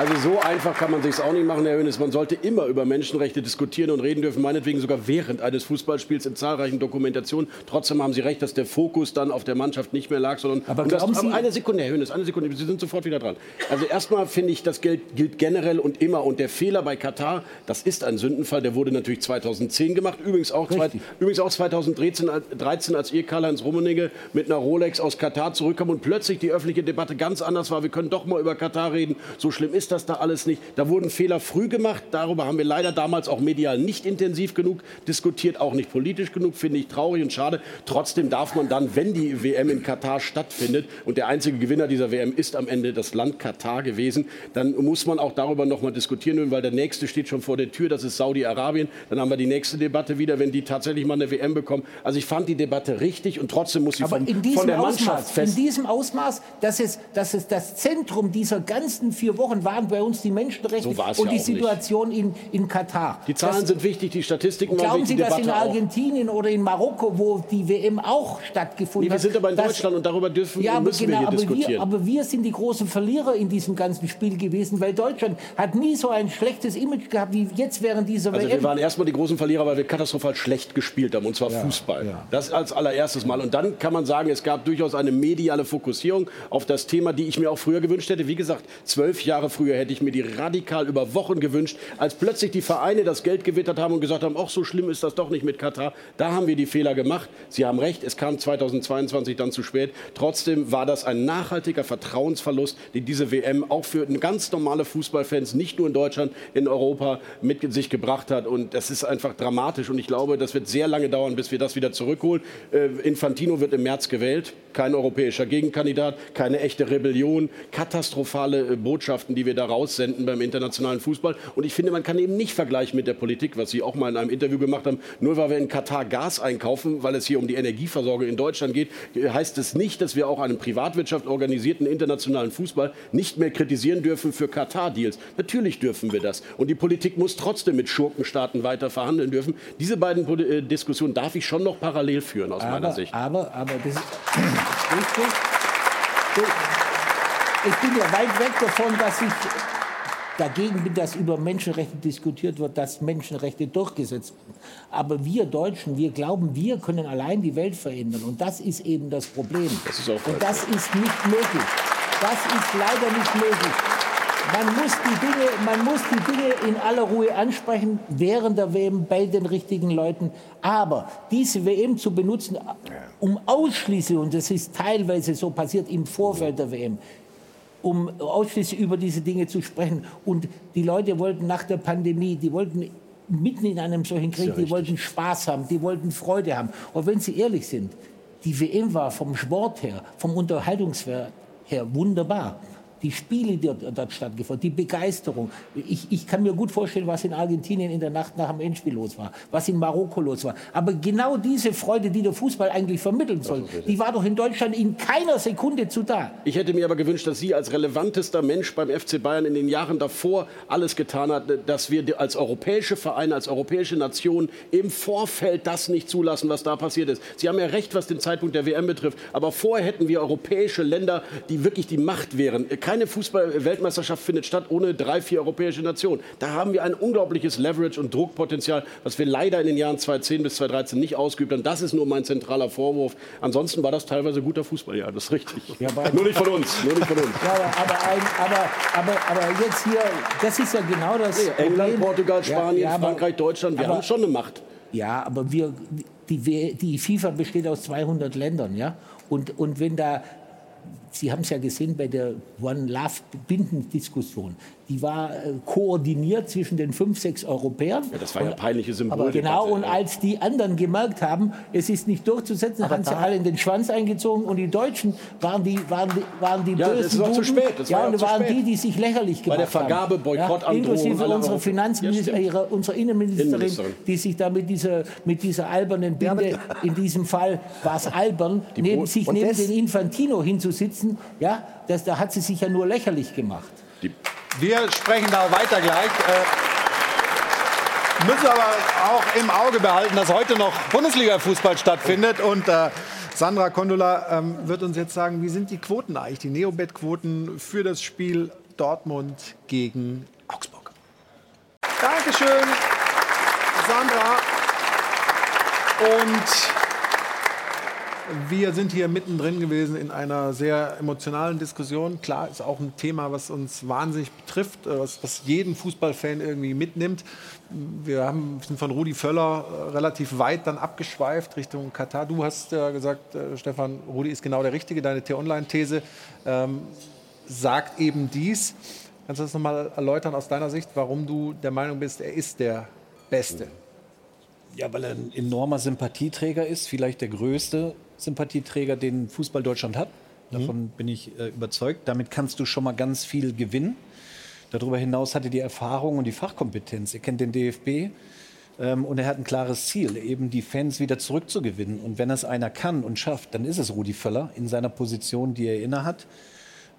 also so einfach kann man sich auch nicht machen, Herr Hönes. Man sollte immer über Menschenrechte diskutieren und reden dürfen, meinetwegen sogar während eines Fußballspiels in zahlreichen Dokumentationen. Trotzdem haben Sie recht, dass der Fokus dann auf der Mannschaft nicht mehr lag, sondern Aber und das, Sie- eine Sekunde, Herr Hönes, eine Sekunde, Sie sind sofort wieder dran. Also erstmal finde ich, das gilt, gilt generell und immer. Und der Fehler bei Katar, das ist ein Sündenfall, der wurde natürlich 2010 gemacht, übrigens auch, zwei, übrigens auch 2013, als- 13, als ihr Karl-Heinz Rummenigge mit einer Rolex aus Katar zurückkam und plötzlich die öffentliche Debatte ganz anders war. Wir können doch mal über Katar reden. So schlimm ist ist das da alles nicht. Da wurden Fehler früh gemacht. Darüber haben wir leider damals auch medial nicht intensiv genug diskutiert, auch nicht politisch genug, finde ich traurig und schade. Trotzdem darf man dann, wenn die WM in Katar stattfindet und der einzige Gewinner dieser WM ist am Ende das Land Katar gewesen, dann muss man auch darüber noch mal diskutieren, weil der nächste steht schon vor der Tür, das ist Saudi-Arabien. Dann haben wir die nächste Debatte wieder, wenn die tatsächlich mal eine WM bekommen. Also ich fand die Debatte richtig und trotzdem muss sie vom, in diesem von der Mannschaft Ausmaß, fest in diesem Ausmaß, dass es, dass es das Zentrum dieser ganzen vier Wochen waren bei uns die Menschenrechte So und ja die nicht. Situation in, in Katar. Die Zahlen Das- sind wichtig, die Statistiken waren Glauben wichtig, Sie, dass in Debatte auch. Argentinien oder in Marokko, wo die WM auch stattgefunden Nee, wir hat, sind aber in dass- Deutschland und darüber dürfen ja, müssen genau, wir hier aber diskutieren. Wir, aber wir sind die großen Verlierer in diesem ganzen Spiel gewesen, weil Deutschland hat nie so ein schlechtes Image gehabt wie jetzt während dieser Also WM. wir waren erstmal die großen Verlierer, weil wir katastrophal schlecht gespielt haben, und zwar Fußball. Das als allererstes Mal. Und dann kann man sagen, es gab durchaus eine mediale Fokussierung auf das Thema, die ich mir auch früher gewünscht hätte. Wie gesagt, zwölf Jahre früher hätte ich mir die radikal über Wochen gewünscht, als plötzlich die Vereine das Geld gewittert haben und gesagt haben, ach, so schlimm ist das doch nicht mit Katar. Da haben wir die Fehler gemacht. Sie haben recht, es kam 2022 dann zu spät. Trotzdem war das ein nachhaltiger Vertrauensverlust, den diese WM auch für ganz normale Fußballfans, nicht nur in Deutschland, in Europa mit sich gebracht hat. Und das ist einfach dramatisch. Und ich glaube, das wird sehr lange dauern, bis wir das wieder zurückholen. Äh, Infantino wird im März gewählt. Kein europäischer Gegenkandidat, keine echte Rebellion, katastrophale äh, Botschaften, die wir da raussenden beim internationalen Fußball. Und ich finde, man kann eben nicht vergleichen mit der Politik, was Sie auch mal in einem Interview gemacht haben. Nur weil wir in Katar Gas einkaufen, weil es hier um die Energieversorgung in Deutschland geht, äh, heißt es nicht, dass wir auch einen Privatwirtschaft organisierten internationalen Fußball nicht mehr kritisieren dürfen für Katar-Deals. Natürlich dürfen wir das. Und die Politik muss trotzdem mit Schurkenstaaten weiter verhandeln dürfen. Diese beiden äh, Diskussionen darf ich schon noch parallel führen, aus meiner aber, Sicht. Aber, aber das ist richtig. Ich bin ja weit weg davon, dass ich dagegen bin, dass über Menschenrechte diskutiert wird, dass Menschenrechte durchgesetzt werden. Aber wir Deutschen, wir glauben, wir können allein die Welt verändern. Und das ist eben das Problem. Das ist auch Und das ist nicht möglich. Das ist leider nicht möglich. Man muss, die Dinge, man muss die Dinge in aller Ruhe ansprechen, während der WM bei den richtigen Leuten. Aber diese WM zu benutzen, um ausschließlich, und das ist teilweise so passiert im Vorfeld der WM, um ausschließlich über diese Dinge zu sprechen. Und die Leute wollten nach der Pandemie, die wollten mitten in einem solchen Krieg, die wollten Spaß haben, die wollten Freude haben. Und wenn sie ehrlich sind, die WM war vom Sport her, vom Unterhaltungswert her wunderbar. Die Spiele, die dort, stattgefunden, die Begeisterung. Ich, ich kann mir gut vorstellen, was in Argentinien in der Nacht nach dem Endspiel los war, was in Marokko los war. Aber genau diese Freude, die der Fußball eigentlich vermitteln soll, die war doch in Deutschland in keiner Sekunde zu da. Ich hätte mir aber gewünscht, dass Sie als relevantester Mensch beim FC Bayern in den Jahren davor alles getan hat, dass wir als europäische Vereine, als europäische Nation im Vorfeld das nicht zulassen, was da passiert ist. Sie haben ja recht, was den Zeitpunkt der WM betrifft. Aber vorher hätten wir europäische Länder, die wirklich die Macht wären. Keine Fußball-Weltmeisterschaft findet statt ohne drei, vier europäische Nationen. Da haben wir ein unglaubliches Leverage und Druckpotenzial, was wir leider in den Jahren 2010 bis 2013 nicht ausgeübt haben. Das ist nur mein zentraler Vorwurf. Ansonsten war das teilweise guter Fußball, ja, das ist richtig. nur nicht von uns, nur nicht von uns. Ja, aber, ein, aber, aber, aber jetzt hier, das ist ja genau das England, Problem. Portugal, Ja, Spanien, ja, Frankreich, Deutschland, wir haben schon eine Macht. Ja, aber wir, die, die FIFA besteht aus 200 Ländern, ja. Und, und wenn da, Sie haben es ja gesehen bei der One Love Bindendiskussion, die war äh, koordiniert zwischen den fünf, sechs Europäern. Ja, das war ja peinliche Symbol. Aber genau, und als die anderen gemerkt haben, es ist nicht durchzusetzen, haben sie alle in den Schwanz eingezogen und die Deutschen waren die, waren die, waren die Ja, bösen das war zu Buben. spät, das ja, war ja und zu waren spät. die, die sich lächerlich Bei gemacht der Vergabe, haben. Boykottandrohung, inklusive unserer Ja, Finanzministerin, stimmt. ihrer, unserer Innenministerin, Innenministerin. die sich da mit dieser, mit dieser albernen Binde, in diesem Fall war es (laughs) albern, neben, sich neben den Infantino hinzusitzen, ja, das, da hat sie sich ja nur lächerlich gemacht. Wir sprechen da weiter gleich. Äh, müssen aber auch im Auge behalten, dass heute noch Bundesliga-Fußball stattfindet. Und äh, Sandra Kondula ähm, wird uns jetzt sagen, wie sind die Quoten eigentlich, die Neobet-Quoten für das Spiel Dortmund gegen Augsburg. Dankeschön, Sandra. Und wir sind hier mittendrin gewesen in einer sehr emotionalen Diskussion. Klar, ist auch ein Thema, was uns wahnsinnig betrifft, äh, was, was jeden Fußballfan irgendwie mitnimmt. Wir haben, sind von Rudi Völler äh, relativ weit dann abgeschweift Richtung Katar. Du hast ja gesagt, äh, Stefan, Rudi ist genau der Richtige. Deine T-Online-These ähm, sagt eben dies. Kannst du das nochmal erläutern aus deiner Sicht, warum du der Meinung bist, er ist der Beste? Ja, weil er ein enormer Sympathieträger ist, vielleicht der größte Sympathieträger, den Fußball Deutschland hat. Davon bin ich äh, überzeugt. Damit kannst du schon mal ganz viel gewinnen. Darüber hinaus hat er die Erfahrung und die Fachkompetenz. Er kennt den DFB ähm, und er hat ein klares Ziel, eben die Fans wieder zurückzugewinnen. Und wenn es einer kann und schafft, dann ist es Rudi Völler in seiner Position, die er innehat.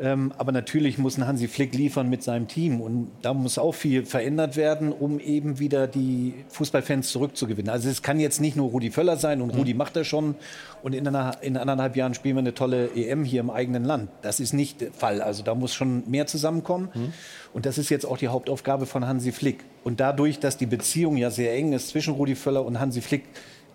Ähm, aber natürlich muss ein Hansi Flick liefern mit seinem Team. Und da muss auch viel verändert werden, um eben wieder die Fußballfans zurückzugewinnen. Also es kann jetzt nicht nur Rudi Völler sein und Rudi macht er schon. Und in, einer, in anderthalb Jahren spielen wir eine tolle EM hier im eigenen Land. Das ist nicht der Fall. Also da muss schon mehr zusammenkommen. Und das ist jetzt auch die Hauptaufgabe von Hansi Flick. Und dadurch, dass die Beziehung ja sehr eng ist zwischen Rudi Völler und Hansi Flick,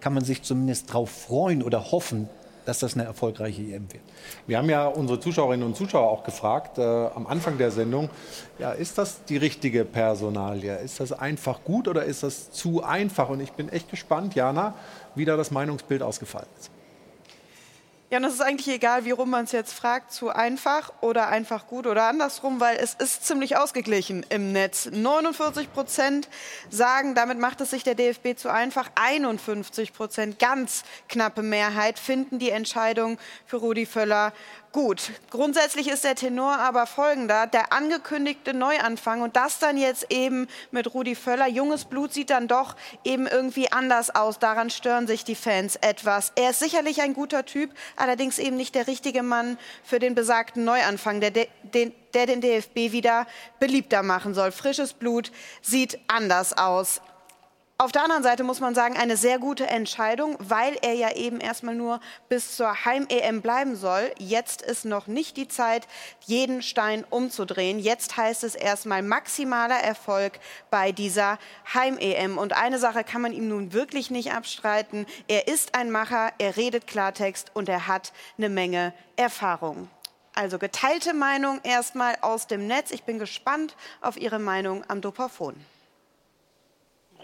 kann man sich zumindest darauf freuen oder hoffen, dass das eine erfolgreiche EM wird. Wir haben ja unsere Zuschauerinnen und Zuschauer auch gefragt äh, am Anfang der Sendung, ja, ist das die richtige Personalie? Ist das einfach gut oder ist das zu einfach? Und ich bin echt gespannt, Jana, wie da das Meinungsbild ausgefallen ist. Ja, und es ist eigentlich egal, wie rum man es jetzt fragt, zu einfach oder einfach gut oder andersrum, weil es ist ziemlich ausgeglichen im Netz. 49 Prozent sagen, damit macht es sich der DFB zu einfach. 51 Prozent, ganz knappe Mehrheit, finden die Entscheidung für Rudi Völler gut. Grundsätzlich ist der Tenor aber folgender. Der angekündigte Neuanfang und das dann jetzt eben mit Rudi Völler. Junges Blut sieht dann doch eben irgendwie anders aus. Daran stören sich die Fans etwas. Er ist sicherlich ein guter Typ, allerdings eben nicht der richtige Mann für den besagten Neuanfang, der, den, der den DFB wieder beliebter machen soll. Frisches Blut sieht anders aus. Auf der anderen Seite muss man sagen, eine sehr gute Entscheidung, weil er ja eben erstmal nur bis zur Heim-EM bleiben soll. Jetzt ist noch nicht die Zeit, jeden Stein umzudrehen. Jetzt heißt es erstmal maximaler Erfolg bei dieser Heim-EM. Und eine Sache kann man ihm nun wirklich nicht abstreiten. Er ist ein Macher, er redet Klartext und er hat eine Menge Erfahrung. Also geteilte Meinung erstmal aus dem Netz. Ich bin gespannt auf Ihre Meinung am Dopafon.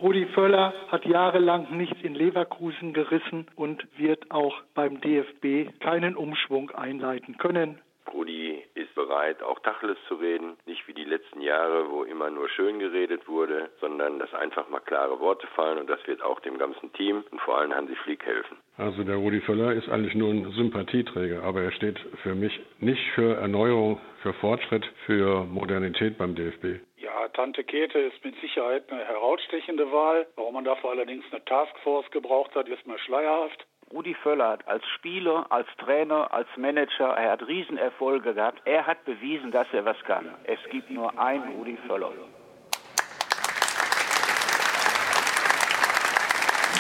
Rudi Völler hat jahrelang nichts in Leverkusen gerissen und wird auch beim DFB keinen Umschwung einleiten können. Rudi ist bereit, auch Tacheles zu reden, nicht wie die letzten Jahre, wo immer nur schön geredet wurde, sondern dass einfach mal klare Worte fallen und das wird auch dem ganzen Team und vor allem Hansi Flick helfen. Also der Rudi Völler ist eigentlich nur ein Sympathieträger, aber er steht für mich nicht für Erneuerung, für Fortschritt, für Modernität beim DFB. Ja, Tante Käthe ist mit Sicherheit eine herausstechende Wahl. Warum man dafür allerdings eine Taskforce gebraucht hat, ist mir schleierhaft. Rudi Völler hat als Spieler, als Trainer, als Manager, er hat Riesenerfolge gehabt. Er hat bewiesen, dass er was kann. Es gibt nur einen Rudi Völler.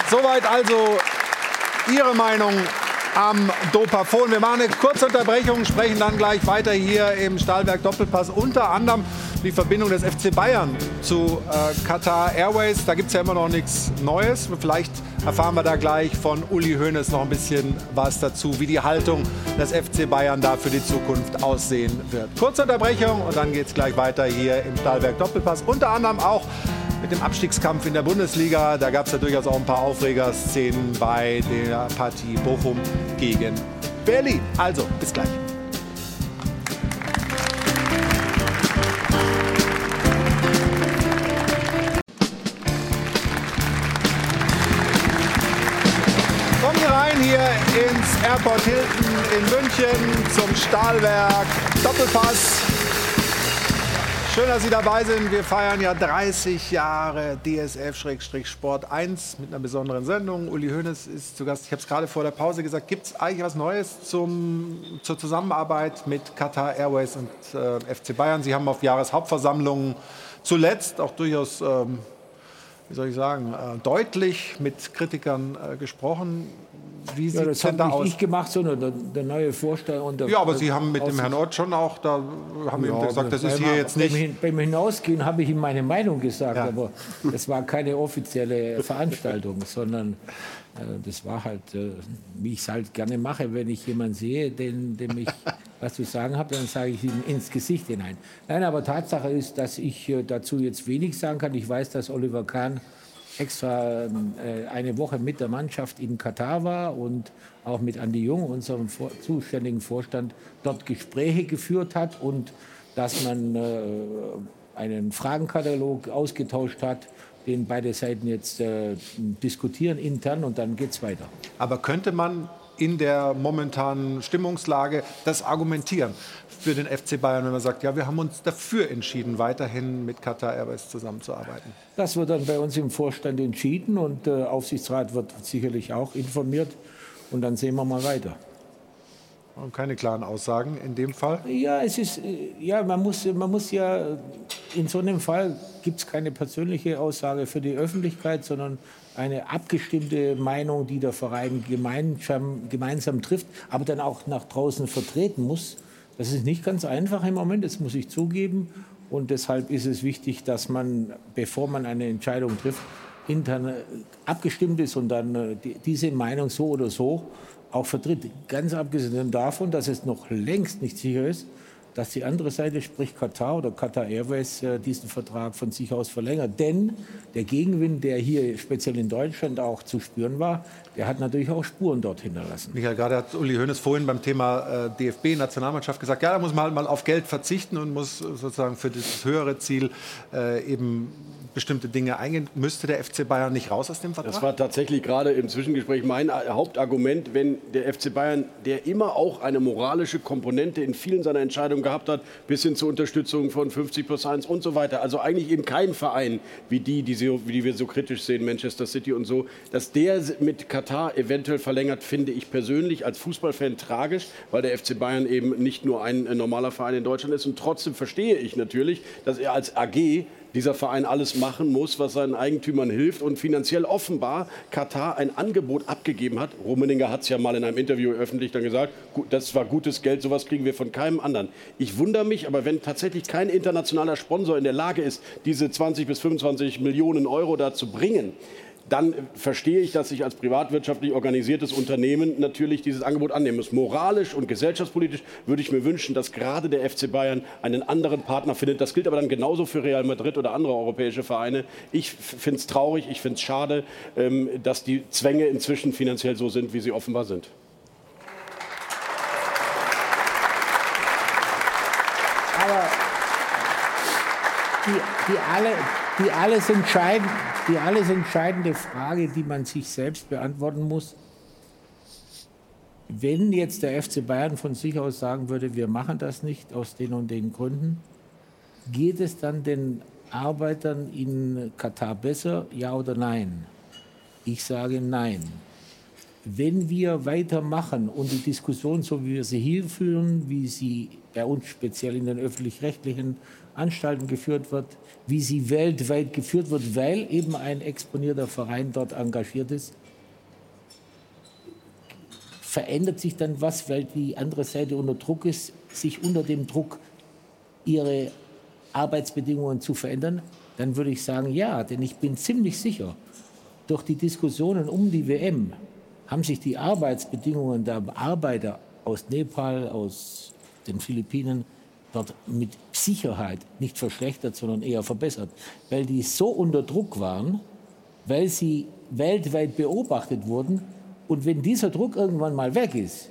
Soweit also Ihre Meinung am Dopafon. Wir machen eine kurze Unterbrechung, sprechen dann gleich weiter hier im Stahlwerk Doppelpass. Unter anderem die Verbindung des FC Bayern zu äh, Qatar Airways. Da gibt es ja immer noch nichts Neues. Vielleicht erfahren wir da gleich von Uli Hoeneß noch ein bisschen was dazu, wie die Haltung des FC Bayern da für die Zukunft aussehen wird. Kurze Unterbrechung und dann geht es gleich weiter hier im Stahlwerk Doppelpass. Unter anderem auch mit dem Abstiegskampf in der Bundesliga. Da gab es ja durchaus auch ein paar Aufregerszenen bei der Partie Bochum gegen Berlin. Also, bis gleich. Airport Hilton in München zum Stahlwerk Doppelpass. Schön, dass Sie dabei sind. Wir feiern ja 30 Jahre DSF-Sport 1 mit einer besonderen Sendung. Uli Hoeneß ist zu Gast. Ich habe es gerade vor der Pause gesagt. Gibt es eigentlich was Neues zum, zur Zusammenarbeit mit Qatar Airways und äh, FC Bayern? Sie haben auf Jahreshauptversammlungen zuletzt auch durchaus, ähm, wie soll ich sagen, äh, deutlich mit Kritikern äh, gesprochen. Wie Ja, das da nicht aus? ich gemacht, sondern der, der neue Vorsteher. Und der, Ja, aber Sie haben mit dem Herrn Ort schon auch, da haben Ja, ihm gesagt, das ist hier jetzt nicht. Hin- Beim Hinausgehen habe ich ihm meine Meinung gesagt, aber es war keine offizielle Veranstaltung, sondern äh, das war halt, äh, wie ich es halt gerne mache, wenn ich jemanden sehe, den, dem ich (laughs) was zu sagen habe, dann sage ich ihm ins Gesicht hinein. Nein, aber Tatsache ist, dass ich äh, dazu jetzt wenig sagen kann. Ich weiß, dass Oliver Kahn extra äh, eine Woche mit der Mannschaft in Katar war und auch mit Andi Jung, unserem vor zuständigen Vorstand, dort Gespräche geführt hat und dass man äh, einen Fragenkatalog ausgetauscht hat, den beide Seiten jetzt äh, diskutieren intern und dann geht es weiter. Aber könnte man in der momentanen Stimmungslage das argumentieren für den FC Bayern, wenn man sagt, ja, wir haben uns dafür entschieden, weiterhin mit Qatar Airways zusammenzuarbeiten? Das wird dann bei uns im Vorstand entschieden und der äh, Aufsichtsrat wird sicherlich auch informiert und dann sehen wir mal weiter. Und keine klaren Aussagen in dem Fall? Ja, es ist, äh, ja man, muss, man muss ja, in so einem Fall gibt es keine persönliche Aussage für die Öffentlichkeit, sondern eine abgestimmte Meinung, die der Verein gemeinsam, gemeinsam trifft, aber dann auch nach draußen vertreten muss. Das ist nicht ganz einfach im Moment, das muss ich zugeben. Und deshalb ist es wichtig, dass man, bevor man eine Entscheidung trifft, intern abgestimmt ist und dann äh, diese Meinung so oder so auch vertritt. Ganz abgesehen davon, dass es noch längst nicht sicher ist, dass die andere Seite, sprich Katar oder Qatar Airways, äh, diesen Vertrag von sich aus verlängert. Denn der Gegenwind, der hier speziell in Deutschland auch zu spüren war, der hat natürlich auch Spuren dort hinterlassen. Michael, gerade hat Uli Hoeneß vorhin beim Thema äh, DFB-Nationalmannschaft gesagt, ja, da muss man halt mal auf Geld verzichten und muss sozusagen für das höhere Ziel äh, eben bestimmte Dinge eingehen. Müsste der FC Bayern nicht raus aus dem Vertrag? Das war tatsächlich gerade im Zwischengespräch mein Hauptargument, wenn der FC Bayern, der immer auch eine moralische Komponente in vielen seiner Entscheidungen gehabt hat, bis hin zur Unterstützung von 50 plus 1 und so weiter, also eigentlich eben kein Verein wie die, die, sie, die wir so kritisch sehen, Manchester City und so, dass der mit Katar eventuell verlängert, finde ich persönlich als Fußballfan tragisch, weil der FC Bayern eben nicht nur ein normaler Verein in Deutschland ist und trotzdem verstehe ich natürlich, dass er als AG dieser Verein alles machen muss, was seinen Eigentümern hilft und finanziell offenbar Katar ein Angebot abgegeben hat. Rummeninger hat es ja mal in einem Interview öffentlich dann gesagt, das war gutes Geld, sowas kriegen wir von keinem anderen. Ich wundere mich, aber wenn tatsächlich kein internationaler Sponsor in der Lage ist, diese 20 bis 25 Millionen Euro da zu bringen, dann verstehe ich, dass sich als privatwirtschaftlich organisiertes Unternehmen natürlich dieses Angebot annehmen muss. Moralisch und gesellschaftspolitisch würde ich mir wünschen, dass gerade der FC Bayern einen anderen Partner findet. Das gilt aber dann genauso für Real Madrid oder andere europäische Vereine. Ich finde es traurig, ich finde es schade, ähm, dass die Zwänge inzwischen finanziell so sind, wie sie offenbar sind. Aber die, die, alle, die alles die alles entscheidende Frage, die man sich selbst beantworten muss. Wenn jetzt der FC Bayern von sich aus sagen würde, wir machen das nicht aus den und den Gründen, geht es dann den Arbeitern in Katar besser, ja oder nein? Ich sage nein. Wenn wir weitermachen und die Diskussion, so wie wir sie hier führen, wie sie bei uns speziell in den öffentlich-rechtlichen Anstalten geführt wird, wie sie weltweit geführt wird, weil eben ein exponierter Verein dort engagiert ist. Verändert sich dann was, weil die andere Seite unter Druck ist, sich unter dem Druck ihre Arbeitsbedingungen zu verändern? Dann würde ich sagen, ja, denn ich bin ziemlich sicher, durch die Diskussionen um die WM haben sich die Arbeitsbedingungen der Arbeiter aus Nepal, aus den Philippinen dort mit Sicherheit nicht verschlechtert, sondern eher verbessert, weil die so unter Druck waren, weil sie weltweit beobachtet wurden. Und wenn dieser Druck irgendwann mal weg ist,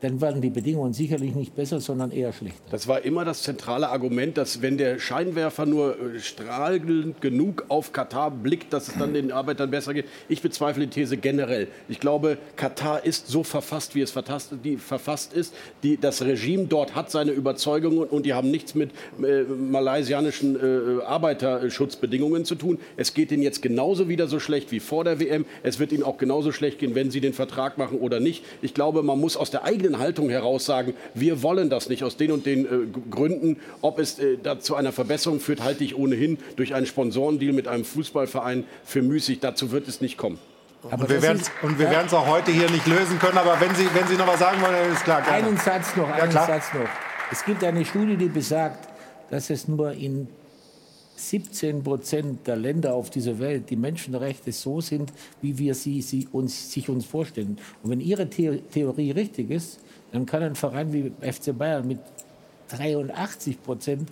dann werden die Bedingungen sicherlich nicht besser, sondern eher schlechter. Das war immer das zentrale Argument, dass wenn der Scheinwerfer nur äh, strahlend genug auf Katar blickt, dass es dann den Arbeitern besser geht. Ich bezweifle die These generell. Ich glaube, Katar ist so verfasst, wie es verfasst ist. Die, das Regime dort hat seine Überzeugungen und die haben nichts mit äh, malaysianischen äh, Arbeiterschutzbedingungen zu tun. Es geht ihnen jetzt genauso wieder so schlecht wie vor der WM. Es wird ihnen auch genauso schlecht gehen, wenn sie den Vertrag machen oder nicht. Ich glaube, man muss aus der eigenen eigenen Haltung heraus sagen, wir wollen das nicht aus den und den äh, Gründen. Ob es äh, zu einer Verbesserung führt, halte ich ohnehin durch einen Sponsorendeal mit einem Fußballverein für müßig. Dazu wird es nicht kommen. Aber und wir werden es auch heute hier nicht lösen können. Aber wenn Sie, wenn Sie noch was sagen wollen, dann ist klar. Gerne. Einen Satz noch, einen ja, Satz noch. Es gibt eine Studie, die besagt, dass es nur in 17 Prozent der Länder auf dieser Welt die Menschenrechte so sind, wie wir sie, sie uns, sich uns vorstellen. Und wenn Ihre The Theorie richtig ist, dann kann ein Verein wie FC Bayern mit 83 Prozent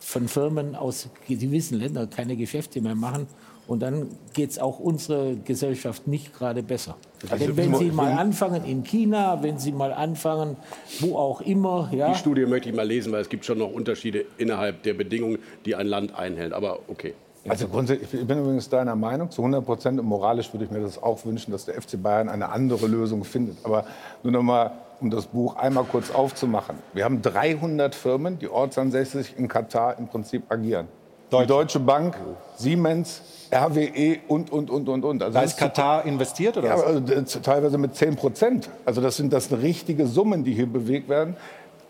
von Firmen aus gewissen Ländern keine Geschäfte mehr machen. Und dann geht es auch unserer Gesellschaft nicht gerade besser. Also Denn wenn Sie mal anfangen in China, wenn Sie mal anfangen, wo auch immer, ja, Die Studie möchte ich mal lesen, weil es gibt schon noch Unterschiede innerhalb der Bedingungen, die ein Land einhält. Aber okay. Also grundsätzlich, ich bin übrigens deiner Meinung, zu 100 Prozent. Und moralisch würde ich mir das auch wünschen, dass der FC Bayern eine andere Lösung findet. Aber nur noch mal, um das Buch einmal kurz aufzumachen. Wir haben 300 Firmen, die ortsansässig in Katar im Prinzip agieren. Die Deutsche Bank, Siemens, RWE und, und, und, und, und. Also Da ist Katar investiert oder ja, was? aber, äh, teilweise mit 10 Prozent. Also das sind das richtige Summen, die hier bewegt werden.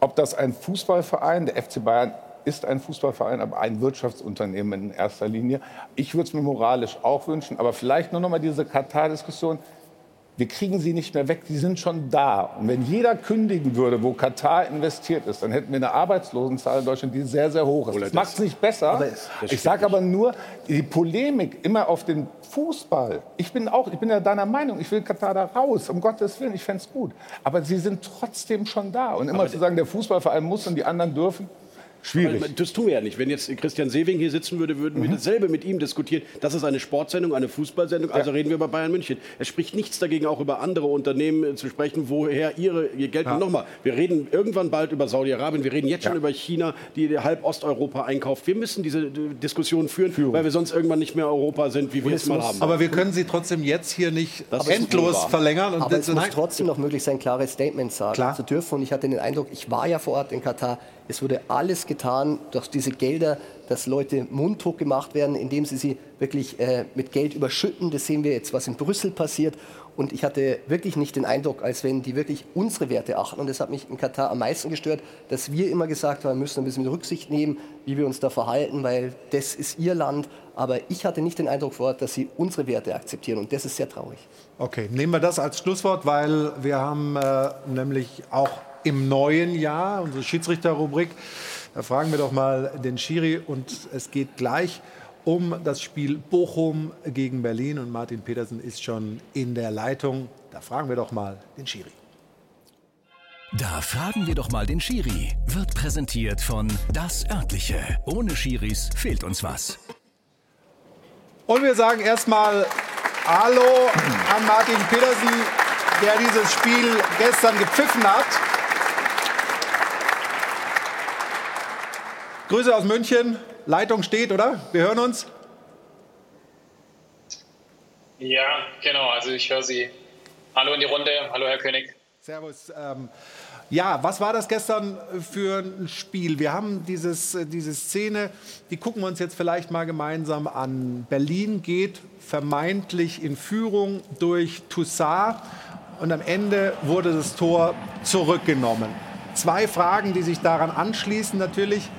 Ob das ein Fußballverein, der FC Bayern ist ein Fußballverein, aber ein Wirtschaftsunternehmen in erster Linie. Ich würde es mir moralisch auch wünschen, aber vielleicht nur noch mal diese Katar-Diskussion. Wir kriegen sie nicht mehr weg, die sind schon da. Und wenn jeder kündigen würde, wo Katar investiert ist, dann hätten wir eine Arbeitslosenzahl in Deutschland, die sehr, sehr hoch ist. Das das- macht es nicht besser. Aber ich sage aber nur, die Polemik immer auf den Fußball. Ich bin auch, ich bin ja deiner Meinung, ich will Katar da raus, um Gottes Willen, ich fände es gut. Aber sie sind trotzdem schon da. Und immer zu sagen, der Fußballverein muss und die anderen dürfen, schwierig. Aber Das tun wir ja nicht. Wenn jetzt Christian Sewing hier sitzen würde, würden Mhm. wir dasselbe mit ihm diskutieren. Das ist eine Sportsendung, eine Fußballsendung, also reden wir über Bayern München. Es spricht nichts dagegen, auch über andere Unternehmen äh, zu sprechen, woher ihre, ihr Geld Ja. kommt. Nochmal, wir reden irgendwann bald über Saudi-Arabien, wir reden jetzt schon über China, die halb Osteuropa einkauft. Wir müssen diese äh, Diskussion führen, weil wir sonst irgendwann nicht mehr Europa sind, wie wir es mal haben. Aber wir können sie trotzdem jetzt hier nicht es- endlos verlängern. Und Aber das- es muss trotzdem noch möglich sein, klare Statements sagen Klar. zu dürfen. Und ich hatte den Eindruck, ich war ja vor Ort in Katar, es wurde alles getan durch diese Gelder, dass Leute mundtot gemacht werden, indem sie sie wirklich äh, mit Geld überschütten. Das sehen wir jetzt, was in Brüssel passiert. Und ich hatte wirklich nicht den Eindruck, als wenn die wirklich unsere Werte achten. Und das hat mich in Katar am meisten gestört, dass wir immer gesagt haben, wir müssen ein bisschen mit Rücksicht nehmen, wie wir uns da verhalten, weil das ist ihr Land. Aber ich hatte nicht den Eindruck vor dass sie unsere Werte akzeptieren. Und das ist sehr traurig. Okay, nehmen wir das als Schlusswort, weil wir haben äh, nämlich auch im neuen Jahr unsere Schiedsrichterrubrik. Da fragen wir doch mal den Schiri und es geht gleich um das Spiel Bochum gegen Berlin und Martin Petersen ist schon in der Leitung. Da fragen wir doch mal den Schiri. Da fragen wir doch mal den Schiri. Wird präsentiert von Das Örtliche. Ohne Schiris fehlt uns was. Und wir sagen erstmal Hallo an Martin Petersen, der dieses Spiel gestern gepfiffen hat. Grüße aus München. Leitung steht, oder? Wir hören uns. Ja, genau. Also ich höre Sie. Hallo in die Runde. Hallo, Herr König. Servus. Ähm, ja, was war das gestern für ein Spiel? Wir haben dieses, äh, diese Szene, die gucken wir uns jetzt vielleicht mal gemeinsam an. Berlin geht vermeintlich in Führung durch Toussaint und am Ende wurde das Tor zurückgenommen. Zwei Fragen, die sich daran anschließen natürlich.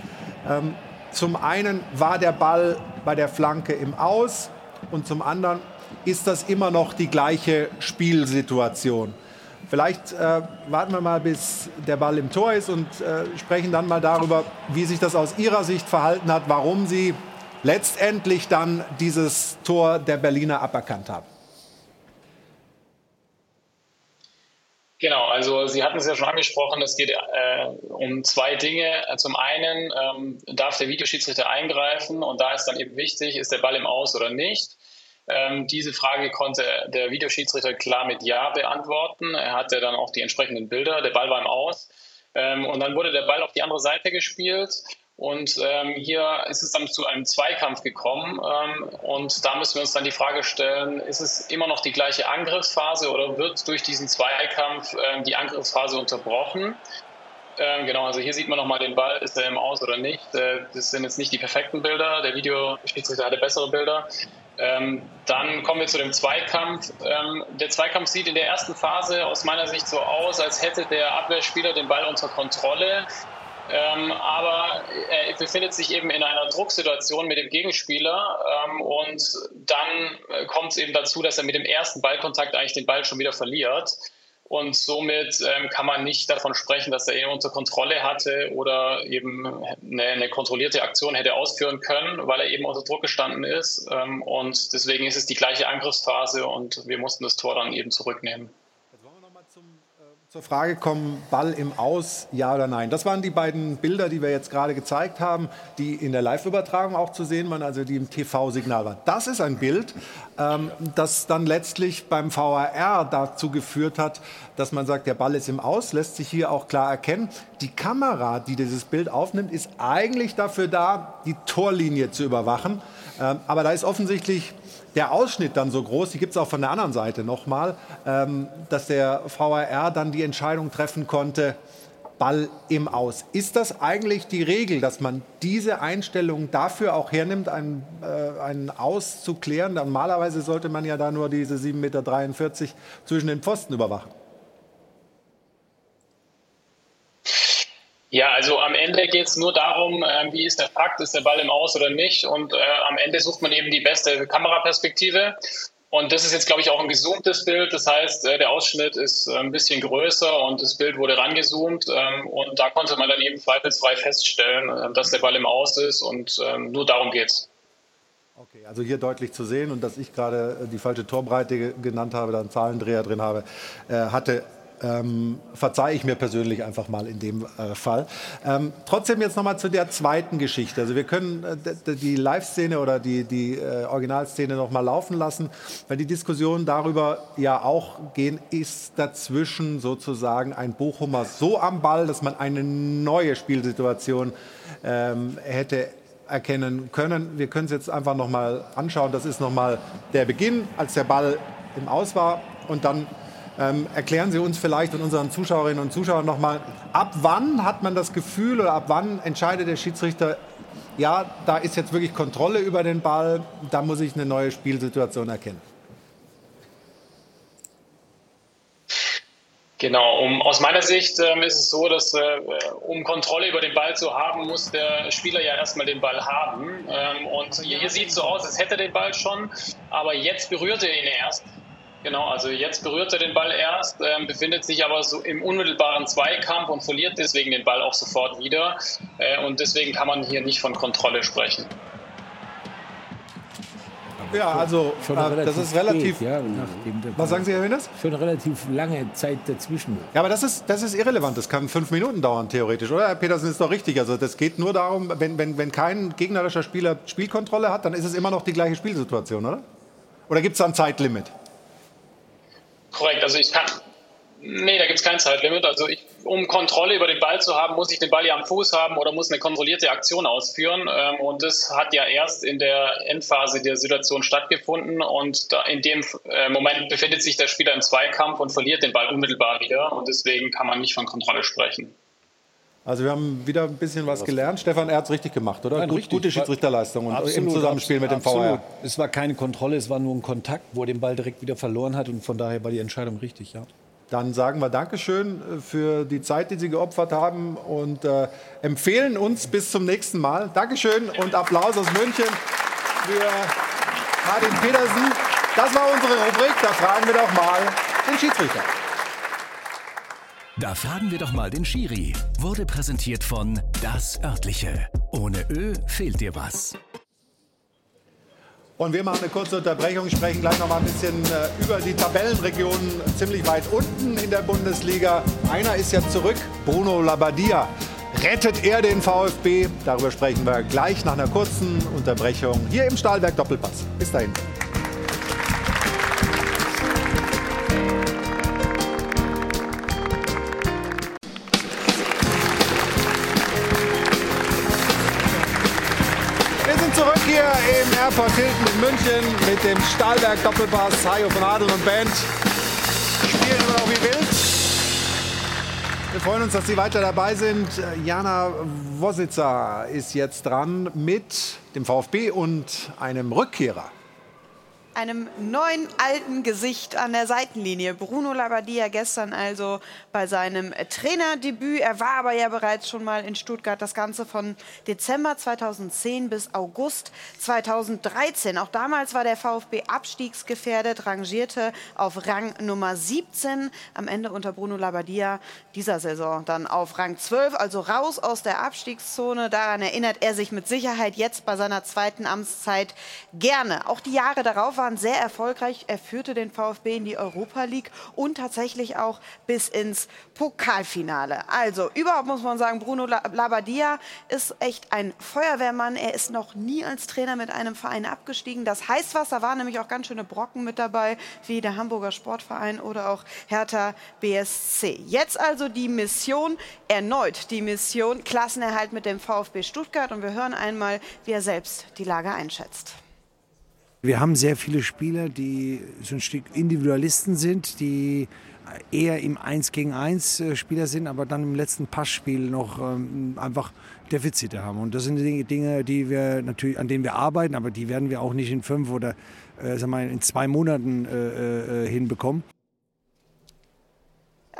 Ähm, zum einen war der Ball bei der Flanke im Aus und zum anderen ist das immer noch die gleiche Spielsituation. Vielleicht äh, warten wir mal, bis der Ball im Tor ist und äh, sprechen dann mal darüber, wie sich das aus Ihrer Sicht verhalten hat, warum Sie letztendlich dann dieses Tor der Berliner aberkannt haben. Genau, also Sie hatten es ja schon angesprochen, es geht äh, um zwei Dinge. Zum einen ähm, darf der Videoschiedsrichter eingreifen und da ist dann eben wichtig, ist der Ball im Aus oder nicht. Ähm, diese Frage konnte der Videoschiedsrichter klar mit Ja beantworten. Er hatte dann auch die entsprechenden Bilder. Der Ball war im Aus. Ähm, und dann wurde der Ball auf die andere Seite gespielt. Und ähm, hier ist es dann zu einem Zweikampf gekommen. Ähm, und da müssen wir uns dann die Frage stellen, ist es immer noch die gleiche Angriffsphase oder wird durch diesen Zweikampf ähm, die Angriffsphase unterbrochen? Ähm, genau, also hier sieht man nochmal den Ball, ist er im Aus oder nicht. Äh, das sind jetzt nicht die perfekten Bilder. Der Videoschiedsrichter hatte bessere Bilder. Ähm, dann kommen wir zu dem Zweikampf. Ähm, der Zweikampf sieht in der ersten Phase aus meiner Sicht so aus, als hätte der Abwehrspieler den Ball unter Kontrolle. Ähm, aber er befindet sich eben in einer Drucksituation mit dem Gegenspieler ähm, und dann äh, kommt es eben dazu, dass er mit dem ersten Ballkontakt eigentlich den Ball schon wieder verliert. Und somit ähm, kann man nicht davon sprechen, dass er ihn unter Kontrolle hatte oder eben eine, eine, kontrollierte Aktion hätte ausführen können, weil er eben unter Druck gestanden ist. Ähm, und deswegen ist es die gleiche Angriffsphase und wir mussten das Tor dann eben zurücknehmen. Zur Frage kommen, Ball im Aus, ja oder nein. Das waren die beiden Bilder, die wir jetzt gerade gezeigt haben, die in der Live-Übertragung auch zu sehen waren, also die im TV-Signal waren. Das ist ein Bild, ähm, das dann letztlich beim VAR dazu geführt hat, dass man sagt, der Ball ist im Aus, lässt sich hier auch klar erkennen. Die Kamera, die dieses Bild aufnimmt, ist eigentlich dafür da, die Torlinie zu überwachen. Ähm, aber da ist offensichtlich der Ausschnitt dann so groß, die gibt es auch von der anderen Seite nochmal, ähm, dass der VAR dann die Entscheidung treffen konnte, Ball im Aus. Ist das eigentlich die Regel, dass man diese Einstellung dafür auch hernimmt, einen, äh, einen Aus zu klären? Normalerweise sollte man ja da nur diese 7,43 Meter zwischen den Pfosten überwachen. Ja, also am Ende geht es nur darum, äh, wie ist der Fakt, ist der Ball im Aus oder nicht. Und äh, am Ende sucht man eben die beste Kameraperspektive. Und das ist jetzt, glaube ich, auch ein gezoomtes Bild. Das heißt, äh, der Ausschnitt ist äh, ein bisschen größer und das Bild wurde rangezoomt. Ähm, und da konnte man dann eben zweifelsfrei feststellen, äh, dass der Ball im Aus ist. Und ähm, nur darum geht's. Okay, also hier deutlich zu sehen und dass ich gerade die falsche Torbreite genannt habe, da einen Zahlendreher drin habe, hatte ähm, verzeihe ich mir persönlich einfach mal in dem äh, Fall. Ähm, trotzdem jetzt nochmal zu der zweiten Geschichte. Also wir können äh, die Live-Szene oder die, die äh, Originalszene nochmal laufen lassen, weil die Diskussion darüber ja auch gehen, ist dazwischen sozusagen ein Bochumer so am Ball, dass man eine neue Spielsituation ähm, hätte erkennen können. Wir können es jetzt einfach nochmal anschauen. Das ist nochmal der Beginn, als der Ball im Aus war und dann ähm, erklären Sie uns vielleicht und unseren Zuschauerinnen und Zuschauern noch mal, ab wann hat man das Gefühl oder ab wann entscheidet der Schiedsrichter, ja, da ist jetzt wirklich Kontrolle über den Ball, da muss ich eine neue Spielsituation erkennen? Genau, um, aus meiner Sicht ähm, ist es so, dass äh, um Kontrolle über den Ball zu haben, muss der Spieler ja erstmal den Ball haben. Ähm, und hier, hier sieht es so aus, als hätte er den Ball schon, aber jetzt berührt er ihn erst. Genau, also jetzt berührt er den Ball erst, äh, befindet sich aber so im unmittelbaren Zweikampf und verliert deswegen den Ball auch sofort wieder. Äh, und deswegen kann man hier nicht von Kontrolle sprechen. Ja, also äh, das ist relativ. Spät, ja, was sagen Sie, Herr Hönes? Schon relativ lange Zeit dazwischen. Ja, aber das ist, das ist irrelevant. Das kann fünf Minuten dauern, theoretisch, oder? Herr Petersen ist doch richtig. Also das geht nur darum, wenn, wenn, wenn kein gegnerischer Spieler Spielkontrolle hat, dann ist es immer noch die gleiche Spielsituation, oder? Oder gibt es da ein Zeitlimit? Korrekt, also ich kann. Nee, da gibt es kein Zeitlimit. Also ich, um Kontrolle über den Ball zu haben, muss ich den Ball ja am Fuß haben oder muss eine kontrollierte Aktion ausführen. Ähm, und das hat ja erst in der Endphase der Situation stattgefunden. Und in dem äh, Moment befindet sich der Spieler im Zweikampf und verliert den Ball unmittelbar wieder. Und deswegen kann man nicht von Kontrolle sprechen. Also wir haben wieder ein bisschen was gelernt. Stefan, er hat es richtig gemacht, oder? Nein, Gut, richtig. Gute Schiedsrichterleistung und Absolut, im Zusammenspiel mit dem absolut. VR. Es war keine Kontrolle, es war nur ein Kontakt, wo er den Ball direkt wieder verloren hat und von daher war die Entscheidung richtig, ja. Dann sagen wir Dankeschön äh, für die Zeit, die Sie geopfert haben und äh, empfehlen uns bis zum nächsten Mal. Dankeschön und Applaus aus München für Martin Petersen. Das war unsere Rubrik. Da fragen wir doch mal den Schiedsrichter. Da fragen wir doch mal den Schiri. Wurde präsentiert von Das Örtliche. Ohne Ö fehlt dir was. Und wir machen eine kurze Unterbrechung, sprechen gleich noch mal ein bisschen äh, über die Tabellenregionen ziemlich weit unten in der Bundesliga. Einer ist ja zurück, Bruno Labbadia. Rettet er den VfB? Darüber sprechen wir gleich nach einer kurzen Unterbrechung hier im Stahlberg Doppelpass. Bis dahin. Airport Hilton in München mit dem Stahlberg Doppelpass. Hajo von Adel und Band spielen immer noch wie wild. Wir freuen uns, dass Sie weiter dabei sind. Jana Wositzer ist jetzt dran mit dem VfB und einem Rückkehrer. Einem neuen alten Gesicht an der Seitenlinie. Bruno Labbadia gestern also bei seinem Trainerdebüt. Er war aber ja bereits schon mal in Stuttgart. Das Ganze von Dezember 2010 bis August 2013. Auch damals war der VfB abstiegsgefährdet, rangierte auf Rang Nummer 17. Am Ende unter Bruno Labbadia dieser Saison dann auf Rang 12, also raus aus der Abstiegszone. Daran erinnert er sich mit Sicherheit jetzt bei seiner zweiten Amtszeit gerne. Auch die Jahre darauf waren waren sehr erfolgreich. Er führte den VfB in die Europa League und tatsächlich auch bis ins Pokalfinale. Also überhaupt muss man sagen, Bruno Labbadia ist echt ein Feuerwehrmann. Er ist noch nie als Trainer mit einem Verein abgestiegen. Das Heißwasser war nämlich auch ganz schöne Brocken mit dabei, wie der Hamburger Sportverein oder auch Hertha BSC. Jetzt also die Mission, erneut die Mission, Klassenerhalt mit dem VfB Stuttgart. Und wir hören einmal, wie er selbst die Lage einschätzt. Wir haben sehr viele Spieler, die so ein Stück Individualisten sind, die eher im 1 gegen 1 äh, Spieler sind, aber dann im letzten Passspiel noch ähm, einfach Defizite haben. Und das sind die Dinge, die wir natürlich, an denen wir arbeiten, aber die werden wir auch nicht in fünf oder äh, sagen wir, in zwei Monaten äh, äh, hinbekommen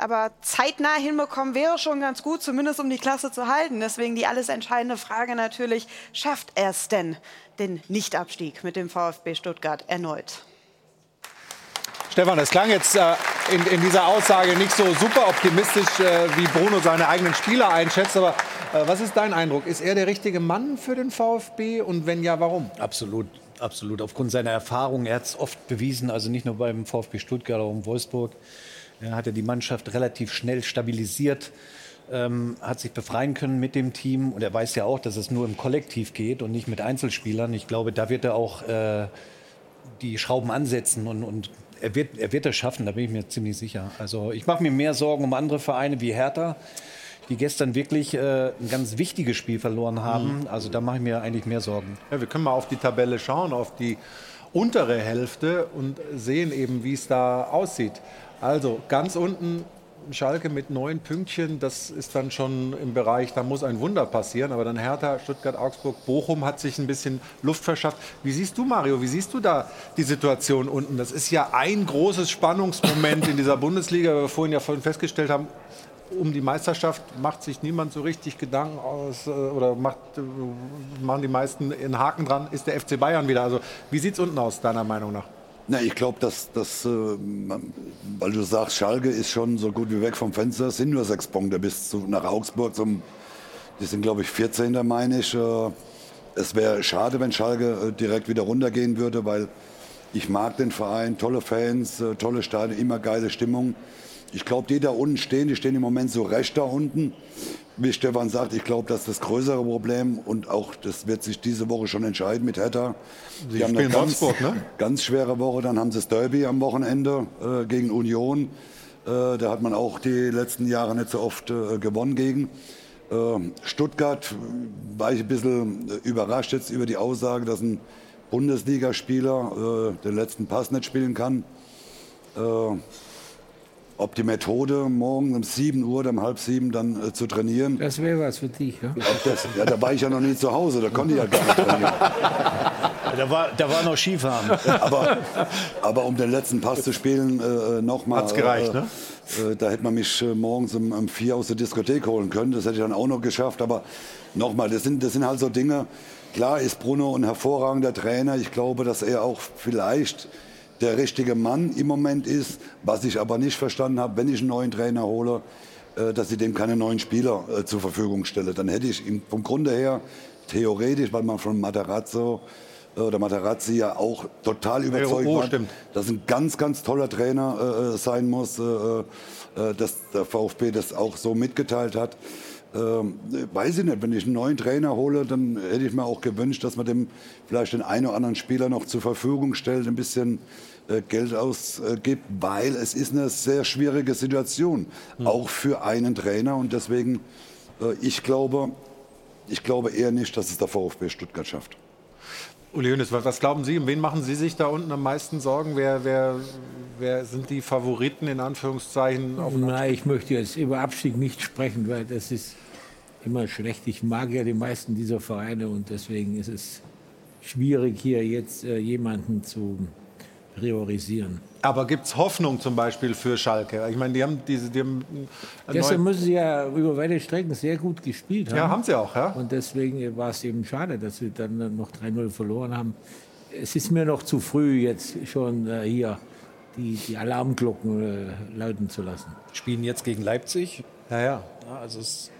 aber zeitnah hinbekommen wäre schon ganz gut, zumindest um die Klasse zu halten. Deswegen die alles entscheidende Frage natürlich, schafft er es denn, den Nichtabstieg mit dem VfB Stuttgart erneut? Stefan, das klang jetzt äh, in, in, dieser Aussage nicht so super optimistisch, äh, wie Bruno seine eigenen Spieler einschätzt. Aber äh, was ist dein Eindruck? Ist er der richtige Mann für den VfB? Und wenn ja, warum? Absolut. Absolut. Aufgrund seiner Erfahrung. Er hat es oft bewiesen, also nicht nur beim VfB Stuttgart, auch in Wolfsburg. Er hatte die Mannschaft relativ schnell stabilisiert, ähm, hat sich befreien können mit dem Team. Und er weiß ja auch, dass es nur im Kollektiv geht und nicht mit Einzelspielern. Ich glaube, da wird er auch äh, die Schrauben ansetzen und, und er wird, er wird das schaffen, da bin ich mir ziemlich sicher. Also ich mache mir mehr Sorgen um andere Vereine wie Hertha, die gestern wirklich äh, ein ganz wichtiges Spiel verloren haben. Mhm. Also da mache ich mir eigentlich mehr Sorgen. Ja, wir können mal auf die Tabelle schauen, auf die untere Hälfte und sehen eben, wie es da aussieht. Also ganz unten Schalke mit neun Pünktchen, das ist dann schon im Bereich, da muss ein Wunder passieren. Aber dann Hertha, Stuttgart, Augsburg, Bochum hat sich ein bisschen Luft verschafft. Wie siehst du, Mario, wie siehst du da die Situation unten? Das ist ja ein großes Spannungsmoment in dieser Bundesliga, wie wir vorhin ja vorhin festgestellt haben. Um die Meisterschaft macht sich niemand so richtig Gedanken aus äh, oder macht, äh, machen die meisten einen Haken dran, ist der FC Bayern wieder. Also wie sieht es unten aus, deiner Meinung nach? Na, ich glaube, dass, dass äh, weil du sagst, Schalke ist schon so gut wie weg vom Fenster, es sind nur sechs Punkte bis zu, nach Augsburg. Zum, die sind, glaube ich, 14. meine ich. Äh, es wäre schade, wenn Schalke äh, direkt wieder runtergehen würde, weil ich mag den Verein, tolle Fans, äh, tolle Stadien, immer geile Stimmung. Ich glaube, die da unten stehen, die stehen im Moment so recht da unten. Wie Stefan sagt, ich glaube, das ist das größere Problem und auch das wird sich diese Woche schon entscheiden mit Hertha. Sie die haben eine ganz, ne? ganz schwere Woche, dann haben sie das Derby am Wochenende äh, gegen Union. Äh, da hat man auch die letzten Jahre nicht so oft äh, gewonnen gegen. Äh, Stuttgart war ich ein bisschen äh, überrascht jetzt über die Aussage, dass ein Bundesligaspieler äh, den letzten Pass nicht spielen kann ob die Methode, morgen um 7 Uhr oder um halb sieben dann äh, zu trainieren. Das wäre was für dich, ja? Das, ja, da war ich ja noch nie zu Hause, da konnte ich ja gar nicht trainieren. (laughs) Da war, da war noch Skifahren. Aber, aber um den letzten Pass zu spielen, äh, nochmal. Hat's gereicht, ne? Äh, da hätte man mich äh, morgens um, um vier aus der Diskothek holen können. Das hätte ich dann auch noch geschafft. Aber nochmal, das sind, das sind halt so Dinge. Klar ist Bruno ein hervorragender Trainer. Ich glaube, dass er auch vielleicht der richtige Mann im Moment ist. Was ich aber nicht verstanden habe, wenn ich einen neuen Trainer hole, äh, dass ich dem keine neuen Spieler äh, zur Verfügung stelle. Dann hätte ich ihm vom Grunde her theoretisch, weil man von Materazzo äh, oder Materazzi ja auch total überzeugt oh, war, dass ein ganz, ganz toller Trainer äh, sein muss, äh, dass der VfB das auch so mitgeteilt hat. Ähm, weiß ich nicht, wenn ich einen neuen Trainer hole, dann hätte ich mir auch gewünscht, dass man dem vielleicht den einen oder anderen Spieler noch zur Verfügung stellt, ein bisschen Geld ausgibt, weil es ist eine sehr schwierige Situation, mhm. auch für einen Trainer. Und deswegen, äh, ich glaube, ich glaube eher nicht, dass es der VfB Stuttgart schafft. Uli Hoeneß, was glauben Sie, um wen machen Sie sich da unten am meisten Sorgen? Wer, wer, wer sind die Favoriten in Anführungszeichen? Auf Nein, ich möchte jetzt über Abstieg nicht sprechen, weil das ist immer schlecht. Ich mag ja die meisten dieser Vereine und deswegen ist es schwierig, hier jetzt äh, jemanden zu priorisieren. Aber gibt es Hoffnung zum Beispiel für Schalke? Ich meine, die haben diese. Die haben Gestern müssen sie ja über weite Strecken sehr gut gespielt haben. Ja, haben sie auch, ja. Und deswegen war es eben schade, dass sie dann noch 3-0 verloren haben. Es ist mir noch zu früh, jetzt schon äh, hier die, die Alarmglocken äh, läuten zu lassen. Spielen jetzt gegen Leipzig. Ja, ja. ja also es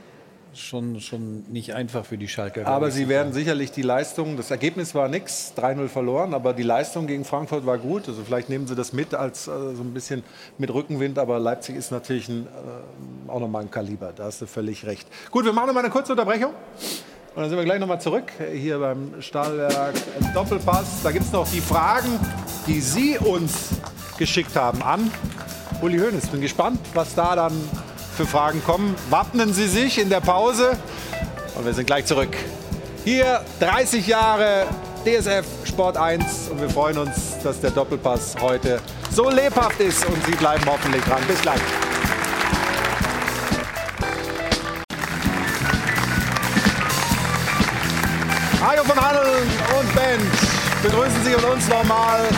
schon, schon nicht einfach für die Schalker. Aber sie werden sicherlich die Leistung, das Ergebnis war nix, 3-0 verloren, aber die Leistung gegen Frankfurt war gut. Also vielleicht nehmen sie das mit als äh, so ein bisschen mit Rückenwind, aber Leipzig ist natürlich ein, äh, auch nochmal ein Kaliber. Da hast du völlig recht. Gut, wir machen noch mal eine kurze Unterbrechung. Und dann sind wir gleich nochmal zurück hier beim Stahlwerk Doppelpass. Da gibt es noch die Fragen, die Sie uns geschickt haben an Uli Hoeneß. Bin gespannt, was da dann für Fragen kommen. Wappnen Sie sich in der Pause und wir sind gleich zurück. Hier 30 Jahre DSF Sport 1 und wir freuen uns, dass der Doppelpass heute so lebhaft ist und Sie bleiben hoffentlich dran. Bis gleich. Hajo von Handeln und Band begrüßen Sie und uns nochmal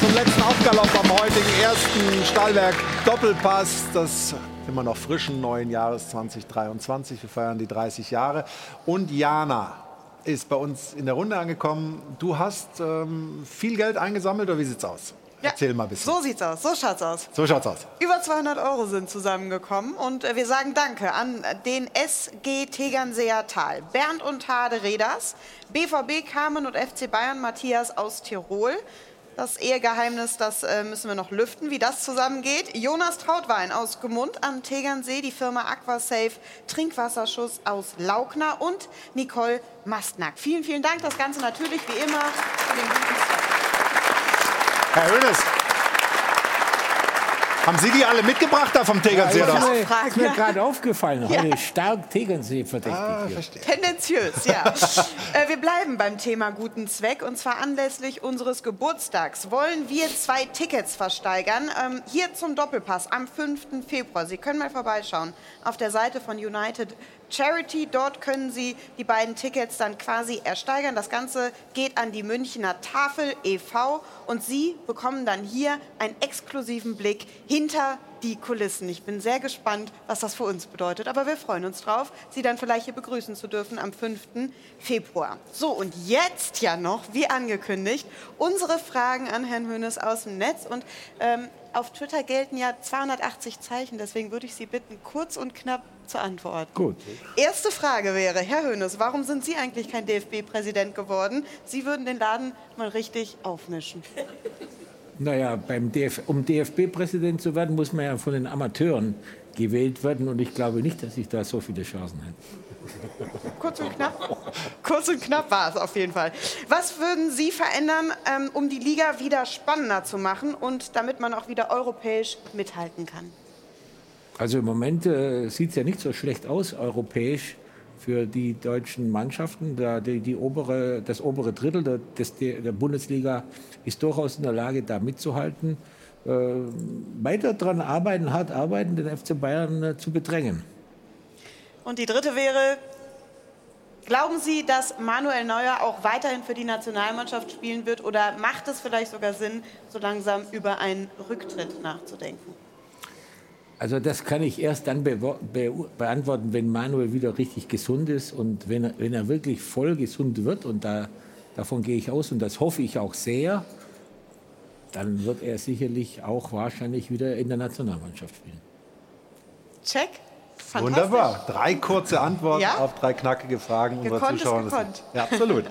zum letzten Aufgalopp am heutigen ersten Stahlwerk Doppelpass. Das immer noch frischen neuen Jahres 2023. Wir feiern die 30 Jahre. Und Jana ist bei uns in der Runde angekommen. Du hast ähm, viel Geld eingesammelt oder wie sieht's aus? Ja, Erzähl mal ein bisschen. So sieht's aus, so schaut's aus. So schaut's aus. Über 200 Euro sind zusammengekommen und äh, wir sagen Danke an den SG Tegernseer Tal, Bernd und Tade Reders, BVB Carmen und FC Bayern Matthias aus Tirol. Das Ehegeheimnis, das äh, müssen wir noch lüften, wie das zusammengeht. Jonas Trautwein aus Gemund am Tegernsee, die Firma Aquasafe Trinkwasserschuss aus Laukner und Nicole Mastnack. Vielen, vielen Dank. Das Ganze natürlich wie immer für den guten. Herr Hönes, haben Sie die alle mitgebracht da vom Tegernsee? Ja, oder? ist mir, ist mir gerade aufgefallen. Ja. Heute stark Tegernsee verdächtig. Ah. Tendenziös, ja. (laughs) äh, wir bleiben beim Thema guten Zweck und zwar anlässlich unseres Geburtstags wollen wir zwei Tickets versteigern. Ähm, hier zum Doppelpass am 5. Februar. Sie können mal vorbeischauen auf der Seite von United Charity. Dort können Sie die beiden Tickets dann quasi ersteigern. Das Ganze geht an die Münchner Tafel e.V. und Sie bekommen dann hier einen exklusiven Blick hinter die Kulissen. Ich bin sehr gespannt, was das für uns bedeutet. Aber wir freuen uns drauf, Sie dann vielleicht hier begrüßen zu dürfen am 5. Februar. So, und jetzt ja noch, wie angekündigt, unsere Fragen an Herrn Hönes aus dem Netz. Und ähm, auf Twitter gelten ja 280 Zeichen. Deswegen würde ich Sie bitten, kurz und knapp zu antworten. Gut. Erste Frage wäre, Herr Hönes, warum sind Sie eigentlich kein DFB-Präsident geworden? Sie würden den Laden mal richtig aufmischen. Naja, beim DF um DFB-Präsident zu werden, muss man ja von den Amateuren gewählt werden. Und ich glaube nicht, dass ich da so viele Chancen hätte. Kurz und knapp. Kurz und knapp war es auf jeden Fall. Was würden Sie verändern, ähm, um die Liga wieder spannender zu machen und damit man auch wieder europäisch mithalten kann? Also im Moment äh, sieht es ja nicht so schlecht aus, europäisch für die deutschen Mannschaften. Da die, die obere, das obere Drittel der, des, der Bundesliga ist durchaus in der Lage, da mitzuhalten. Äh, weiter daran arbeiten, hart arbeiten, den FC Bayern äh, zu bedrängen. Und die dritte wäre, glauben Sie, dass Manuel Neuer auch weiterhin für die Nationalmannschaft spielen wird oder macht es vielleicht sogar Sinn, so langsam über einen Rücktritt nachzudenken? Also das kann ich erst dann be be beantworten, wenn Manuel wieder richtig gesund ist und wenn er, wenn er wirklich voll gesund wird und da, davon gehe ich aus und das hoffe ich auch sehr, dann wird er sicherlich auch wahrscheinlich wieder in der Nationalmannschaft spielen. Check. Wunderbar. Drei kurze Antworten Ja? auf drei knackige Fragen unserer Gekonnt ist Zuschauer. gekonnt. Ja, absolut.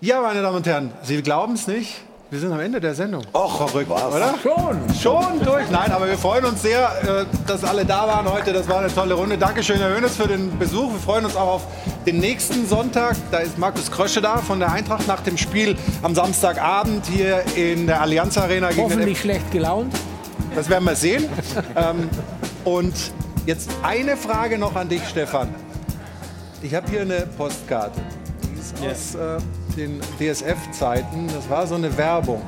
Ja, meine Damen und Herren, Sie glauben es nicht. Wir sind am Ende der Sendung. Och, verrückt, oder? Schon. Schon durch. Nein, aber wir freuen uns sehr, äh, dass alle da waren heute. Das war eine tolle Runde. Dankeschön, Herr Hönes, für den Besuch. Wir freuen uns auch auf den nächsten Sonntag. Da ist Markus Krösche da von der Eintracht nach dem Spiel am Samstagabend hier in der Allianz Arena gegen Hoffentlich schlecht gelaunt. das werden wir sehen. (laughs) ähm, und jetzt eine Frage noch an dich, Stefan. Ich habe hier eine Postkarte. Die ist aus äh, den DSF-Zeiten. Das war so eine Werbung.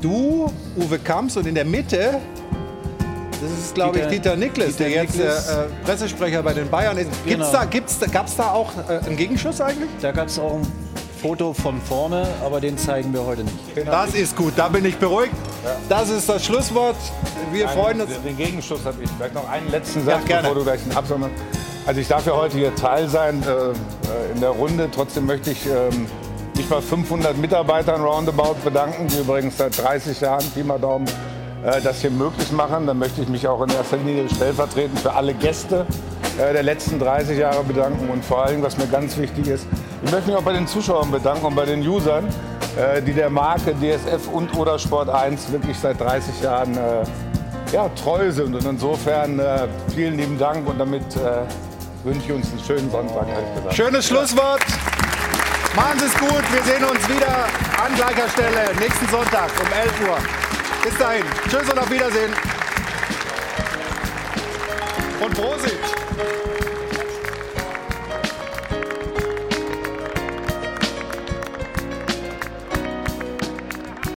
Du, Uwe Kamps und in der Mitte, das ist, glaube ich, Dieter- Niklas, der jetzt Niklas. äh, Pressesprecher bei den Bayern ist. Gibt's Genau. da, gibt's, gab's da auch äh, einen Gegenschuss eigentlich? Da gab es auch ein Foto von vorne, aber den zeigen wir heute nicht. Das ist gut, da bin ich beruhigt. Das ist das Schlusswort. Wir Einen- freuen uns. Den Gegenschuss habe ich. Vielleicht noch einen letzten Ja, Satz, gerne. bevor du gleich einen machst. Also ich darf ja heute hier Teil sein äh, äh, in der Runde. Trotzdem möchte ich ähm, mich bei 500 Mitarbeitern roundabout bedanken, die übrigens seit 30 Jahren, Pi mal Daumen, äh, das hier möglich machen. Dann möchte ich mich auch in erster Linie stellvertretend für alle Gäste äh, der letzten 30 Jahre bedanken und vor allem, was mir ganz wichtig ist, ich möchte mich auch bei den Zuschauern bedanken und bei den Usern, äh, die der Marke DSF und oder Sport 1 wirklich seit 30 Jahren äh, ja, treu sind. Und insofern äh, vielen lieben Dank und damit wünsche ich uns einen schönen Sonntag. Schönes Schlusswort. Machen Sie es gut. Wir sehen uns wieder an gleicher Stelle nächsten Sonntag um 11 Uhr. Bis dahin. Tschüss und auf Wiedersehen. Und Prosit.